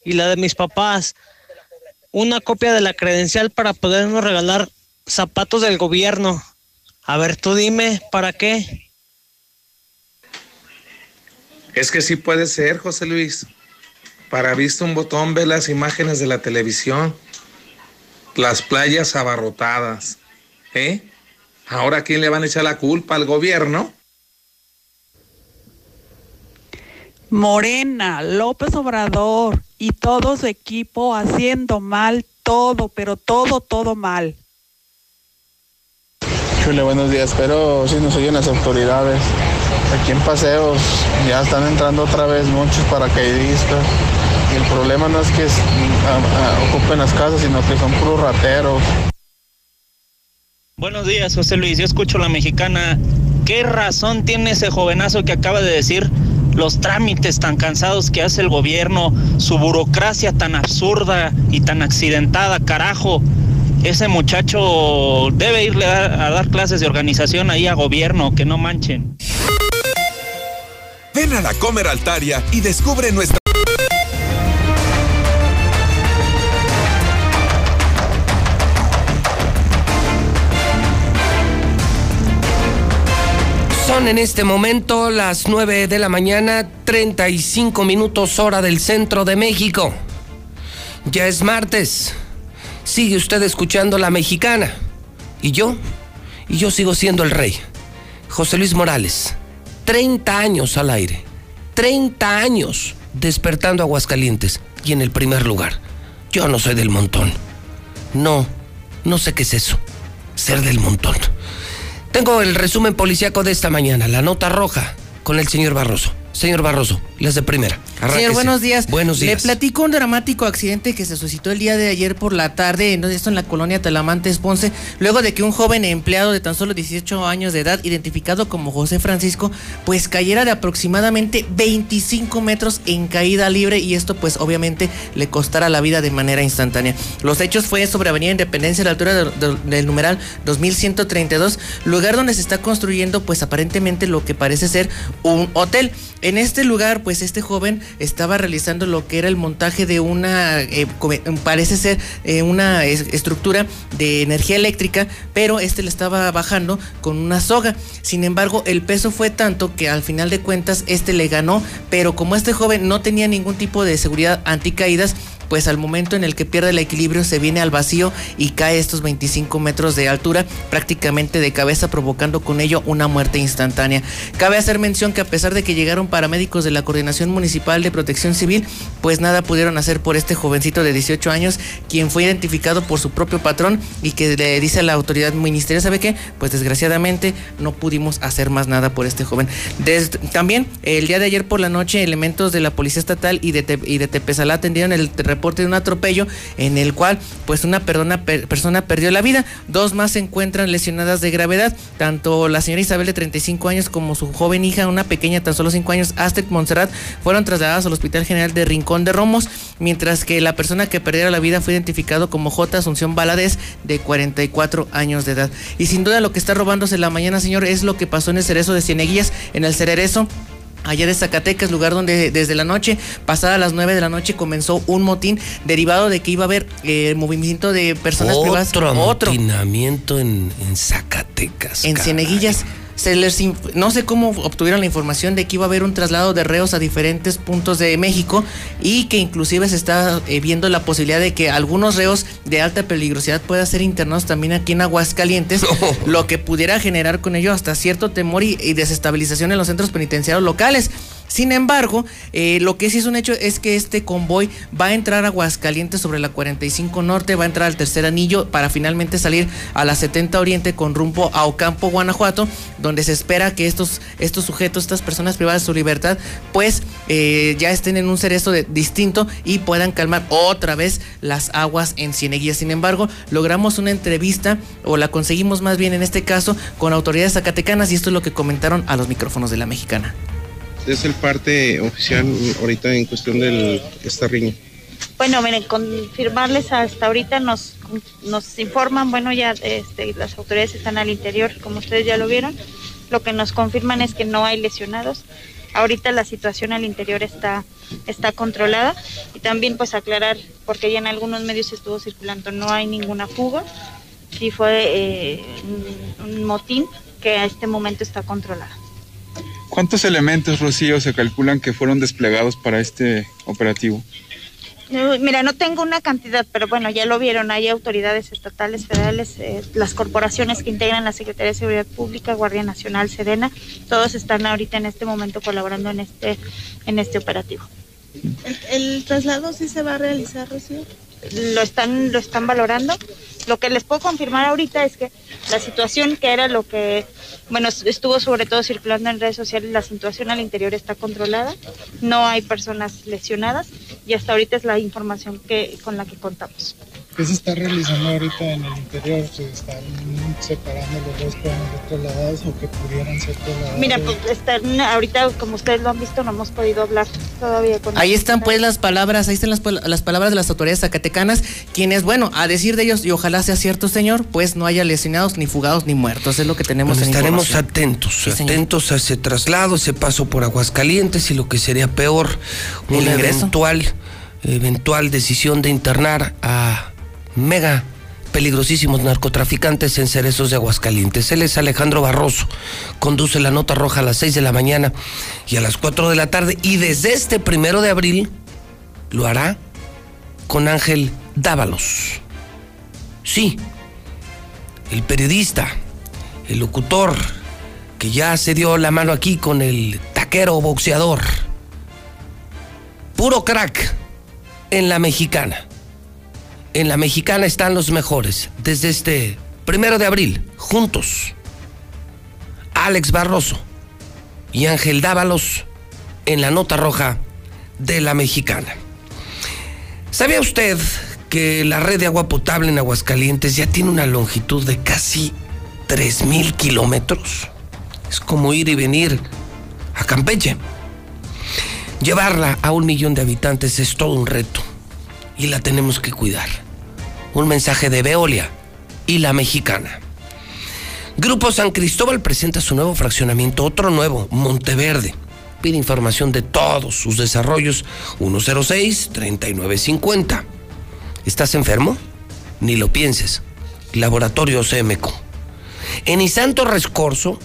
y la de mis papás. Una copia de la credencial para podernos regalar zapatos del gobierno. A ver, tú dime, ¿para qué? Es que sí puede ser, José Luis. Para visto un botón, ve las imágenes de la televisión. Las playas abarrotadas. ¿Eh? Ahora, ¿a quién le van a echar la culpa? ¿Al gobierno? Morena, López Obrador y todo su equipo haciendo mal todo, pero todo, todo mal. Chule, buenos días. Pero si nos oyen las autoridades. Aquí en Paseos ya están entrando otra vez muchos paracaidistas. Y el problema no es que ocupen las casas, sino que son puros rateros. Buenos días, José Luis. Yo escucho la mexicana. ¿Qué razón tiene ese jovenazo que acaba de decir los trámites tan cansados que hace el gobierno, su burocracia tan absurda y tan accidentada, carajo? Ese muchacho debe irle a, dar clases de organización ahí a gobierno, que no manchen. Ven a la Comer Altaria y descubre nuestra... En este momento las 9 de la mañana, 35 minutos hora del centro de México. Ya es martes. Sigue usted escuchando la mexicana. ¿Y yo? Y yo sigo siendo el rey. José Luis Morales. 30 años al aire. 30 años despertando Aguascalientes. Y en el primer lugar. Yo no soy del montón. No, no sé qué es eso. Ser del montón. Tengo el resumen policíaco de esta mañana, la nota roja, con el señor Barroso. Señor Barroso, las de primera. Señor, buenos días. Buenos días. Le platico un dramático accidente que se suscitó el día de ayer por la tarde, en- esto en la colonia Talamantes Ponce, luego de que un joven empleado de tan solo 18 años de edad, identificado como José Francisco, pues cayera de aproximadamente 25 metros en caída libre y esto pues obviamente le costara la vida de manera instantánea. Los hechos fue sobre Avenida Independencia a la altura de- de- del numeral 2132, lugar donde se está construyendo pues aparentemente lo que parece ser un hotel. En este lugar, pues este joven estaba realizando lo que era el montaje de una, eh, parece ser eh, una es- estructura de energía eléctrica, pero este le estaba bajando con una soga. Sin embargo, el peso fue tanto que al final de cuentas este le ganó, pero como este joven no tenía ningún tipo de seguridad anticaídas, pues al momento en el que pierde el equilibrio se viene al vacío y cae estos 25 metros de altura prácticamente de cabeza provocando con ello una muerte instantánea. Cabe hacer mención que a pesar de que llegaron paramédicos de la Coordinación Municipal de Protección Civil, pues nada pudieron hacer por este jovencito de 18 años, quien fue identificado por su propio patrón y que le dice a la autoridad ministerial, ¿sabe qué? Pues desgraciadamente no pudimos hacer más nada por este joven. También el día de ayer por la noche elementos de la Policía Estatal y de, Te- y de Tepezalá atendieron el reporte de un atropello en el cual pues una perdona- per- persona perdió la vida, dos más se encuentran lesionadas de gravedad, tanto la señora Isabel de 35 años como su joven hija, una pequeña tan solo 5 años, Astrid Montserrat, fueron trasladadas al Hospital General de Rincón de Romos, mientras que la persona que perdiera la vida fue identificado como J. Asunción Valadez, de 44 años de edad. Y sin duda lo que está robándose la mañana, señor, es lo que pasó en el cerezo de Cieneguillas, en el cerezo allá de Zacatecas, lugar donde desde la noche, pasada las 9 de la noche, comenzó un motín derivado de que iba a haber eh, movimiento de personas privadas. Otro amotinamiento en, en Zacatecas. En caray. Se les no sé cómo obtuvieron la información de que iba a haber un traslado de reos a diferentes puntos de México y que inclusive se está eh, viendo la posibilidad de que algunos reos de alta peligrosidad puedan ser internados también aquí en Aguascalientes, lo que pudiera generar con ello hasta cierto temor y, y desestabilización en los centros penitenciarios locales. Sin embargo, eh, lo que sí es un hecho es que este convoy va a entrar a Aguascalientes sobre la 45 Norte, va a entrar al tercer anillo para finalmente salir a la 70 Oriente con rumbo a Ocampo, Guanajuato, donde se espera que estos, estos sujetos, estas personas privadas de su libertad, pues eh, ya estén en un cerezo de- distinto y puedan calmar otra vez las aguas en Cieneguillas. Sin embargo, logramos una entrevista, o la conseguimos más bien en este caso, con autoridades zacatecanas y esto es lo que comentaron a los micrófonos de la mexicana. Es el parte oficial ahorita en cuestión de esta riña. Bueno, miren, confirmarles hasta ahorita nos, nos informan, bueno, ya este, las autoridades están al interior, como ustedes ya lo vieron. Lo que nos confirman es que no hay lesionados. Ahorita la situación al interior está, está controlada y también pues aclarar, porque ya en algunos medios estuvo circulando, no hay ninguna fuga, sí fue eh, un, motín que a este momento está controlado. ¿Cuántos elementos, Rocío, se calculan que fueron desplegados para este operativo? Mira, no tengo una cantidad, pero bueno, ya lo vieron, hay autoridades estatales, federales, eh, las corporaciones que integran la Secretaría de Seguridad Pública, Guardia Nacional, Sedena, todos están ahorita en este momento colaborando en este, en este operativo. ¿El, el traslado sí se va a realizar, Rocío? Lo están, lo están valorando. Lo que les puedo confirmar ahorita es que la situación que era lo que, bueno, estuvo sobre todo circulando en redes sociales, la situación al interior está controlada, no hay personas lesionadas y hasta ahorita es la información que, con la que contamos. ¿Qué se está realizando ahorita en el interior? ¿Se están separando los dos planos de trasladados o que pudieran ser trasladados? Mira, pues están, ahorita como ustedes lo han visto, no hemos podido hablar todavía con Ahí están pues las palabras, ahí están las, las palabras de las autoridades zacatecanas, quienes, bueno, a decir de ellos, y ojalá sea cierto, señor, pues no haya lesionados, ni fugados, ni muertos. Es lo que tenemos Bueno, en estaremos atentos, Sí, atentos a ese traslado, ese paso por Aguascalientes y lo que sería peor, una eventual, eventual decisión de internar a mega peligrosísimos narcotraficantes en Cerezos de Aguascalientes. Él es Alejandro Barroso, conduce la nota roja a las 6 de la mañana y a las 4 de la tarde y desde este primero de abril lo hará con Ángel Dávalos. Sí, el periodista, el locutor, que ya se dio la mano aquí con el taquero boxeador. Puro crack en la mexicana. En la mexicana están los mejores. Desde este primero de abril, juntos. Alex Barroso y Ángel Dávalos en la nota roja de la mexicana. ¿Sabía usted que la red de agua potable en Aguascalientes ya tiene una longitud de casi 3.000 kilómetros? Es como ir y venir a Campeche. Llevarla a un millón de habitantes es todo un reto y la tenemos que cuidar. Un mensaje de Veolia y la mexicana. Grupo San Cristóbal presenta su nuevo fraccionamiento, otro nuevo, Monteverde. Pide información de todos sus desarrollos 106-3950. ¿Estás enfermo? Ni lo pienses. Laboratorio CMQ. En Isanto Rescorso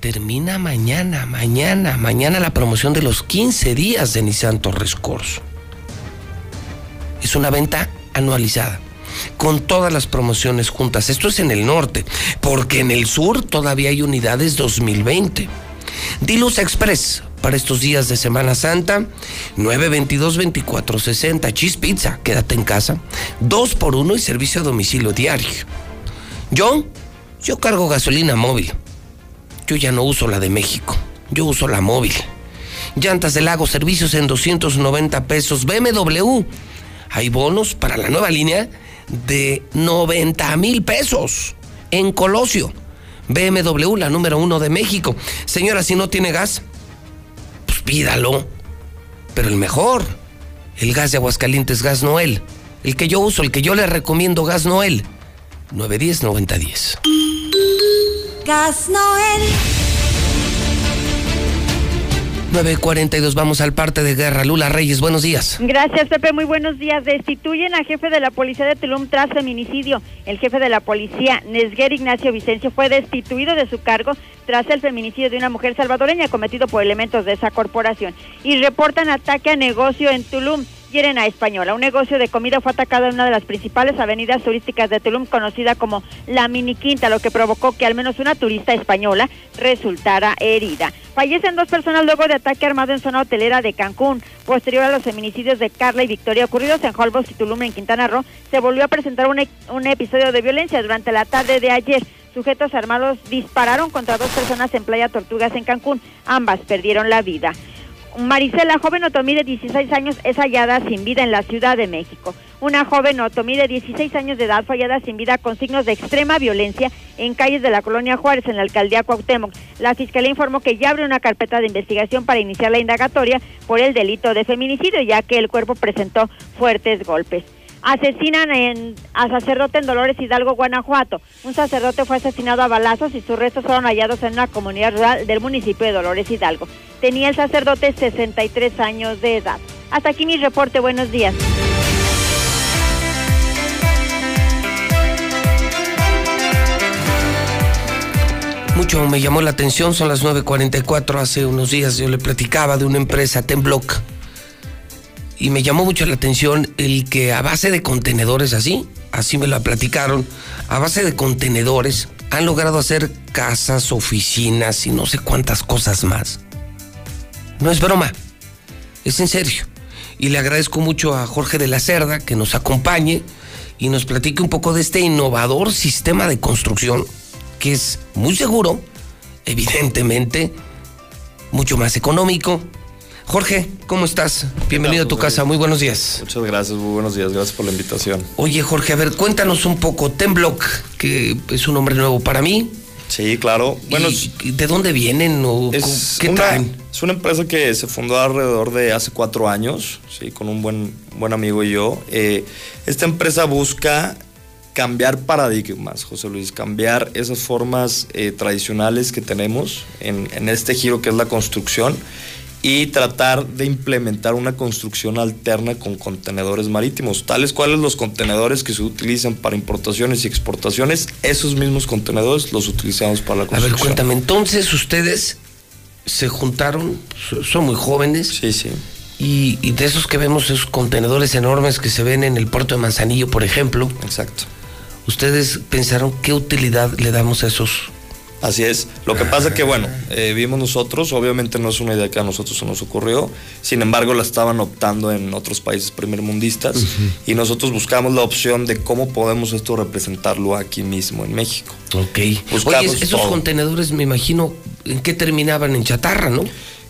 termina mañana, mañana, mañana la promoción de los 15 días de Nissan Torres Corso. Es una venta anualizada, con todas las promociones juntas. Esto es en el norte, porque en el sur todavía hay unidades 2020. Diluz Express para estos días de Semana Santa, 922-2460. Cheese Pizza, quédate en casa. 2 por 1 y servicio a domicilio diario. Yo, yo cargo gasolina móvil. Yo ya no uso la de México. Yo uso la móvil. Llantas del lago, servicios en 290 pesos. BMW. Hay bonos para la nueva línea de 90 mil pesos en Colosio. BMW, la número uno de México. Señora, si no tiene gas, pues pídalo. Pero el mejor, el gas de Aguascalientes, Gas Noel. El que yo uso, el que yo le recomiendo, Gas Noel. 910-9010. Gas Noel. 942, vamos al parte de guerra. Lula Reyes, buenos días. Gracias, Pepe. Muy buenos días. Destituyen a jefe de la policía de Tulum tras feminicidio. El jefe de la policía, Nesguer Ignacio Vicencio, fue destituido de su cargo tras el feminicidio de una mujer salvadoreña cometido por elementos de esa corporación. Y reportan ataque a negocio en Tulum. Hieren a Española. Un negocio de comida fue atacado en una de las principales avenidas turísticas de Tulum, conocida como La Mini Quinta, lo que provocó que al menos una turista española resultara herida. Fallecen dos personas luego de ataque armado en zona hotelera de Cancún. Posterior a los feminicidios de Carla y Victoria ocurridos en Holbox y Tulum, en Quintana Roo, se volvió a presentar un, e- un episodio de violencia durante la tarde de ayer. Sujetos armados dispararon contra dos personas en Playa Tortugas, en Cancún. Ambas perdieron la vida. Marisela, joven otomí de 16 años, es hallada sin vida en la Ciudad de México. Una joven otomí de 16 años de edad fue hallada sin vida con signos de extrema violencia en calles de la colonia Juárez, en la alcaldía Cuauhtémoc. La fiscalía informó que ya abre una carpeta de investigación para iniciar la indagatoria por el delito de feminicidio, ya que el cuerpo presentó fuertes golpes. Asesinan en, a sacerdote en Dolores Hidalgo, Guanajuato. Un sacerdote fue asesinado a balazos y sus restos fueron hallados en una comunidad rural del municipio de Dolores Hidalgo. Tenía el sacerdote 63 años de edad. Hasta aquí mi reporte. Buenos días. Mucho me llamó la atención, son las 9.44, hace unos días yo le platicaba de una empresa, Tenblock, y me llamó mucho la atención el que a base de contenedores así, así me la platicaron, a base de contenedores han logrado hacer casas, oficinas y no sé cuántas cosas más. No es broma, es en serio. Y le agradezco mucho a Jorge de la Cerda que nos acompañe y nos platique un poco de este innovador sistema de construcción que es muy seguro, evidentemente, mucho más económico. Jorge, ¿cómo estás? Bienvenido a tu casa, muy buenos días. Muchas gracias, muy buenos días, gracias por la invitación. Oye, Jorge, a ver, cuéntanos un poco, Tenblock, que es un nombre nuevo para mí. Sí, claro. Bueno, ¿Y ¿de dónde vienen o es qué una, traen? Es una empresa que se fundó alrededor de hace cuatro años, sí, con un buen, buen amigo y yo. Eh, esta empresa busca cambiar paradigmas, José Luis, cambiar esas formas eh, tradicionales que tenemos en, en este giro que es la construcción y tratar de implementar una construcción alterna con contenedores marítimos, tales cuales los contenedores que se utilizan para importaciones y exportaciones, esos mismos contenedores los utilizamos para la A ver, construcción. cuéntame, entonces ustedes se juntaron, so- son muy jóvenes. Sí, sí. Y, y de esos que vemos, esos contenedores enormes que se ven en el puerto de Manzanillo, por ejemplo. Exacto. Ustedes pensaron qué utilidad le damos a esos. Así es. Lo que pasa que, bueno, eh, vimos nosotros, obviamente no es una idea que a nosotros se nos ocurrió, sin embargo la estaban optando en otros países primermundistas y nosotros buscamos la opción de cómo podemos esto representarlo aquí mismo en México. Ok. Buscamos Oye, esos todo. contenedores, me imagino, ¿en qué terminaban? En chatarra, ¿no?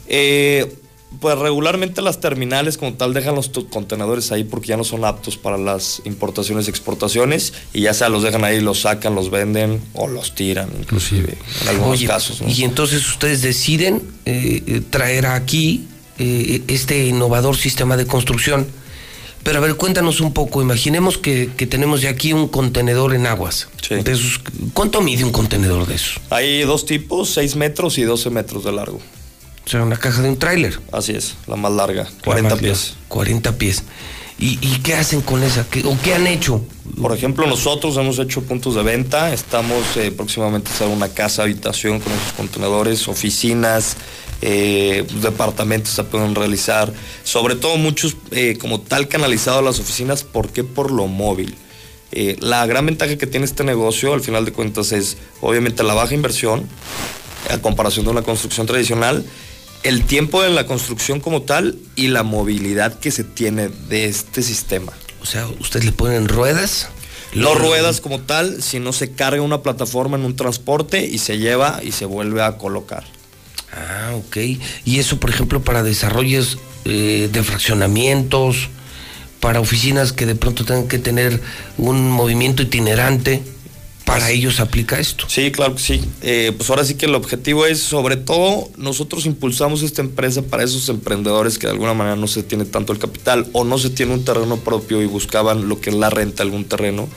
Eh, pues regularmente las terminales como tal dejan los contenedores ahí porque ya no son aptos para las importaciones y exportaciones y ya sea los dejan ahí, los sacan, los venden o los tiran inclusive en algunos Oye, casos. ¿no? Y entonces ustedes deciden eh, eh, traer aquí eh, este innovador sistema de construcción. Pero a ver, cuéntanos un poco. Imaginemos que, que tenemos ya aquí un contenedor en aguas. De esos- ¿Cuánto mide un contenedor de esos? Hay dos tipos, 6 metros y 12 metros de largo. O sea, una caja de un tráiler. Así es, la más larga, 40 más pies. larga, 40 pies. ¿Y, y qué hacen con esa? ¿Qué- ¿O qué han hecho? Por ejemplo, nosotros hemos hecho puntos de venta, estamos eh, próximamente a hacer una casa habitación con esos contenedores, oficinas, eh, departamentos se pueden realizar, sobre todo muchos eh, como tal canalizado a las oficinas, ¿por qué? Por lo móvil. La gran ventaja que tiene este negocio, al final de cuentas, es obviamente la baja inversión, a comparación de una construcción tradicional, el tiempo de la construcción como tal y la movilidad que se tiene de este sistema. O sea, ¿ustedes le ponen ruedas? No ruedas como tal, sino se carga una plataforma en un transporte y se lleva y se vuelve a colocar. Ah, ok. Y eso, por ejemplo, para desarrollos eh, de fraccionamientos, para oficinas que de pronto tengan que tener un movimiento itinerante, para ellos aplica esto. Sí, claro que sí. Eh, pues ahora sí que el objetivo es, sobre todo, nosotros impulsamos esta empresa para esos emprendedores que de alguna manera no se tiene tanto el capital o no se tiene un terreno propio y buscaban lo que es la renta algún terreno.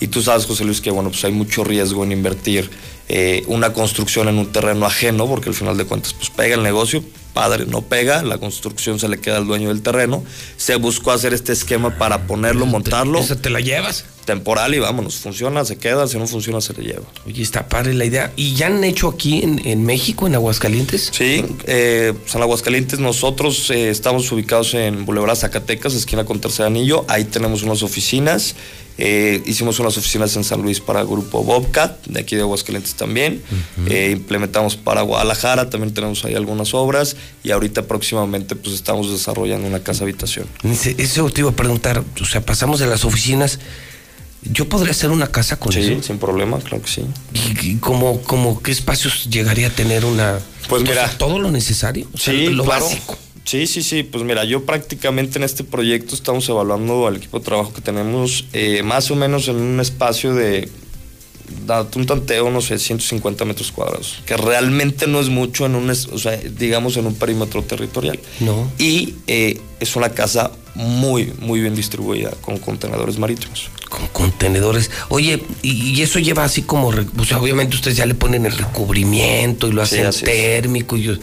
Y tú sabes, José Luis, que bueno, pues hay mucho riesgo en invertir eh, una construcción en un terreno ajeno, porque al final de cuentas, pues pega el negocio, padre, no pega, la construcción se le queda al dueño del terreno. Se buscó hacer este esquema para ponerlo, montarlo. ¿Esa te la llevas? Temporal y vámonos, funciona, se queda, si no funciona, se le lleva. Oye, está padre la idea. ¿Y ya han hecho aquí en, en México, en Aguascalientes? Sí, eh, pues en Aguascalientes nosotros eh, estamos ubicados en Boulevard Zacatecas, esquina con Tercer Anillo. Ahí tenemos unas oficinas. Eh, hicimos unas oficinas en San Luis para el grupo Bobcat, de aquí de Aguascalientes también. Eh, implementamos para Guadalajara, también tenemos ahí algunas obras. Y ahorita próximamente pues estamos desarrollando una casa habitación. Eso te iba a preguntar. O sea, pasamos de las oficinas. ¿Yo podría hacer una casa con Sí, eso? sin problema, claro que sí. ¿Y, y cómo, cómo, qué espacios llegaría a tener una... Pues mira. todo lo necesario? O sea, Sí, lo claro. básico. Sí, sí, sí. Pues mira, yo prácticamente en este proyecto estamos evaluando al equipo de trabajo que tenemos eh, más o menos en un espacio de, un tanteo, no sé, 150 metros cuadrados, que realmente no es mucho en un, o sea, digamos en un perímetro territorial. No. Y eh, es una casa muy, muy bien distribuida con contenedores marítimos. Con contenedores. Oye, y, y eso lleva así como, o sea, obviamente ustedes ya le ponen el recubrimiento y lo hacen térmico y,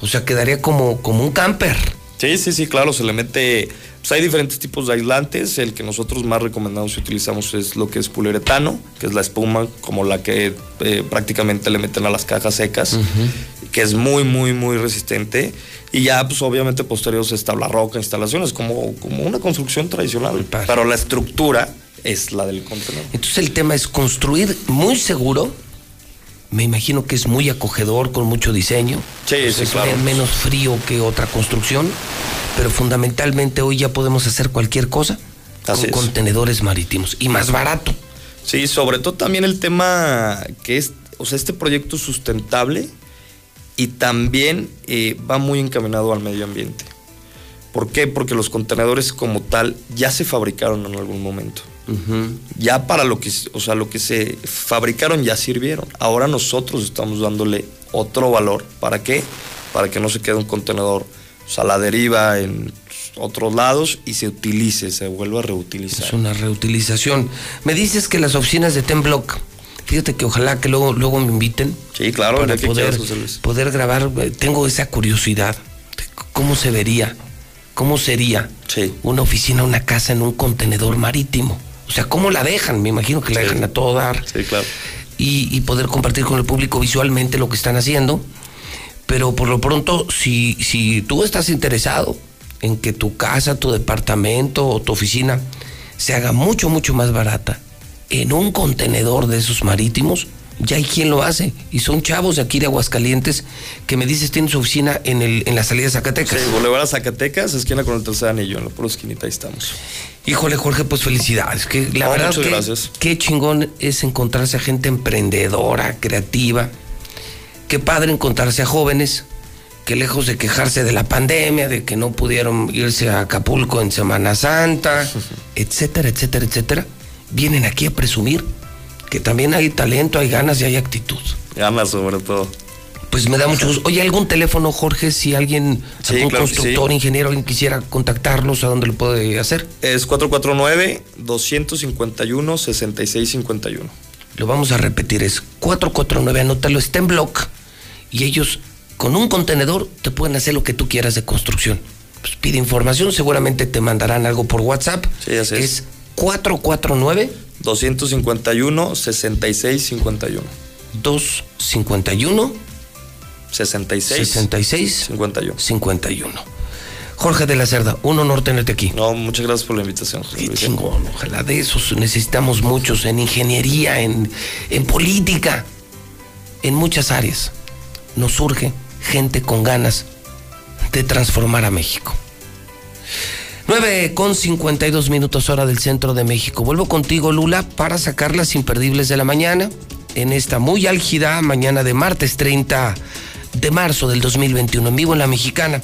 o sea, quedaría como, como un camper. Sí, sí, sí, claro, se le mete. Pues hay diferentes tipos de aislantes. El que nosotros más recomendamos y utilizamos es lo que es poliuretano, que es la espuma, como la que eh, prácticamente le meten a las cajas secas, que es muy, muy, muy resistente. Y ya, pues obviamente, posteriores es tabla roca, instalaciones, como, como una construcción tradicional. Pero la estructura es la del contenedor. Entonces el tema es construir muy seguro. Me imagino que es muy acogedor, con mucho diseño. Sí, sí, Es claro. menos frío que otra construcción, pero fundamentalmente hoy ya podemos hacer cualquier cosa Así con es. contenedores marítimos y más barato. Sí, sobre todo también el tema que es, o sea, este proyecto es sustentable y también eh, va muy encaminado al medio ambiente. ¿Por qué? Porque los contenedores como tal ya se fabricaron en algún momento. Ya para lo que, o sea, lo que se fabricaron ya sirvieron. Ahora nosotros estamos dándole otro valor. ¿Para qué? Para que no se quede un contenedor o sea, a la deriva en otros lados y se utilice, se vuelva a reutilizar. Es una reutilización. Me dices que las oficinas de Tenblock, fíjate que ojalá que luego, luego me inviten. Sí, claro, para que poder, quieras, poder grabar. Tengo esa curiosidad. de ¿Cómo se vería? ¿Cómo sería una oficina, una casa en un contenedor marítimo? O sea, ¿cómo la dejan? Me imagino que la dejan a todo dar. Sí, claro. Y, y poder compartir con el público visualmente lo que están haciendo. Pero por lo pronto, si, si tú estás interesado en que tu casa, tu departamento o tu oficina se haga mucho, mucho más barata en un contenedor de esos marítimos, ya hay quien lo hace. Y son chavos de aquí de Aguascalientes que me dices tienen su oficina en, el, en la salida de Zacatecas. Sí, Boulevard a Zacatecas, esquina con el tercer anillo, en la pura esquinita ahí estamos. Híjole, Jorge, pues felicidades. Que la No, verdad muchas que gracias. qué chingón es encontrarse a gente emprendedora, creativa. Qué padre encontrarse a jóvenes que lejos de quejarse de la pandemia, de que no pudieron irse a Acapulco en Semana Santa, etcétera, etcétera, etcétera, vienen aquí a presumir que también hay talento, hay ganas y hay actitud. Ganas sobre todo. Pues me da mucho gusto. Oye, ¿algún teléfono, Jorge? Si alguien, Sí, algún claro constructor, sí. ingeniero, alguien quisiera contactarlos, ¿a dónde lo puede hacer? Es 449-251-6651. Lo vamos a repetir, es 449, anótalo, está en block y ellos con un contenedor te pueden hacer lo que tú quieras de construcción. Pues pide información, seguramente te mandarán algo por WhatsApp. Sí, así es. Es 449 251-6651. 251 66 66 51. 51. Jorge de la Cerda, un honor tenerte aquí. No, muchas gracias por la invitación. José Qué chingón, ojalá de esos necesitamos muchos en ingeniería, en, en política, en muchas áreas. Nos surge gente con ganas de transformar a México. 9 con 52 minutos hora del centro de México. Vuelvo contigo, Lula, para sacar las imperdibles de la mañana en esta muy álgida mañana de martes 30 de marzo del 2021 en vivo en La Mexicana.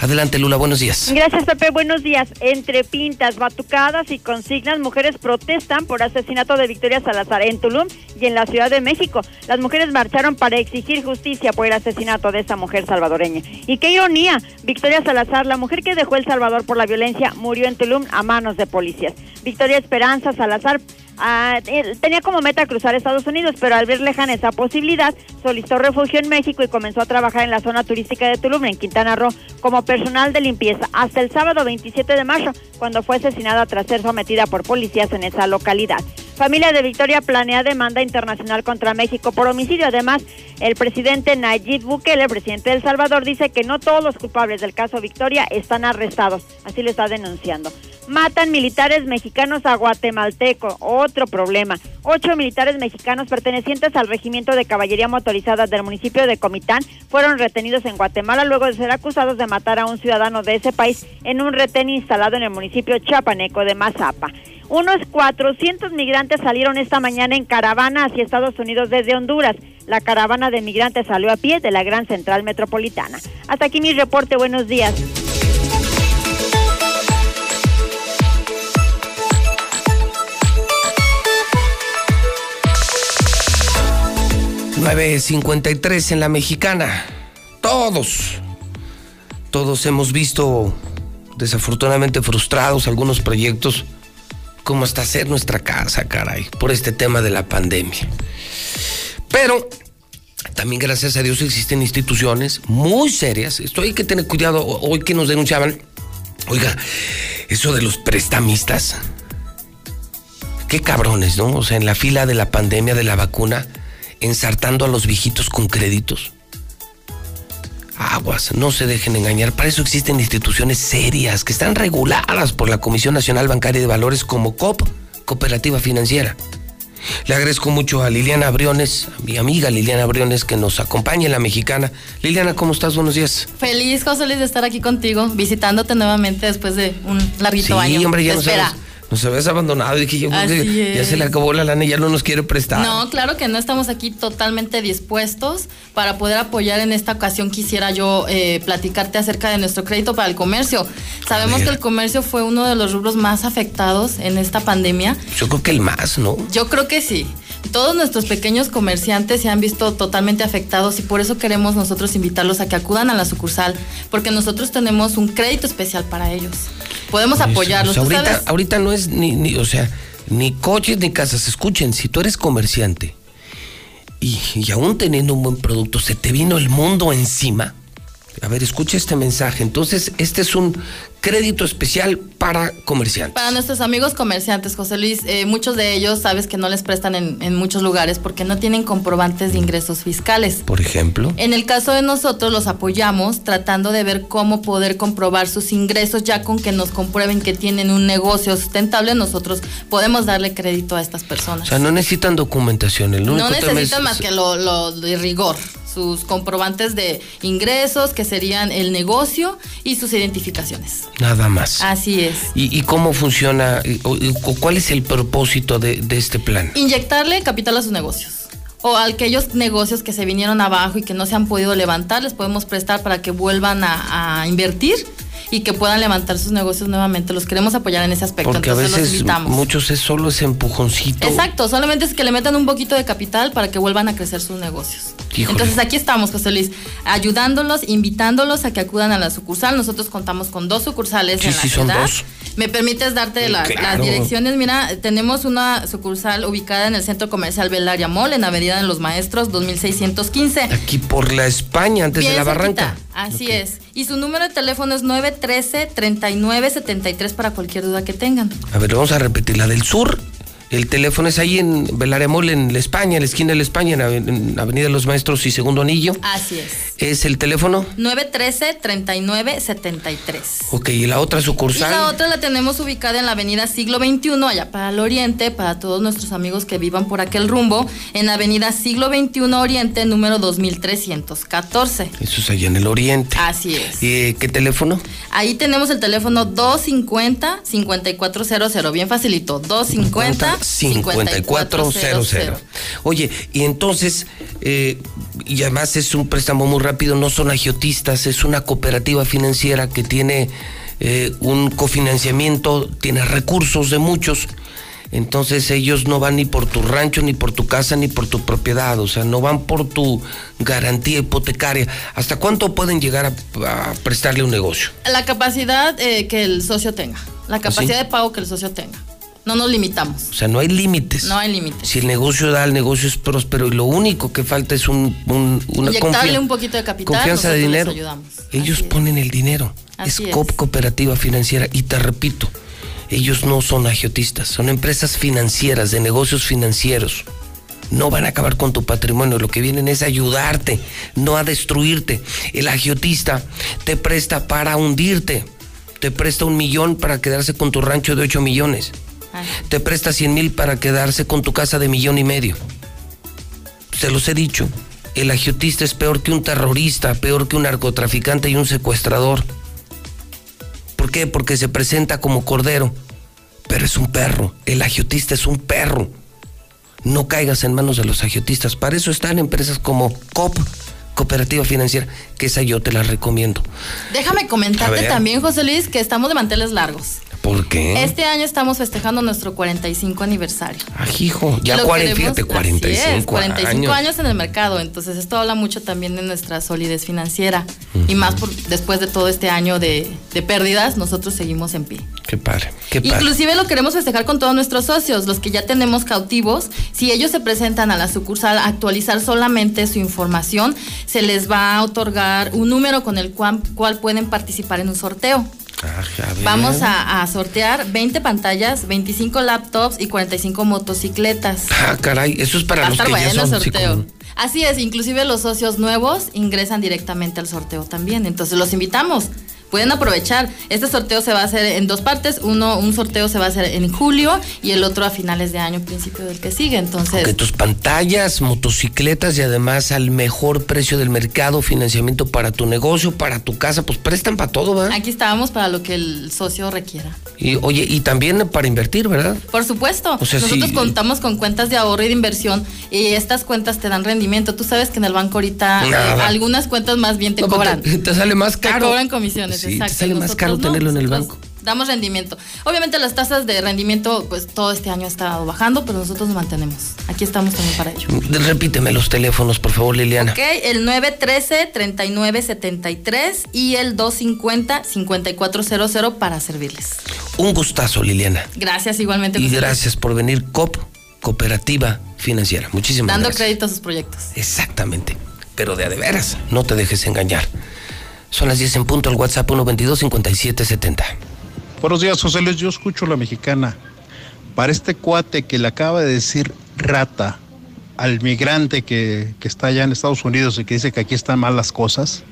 Adelante, Lula, buenos días. Gracias, Pepe. Buenos días. Entre pintas, batucadas y consignas, mujeres protestan por asesinato de Victoria Salazar en Tulum y en la Ciudad de México. Las mujeres marcharon para exigir justicia por el asesinato de esa mujer salvadoreña. Y qué ironía, Victoria Salazar, la mujer que dejó El Salvador por la violencia, murió en Tulum a manos de policías. Victoria Esperanza Salazar Ah, él tenía como meta cruzar Estados Unidos, pero al ver lejana esa posibilidad, solicitó refugio en México y comenzó a trabajar en la zona turística de Tulum, en Quintana Roo, como personal de limpieza, hasta el sábado 27 de marzo, cuando fue asesinada tras ser sometida por policías en esa localidad. Familia de Victoria planea demanda internacional contra México por homicidio. Además, el presidente Nayib Bukele, el presidente de El Salvador, dice que no todos los culpables del caso Victoria están arrestados. Así lo está denunciando. Matan militares mexicanos a guatemalteco. Otro problema. Ocho militares mexicanos pertenecientes al regimiento de caballería motorizada del municipio de Comitán fueron retenidos en Guatemala luego de ser acusados de matar a un ciudadano de ese país en un retén instalado en el municipio chapaneco de Mazapa. Unos 400 migrantes salieron esta mañana en caravana hacia Estados Unidos desde Honduras. La caravana de migrantes salió a pie de la Gran Central Metropolitana. Hasta aquí mi reporte. Buenos días. ...9.53 en la mexicana. Todos, todos hemos visto desafortunadamente frustrados algunos proyectos como hasta hacer nuestra casa, caray, por este tema de la pandemia. Pero también gracias a Dios existen instituciones muy serias. Esto hay que tener cuidado. Hoy que nos denunciaban, oiga, eso de los prestamistas. Qué cabrones, ¿no? O sea, en la fila de la pandemia de la vacuna, ensartando a los viejitos con créditos. Aguas, no se dejen engañar. Para eso existen instituciones serias que están reguladas por la Comisión Nacional Bancaria de Valores como COP, Cooperativa Financiera. Le agradezco mucho a Liliana Briones, a mi amiga Liliana Briones, que nos acompaña la mexicana. Liliana, ¿cómo estás? Buenos días. Feliz, José Luis, de estar aquí contigo, visitándote nuevamente después de un larguito sí, año. hombre, ya Te espera. Nos habías abandonado. Dije yo, ya se le acabó la lana y ya no nos quiere prestar. No, claro que no estamos aquí totalmente dispuestos para poder apoyar. En esta ocasión quisiera yo eh, platicarte acerca de nuestro crédito para el comercio. Sabemos que el comercio fue uno de los rubros más afectados en esta pandemia. Yo creo que el más, ¿no? Yo creo que sí. Todos nuestros pequeños comerciantes se han visto totalmente afectados y por eso queremos nosotros invitarlos a que acudan a la sucursal, porque nosotros tenemos un crédito especial para ellos. Podemos apoyarlos. O sea, ¿Tú ahorita, sabes? ahorita no es ni, ni, o sea, ni coches ni casas. Escuchen, si tú eres comerciante y, y aún teniendo un buen producto, se te vino el mundo encima. A ver, escucha este mensaje. Entonces, este es un crédito especial para comerciantes. Para nuestros amigos comerciantes, José Luis, eh, muchos de ellos sabes que no les prestan en, en muchos lugares porque no tienen comprobantes de ingresos fiscales. Por ejemplo. En el caso de nosotros los apoyamos tratando de ver cómo poder comprobar sus ingresos ya con que nos comprueben que tienen un negocio sustentable, nosotros podemos darle crédito a estas O personas. sea, no necesitan documentación. El único No es- necesitan más que lo, lo de rigor, sus comprobantes de ingresos, que serían el negocio y sus identificaciones. Nada más. Así es. ¿Y, y cómo funciona? o- ¿Cuál es el propósito de, de este plan? Inyectarle capital a sus negocios. O a aquellos negocios que se vinieron abajo y que no se han podido levantar, les podemos prestar para que vuelvan a, a invertir y que puedan levantar sus negocios nuevamente. Los queremos apoyar en ese aspecto. Porque a entonces los veces invitamos. muchos es solo ese empujoncito. Exacto, solamente es que le metan un poquito de capital para que vuelvan a crecer sus negocios. Híjole. Entonces aquí estamos, José Luis, ayudándolos, invitándolos a que acudan a la sucursal. Nosotros contamos con dos sucursales Sí, en la sí, son ciudad. dos. ¿Me permites darte la- claro. las direcciones? Mira, tenemos una sucursal ubicada en el Centro Comercial Belaria Mall, en Avenida de los Maestros, 2615. Aquí por la España, antes de la barranca. Así es. Y su número de teléfono es 913-3973 para cualquier duda que tengan. A ver, vamos a repetir. La del sur, el teléfono es ahí en Belaria Mall, en la España, en la esquina de la España, en, Ave- en Avenida de los Maestros y Segundo Anillo. Así es. Es el teléfono. 913-3973. Ok, y la otra Y sucursal. la otra la tenemos ubicada en la avenida Siglo XXI, allá para el oriente, para todos nuestros amigos que vivan por aquel rumbo, en avenida Siglo XXI Oriente, número 2314. Eso es allá en el oriente. Así es. ¿Y qué teléfono? Ahí tenemos el teléfono 250-5400, bien facilito, 250-5400. Oye, y entonces, eh, y además es un préstamo muy rápido, no son agiotistas, es una cooperativa financiera que tiene eh, un cofinanciamiento, tiene recursos de muchos. Entonces ellos no van ni por tu rancho, ni por tu casa, ni por tu propiedad, o sea, no van por tu garantía hipotecaria. ¿Hasta cuánto pueden llegar a, a prestarle un negocio? La capacidad eh, que el socio tenga, la capacidad ¿Ah, sí? de pago que el socio tenga. No nos limitamos, O sea, no hay límites. no hay límites. Si el negocio da, el negocio es próspero y lo único que falta es un, un- una Inyectarle confia- un poquito de capital, confianza de dinero. Ellos ponen el dinero. Así es. COP Cooperativa Financiera. Y te repito, ellos no son agiotistas, son empresas financieras, de negocios financieros. No van a acabar con tu patrimonio, lo que vienen es ayudarte, no a destruirte. El agiotista te presta para hundirte, te presta un millón para quedarse con tu rancho de 8 millones, te presta 100 mil para quedarse con tu casa de millón y medio. Se los he dicho, el agiotista es peor que un terrorista, peor que un narcotraficante y un secuestrador. ¿Por qué? Porque se presenta como cordero, pero es un perro. El agiotista es un perro. No caigas en manos de los agiotistas. Para eso están empresas como COP, Cooperativa Financiera, que esa yo te la recomiendo. Déjame comentarte también, José Luis, que estamos de manteles largos. ¿Por qué? Este año estamos festejando nuestro 45 aniversario. Ah, hijo, ya Lo 40, queremos- fíjate, así 45, es, 45 años. años. en el mercado, entonces esto habla mucho también de nuestra solidez financiera y más por, después de todo este año de, de pérdidas, nosotros seguimos en pie. Qué padre, qué padre. Inclusive lo queremos festejar con todos nuestros socios, los que ya tenemos cautivos. Si ellos se presentan a la sucursal a actualizar solamente su información, se les va a otorgar un número con el cual, cual pueden participar en un sorteo. Ah. Vamos a, a sortear 20 pantallas, 25 laptops y 45 motocicletas. Ah, caray, eso es para Va los estar que ya son. sí, sorteo. como- Así es, inclusive los socios nuevos ingresan directamente al sorteo también. Entonces los invitamos. Pueden aprovechar. Este sorteo se va a hacer en dos partes. Uno, un sorteo se va a hacer en julio y el otro a finales de año, principio del que sigue. Entonces, Que tus pantallas, motocicletas y además al mejor precio del mercado, financiamiento para tu negocio, para tu casa, pues prestan para todo, ¿verdad? aquí estábamos para lo que el socio requiera. Y oye, y también para invertir, ¿verdad? Por supuesto. O sea, Nosotros sí. contamos con cuentas de ahorro y de inversión y estas cuentas te dan rendimiento. Tú sabes que en el banco ahorita eh, algunas cuentas más bien te No, cobran. Te, te sale más Te caro. cobran comisiones, Sí, exacto. te sale más caro no, tenerlo en el banco. Damos rendimiento. Obviamente las tasas de rendimiento, pues todo este año ha estado bajando, pero nosotros nos mantenemos. Aquí estamos también para ello. Repíteme los teléfonos, por favor, Liliana. Ok, el 913-3973 y el 250-5400 para servirles. Un gustazo, Liliana. Gracias igualmente. Y gracias por venir, COP, Cooperativa Financiera. Muchísimas Dando gracias. crédito a sus proyectos. Exactamente. Pero de a de veras, no te dejes engañar. Son las 10 en punto, el WhatsApp 122-5770. Buenos días, José Luis. Yo escucho la mexicana. Para este cuate que le acaba de decir rata al migrante que, que está allá en Estados Unidos y que dice que aquí están mal las cosas,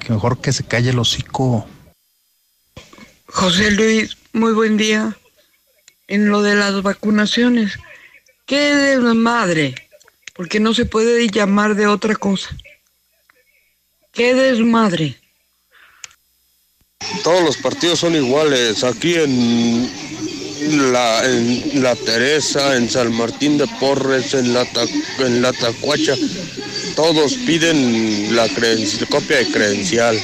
que mejor que se calle el hocico. José Luis, muy buen día. En lo de las vacunaciones, ¿qué desmadre? Porque no se puede llamar de otra cosa. ¿Qué desmadre? Todos los partidos son iguales. Aquí en la, en la Teresa, en San Martín de Porres, en la, en la Tacuacha, todos piden la copia de credencial.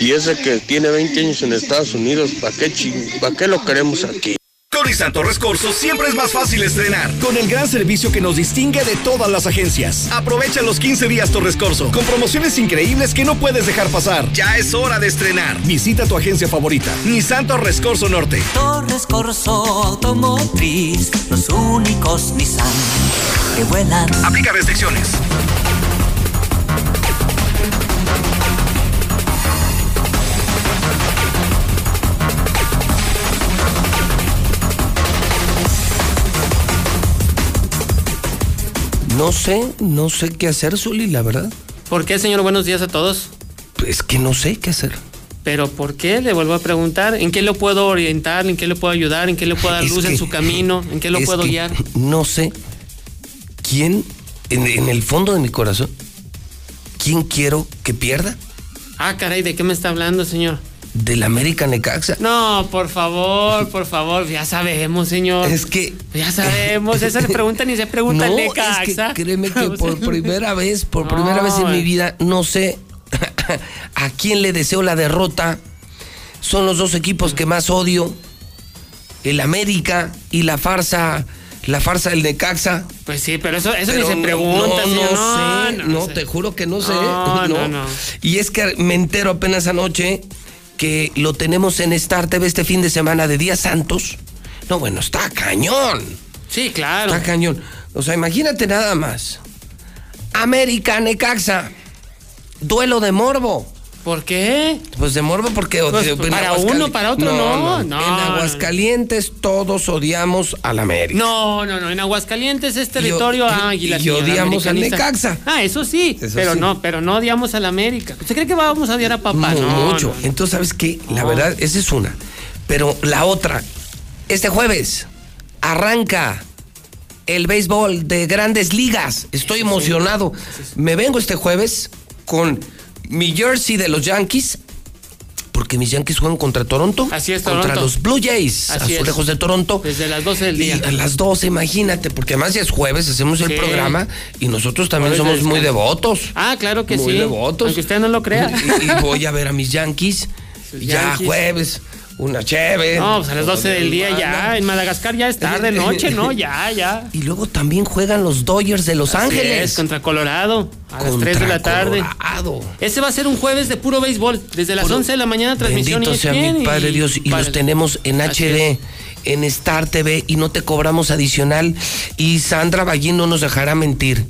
Y ese que tiene 20 años en Estados Unidos, ¿para qué, ¿para qué lo queremos aquí? Con Nissan Torres Corso siempre es más fácil estrenar. Con el gran servicio que nos distingue de todas las agencias. Aprovecha los 15 días Torres Corso con promociones increíbles que no puedes dejar pasar. Ya es hora de estrenar. Visita tu agencia favorita. Nissan Torres Corso Norte. Torres Corso Automotriz, los únicos Nissan que vuelan. Aplica restricciones. No sé, no sé qué hacer, Zuli, la verdad. ¿Por qué, señor? Buenos días a todos. Es que no sé qué hacer. Pero ¿por qué? Le vuelvo a preguntar. ¿En qué lo puedo orientar? ¿En qué le puedo ayudar? ¿En qué le puedo dar Es luz en su camino? ¿En qué lo puedo guiar? No sé quién, en, en el fondo de mi corazón, quién quiero que pierda Ah, caray, ¿de qué me está hablando, señor? Del América Necaxa. No, por favor, por favor, ya sabemos, señor. Es que. Ya sabemos, esa se pregunta ni se pregunta no, es Necaxa. que créeme que por primera vez, por No, primera vez en mi vida, no sé a quién le deseo la derrota. Son los dos equipos que más odio. El América y la farsa, la farsa del Necaxa. Pues sí, pero eso, eso ni se pregunta, no, señor. No, sé, no, no, sé. te juro que no sé. No, no, no. Y es que me entero apenas anoche que lo tenemos en Star TV este fin de semana de Día Santos. No, bueno, está cañón. Sí, claro. Está cañón. O sea, imagínate nada más. América Necaxa. Duelo de morbo. ¿Por qué? Pues de morbo porque Pues, para uno, para otro, no, no, En no. Aguascalientes todos odiamos al América. No, no, no. En Aguascalientes es territorio águila. y odiamos al. Necaxa. Ah, eso sí. Eso pero sí. no, pero no odiamos al América. ¿Usted cree que vamos a odiar a papá? No, mucho. Entonces, ¿sabes qué? La verdad, esa es una. Pero la otra, este jueves arranca el béisbol de grandes ligas. Estoy emocionado. Me vengo este jueves con mi jersey de los Yankees. Porque mis Yankees juegan contra Toronto. Así es, Contra los Blue Jays, Así es. azulejos de Toronto. Desde las 12 del día. Y a las 12, imagínate, porque además ya es jueves, hacemos el programa y nosotros también Jueves de somos muy devotos. Ah, claro que muy sí. devotos. Aunque usted no lo crea. Y, y voy a ver a mis Yankees. Sus ya Yankees. jueves. Una chévere. No, pues a las 12 del día ya. En Madagascar ya es tarde, noche, ¿no? Ya, ya. Y luego también juegan los Dodgers de Los Así Ángeles. es, contra Colorado. A las 3 de la tarde. Colorado. Ese va a ser un jueves de puro béisbol. Desde las 11 de la mañana transmisión Bendito sea ESPN mi Padre y- Dios. Y los tenemos en HD, en Star TV y no te cobramos adicional. Y Sandra Ballín no nos dejará mentir.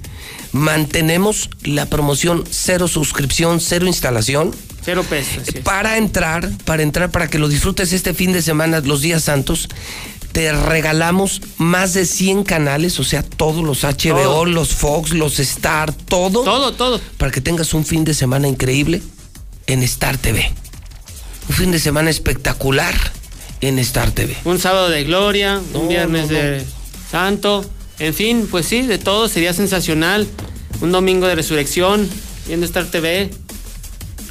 Mantenemos la promoción cero suscripción, cero instalación. Cero pesos. Para entrar, para entrar, para que lo disfrutes este fin de semana, los días santos, te regalamos más de 100 canales, o sea, todos los HBO, Todo. los Fox, los Star, todo. Todo, todo. Para que tengas un fin de semana increíble en Star TV. Un fin de semana espectacular en Star TV. Un sábado de gloria, un viernes no, no. de santo. En fin, pues sí, de todo sería sensacional. Un domingo de resurrección, viendo Star TV.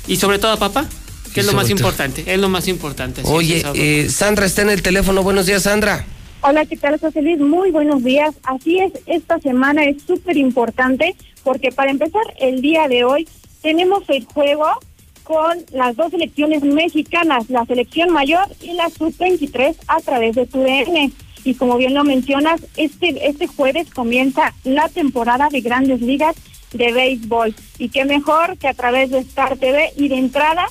Y sobre todo a papá, que Y es lo más todo- importante. Es lo más importante. Oye, eh, Sandra está en el teléfono. Buenos días, Sandra. Hola, ¿qué tal, José Luis? Muy buenos días. Así es, esta semana es súper importante porque para empezar el día de hoy tenemos el juego con las dos selecciones mexicanas, la selección mayor y la sub-23 a través de tu DN. Y como bien lo mencionas, este, este jueves comienza la temporada de grandes ligas de béisbol. Y qué mejor que a través de Star TV y de entrada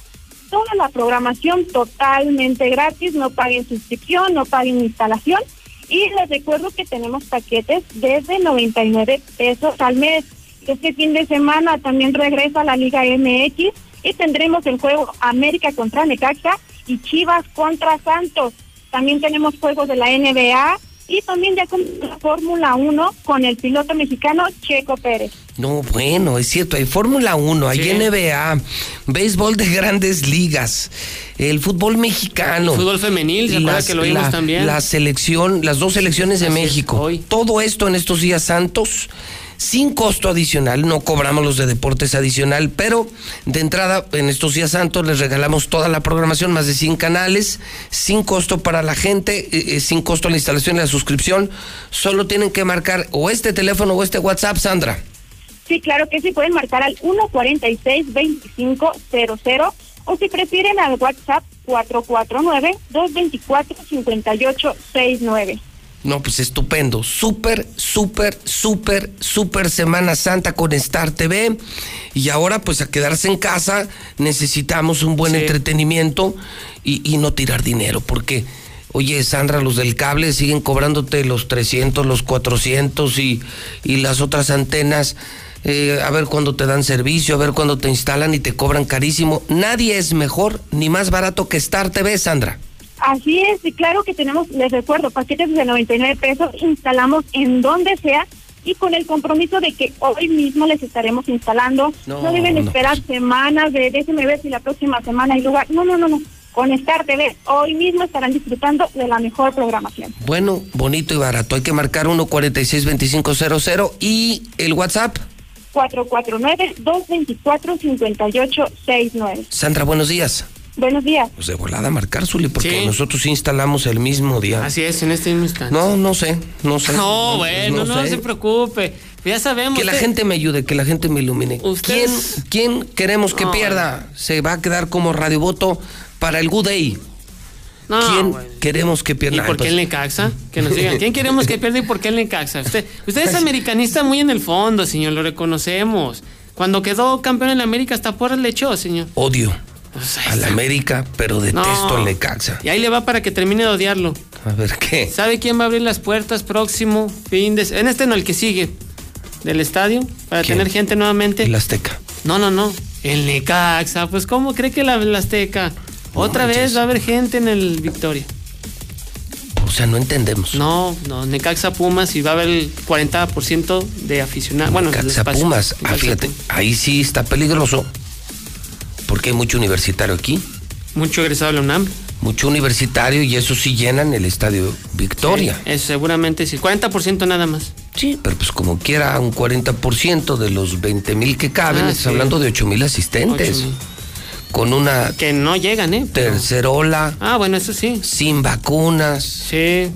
toda la programación totalmente gratis, no paguen suscripción, no paguen instalación. Y les recuerdo que tenemos paquetes desde 99 pesos al mes. Este fin de semana también regresa la Liga MX y tendremos el juego América contra Necaxa y Chivas contra Santos. También tenemos juegos de la NBA y también ya con la Fórmula 1 con el piloto mexicano Checo Pérez. No, bueno, es cierto, hay Fórmula 1, hay Sí. NBA, béisbol de grandes ligas, el fútbol mexicano. Fútbol femenil, ¿se acuerda que lo vimos la- también? La selección, las dos selecciones de Así es, México. hoy. Todo esto en estos días santos, sin costo adicional, no cobramos los de deportes adicional, pero de entrada en estos días santos les regalamos toda la programación, más de 100 canales, sin costo para la gente, eh, eh, sin costo la instalación y la suscripción. Solo tienen que marcar o este teléfono o este WhatsApp, Sandra. Sí, claro que sí, pueden marcar al 146-2500 o si prefieren al WhatsApp 449-224-5869. No, pues estupendo. Súper, súper, súper, súper Semana Santa con Star TV. Y ahora, pues a quedarse en casa, necesitamos un buen Sí. entretenimiento y, y no tirar dinero. Porque, oye, Sandra, los del cable siguen cobrándote los 300, los 400 y, y las otras antenas. eh, a ver cuándo te dan servicio, a ver cuándo te instalan y te cobran carísimo. Nadie es mejor ni más barato que Star TV, Sandra. Así es, y claro que tenemos, les recuerdo, paquetes de 99 pesos, instalamos en donde sea y con el compromiso de que hoy mismo les estaremos instalando. No, No, deben no. esperar semanas de déjeme ver si la próxima semana hay lugar. No, no, no, no. Con Star TV, hoy mismo estarán disfrutando de la mejor programación. Bueno, bonito y barato. Hay que marcar 146-2500 y el WhatsApp. 449-224-5869. Sandra, buenos días. Buenos días. Pues de volada marcar, Zuli, porque Sí. nosotros sí instalamos el mismo día. Así es, en este mismo instante. No, no sé, no sé. No, bueno, no, sé. se preocupe. Ya sabemos. Que la gente me ayude, que la gente me ilumine. ¿Quién, Ustedes- ¿Quién queremos que No, pierda? Se va a quedar como radiovoto para el Good Day. No, ¿Quién bueno. queremos que ¿Y pierda? por qué el Necaxa? Que nos digan. ¿Quién queremos que pierda y por qué el Necaxa? Usted, usted es americanista muy en el fondo, señor, lo reconocemos. Cuando quedó campeón en la América, hasta porras le echó, señor. Odio Pues ahí a la está. América, pero detesto No. al Necaxa. Y ahí le va para que termine de odiarlo. A ver, ¿qué? ¿Sabe quién va a abrir las puertas próximo fin de... En este no, el que sigue. Del estadio, para ¿Quién? tener gente nuevamente. El Azteca. No, no, no. El Necaxa. Pues, ¿cómo cree que la, la Azteca? Otra manches. vez va a haber gente en el Victoria. O sea, no entendemos. No, no, Necaxa Pumas y va a haber el 40% de aficionados. Bueno, el Necaxa. Pumas. Ah, fíjate, Pumas. ahí sí está peligroso. Porque hay mucho universitario aquí. Mucho egresado de la UNAM. Mucho universitario y eso sí llenan el estadio Victoria. Eso seguramente sí. 40% nada más. Sí, pero pues como quiera, un 40% de los 20 mil que caben, Ah, estás sí. hablando de 8 mil asistentes. 8,000. Con una Que no llegan, ¿eh? Pero- tercera ola, Ah, bueno, eso sí. sin vacunas. Sí.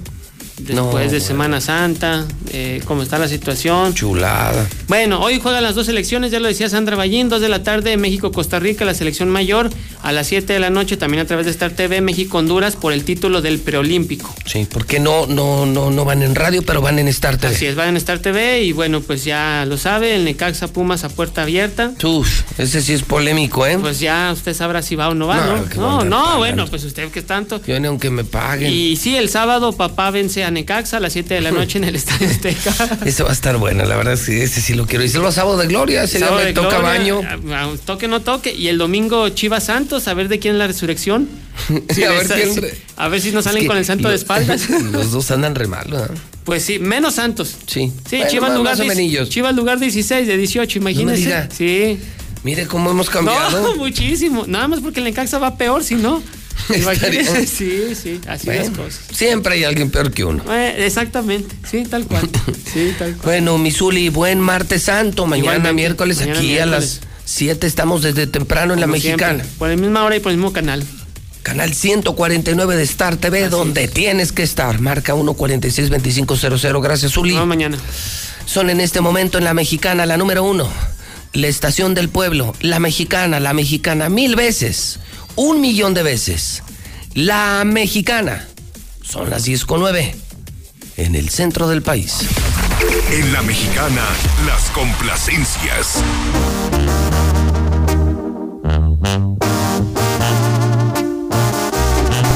Después No, de Semana Santa, eh, cómo está la situación. Chulada. Bueno, hoy juegan las dos selecciones, ya lo decía Sandra Ballín, 2 de la tarde, México-Costa Rica, la selección mayor, a las 7 de la noche, también a través de Star TV, México-Honduras, por el título del preolímpico. Sí, porque no, no, no, no van en radio, pero van en Star TV. Así es, van en Star TV y bueno, pues ya lo sabe, el Necaxa Pumas a puerta abierta. Uf, ese sí es polémico, ¿eh? Pues ya usted sabrá si va o no va, No, ¿no? No, bueno, pues usted que es tanto. Yo ni aunque me paguen. Y sí, el sábado papá vence a Necaxa a las 7 de la noche en el Estadio Azteca. Ese va a estar bueno, la verdad, sí, ese sí lo quiero. Y los sábado de gloria, ese día me toca gloria, baño. a- a- Toque no toque. Y el domingo Chivas Santos, a ver de quién es la resurrección. Sí, A ver esa- quién a ver si nos Es salen que con el santo de espaldas. Los dos andan re mal, ¿verdad? Pues sí, menos Santos. Sí. Sí, Bueno, Chivas, más- lugar más. Chivas lugar 16 de 18, imagínese. Sí. Mire cómo hemos cambiado. No, muchísimo. Nada más porque el Necaxa va peor, si no. Imagínese. Sí, sí, así Bueno, las cosas. Siempre hay alguien peor que uno. Eh, exactamente, sí, tal cual. Sí, tal cual. Bueno, Misuli, buen martes santo. Mañana Igualmente, miércoles mañana aquí a las 7 estamos desde temprano en la mexicana. siempre, por la misma hora y por el mismo canal. Canal 149 de Star TV, donde tienes que estar. Marca 146-2500. Gracias, Uli. No, mañana. Son en este momento en la mexicana, la número uno. La estación del pueblo, la mexicana, la mexicana, mil veces, un millón de veces. La mexicana. Son las 10 con 9 en el centro del país. En la mexicana, las complacencias.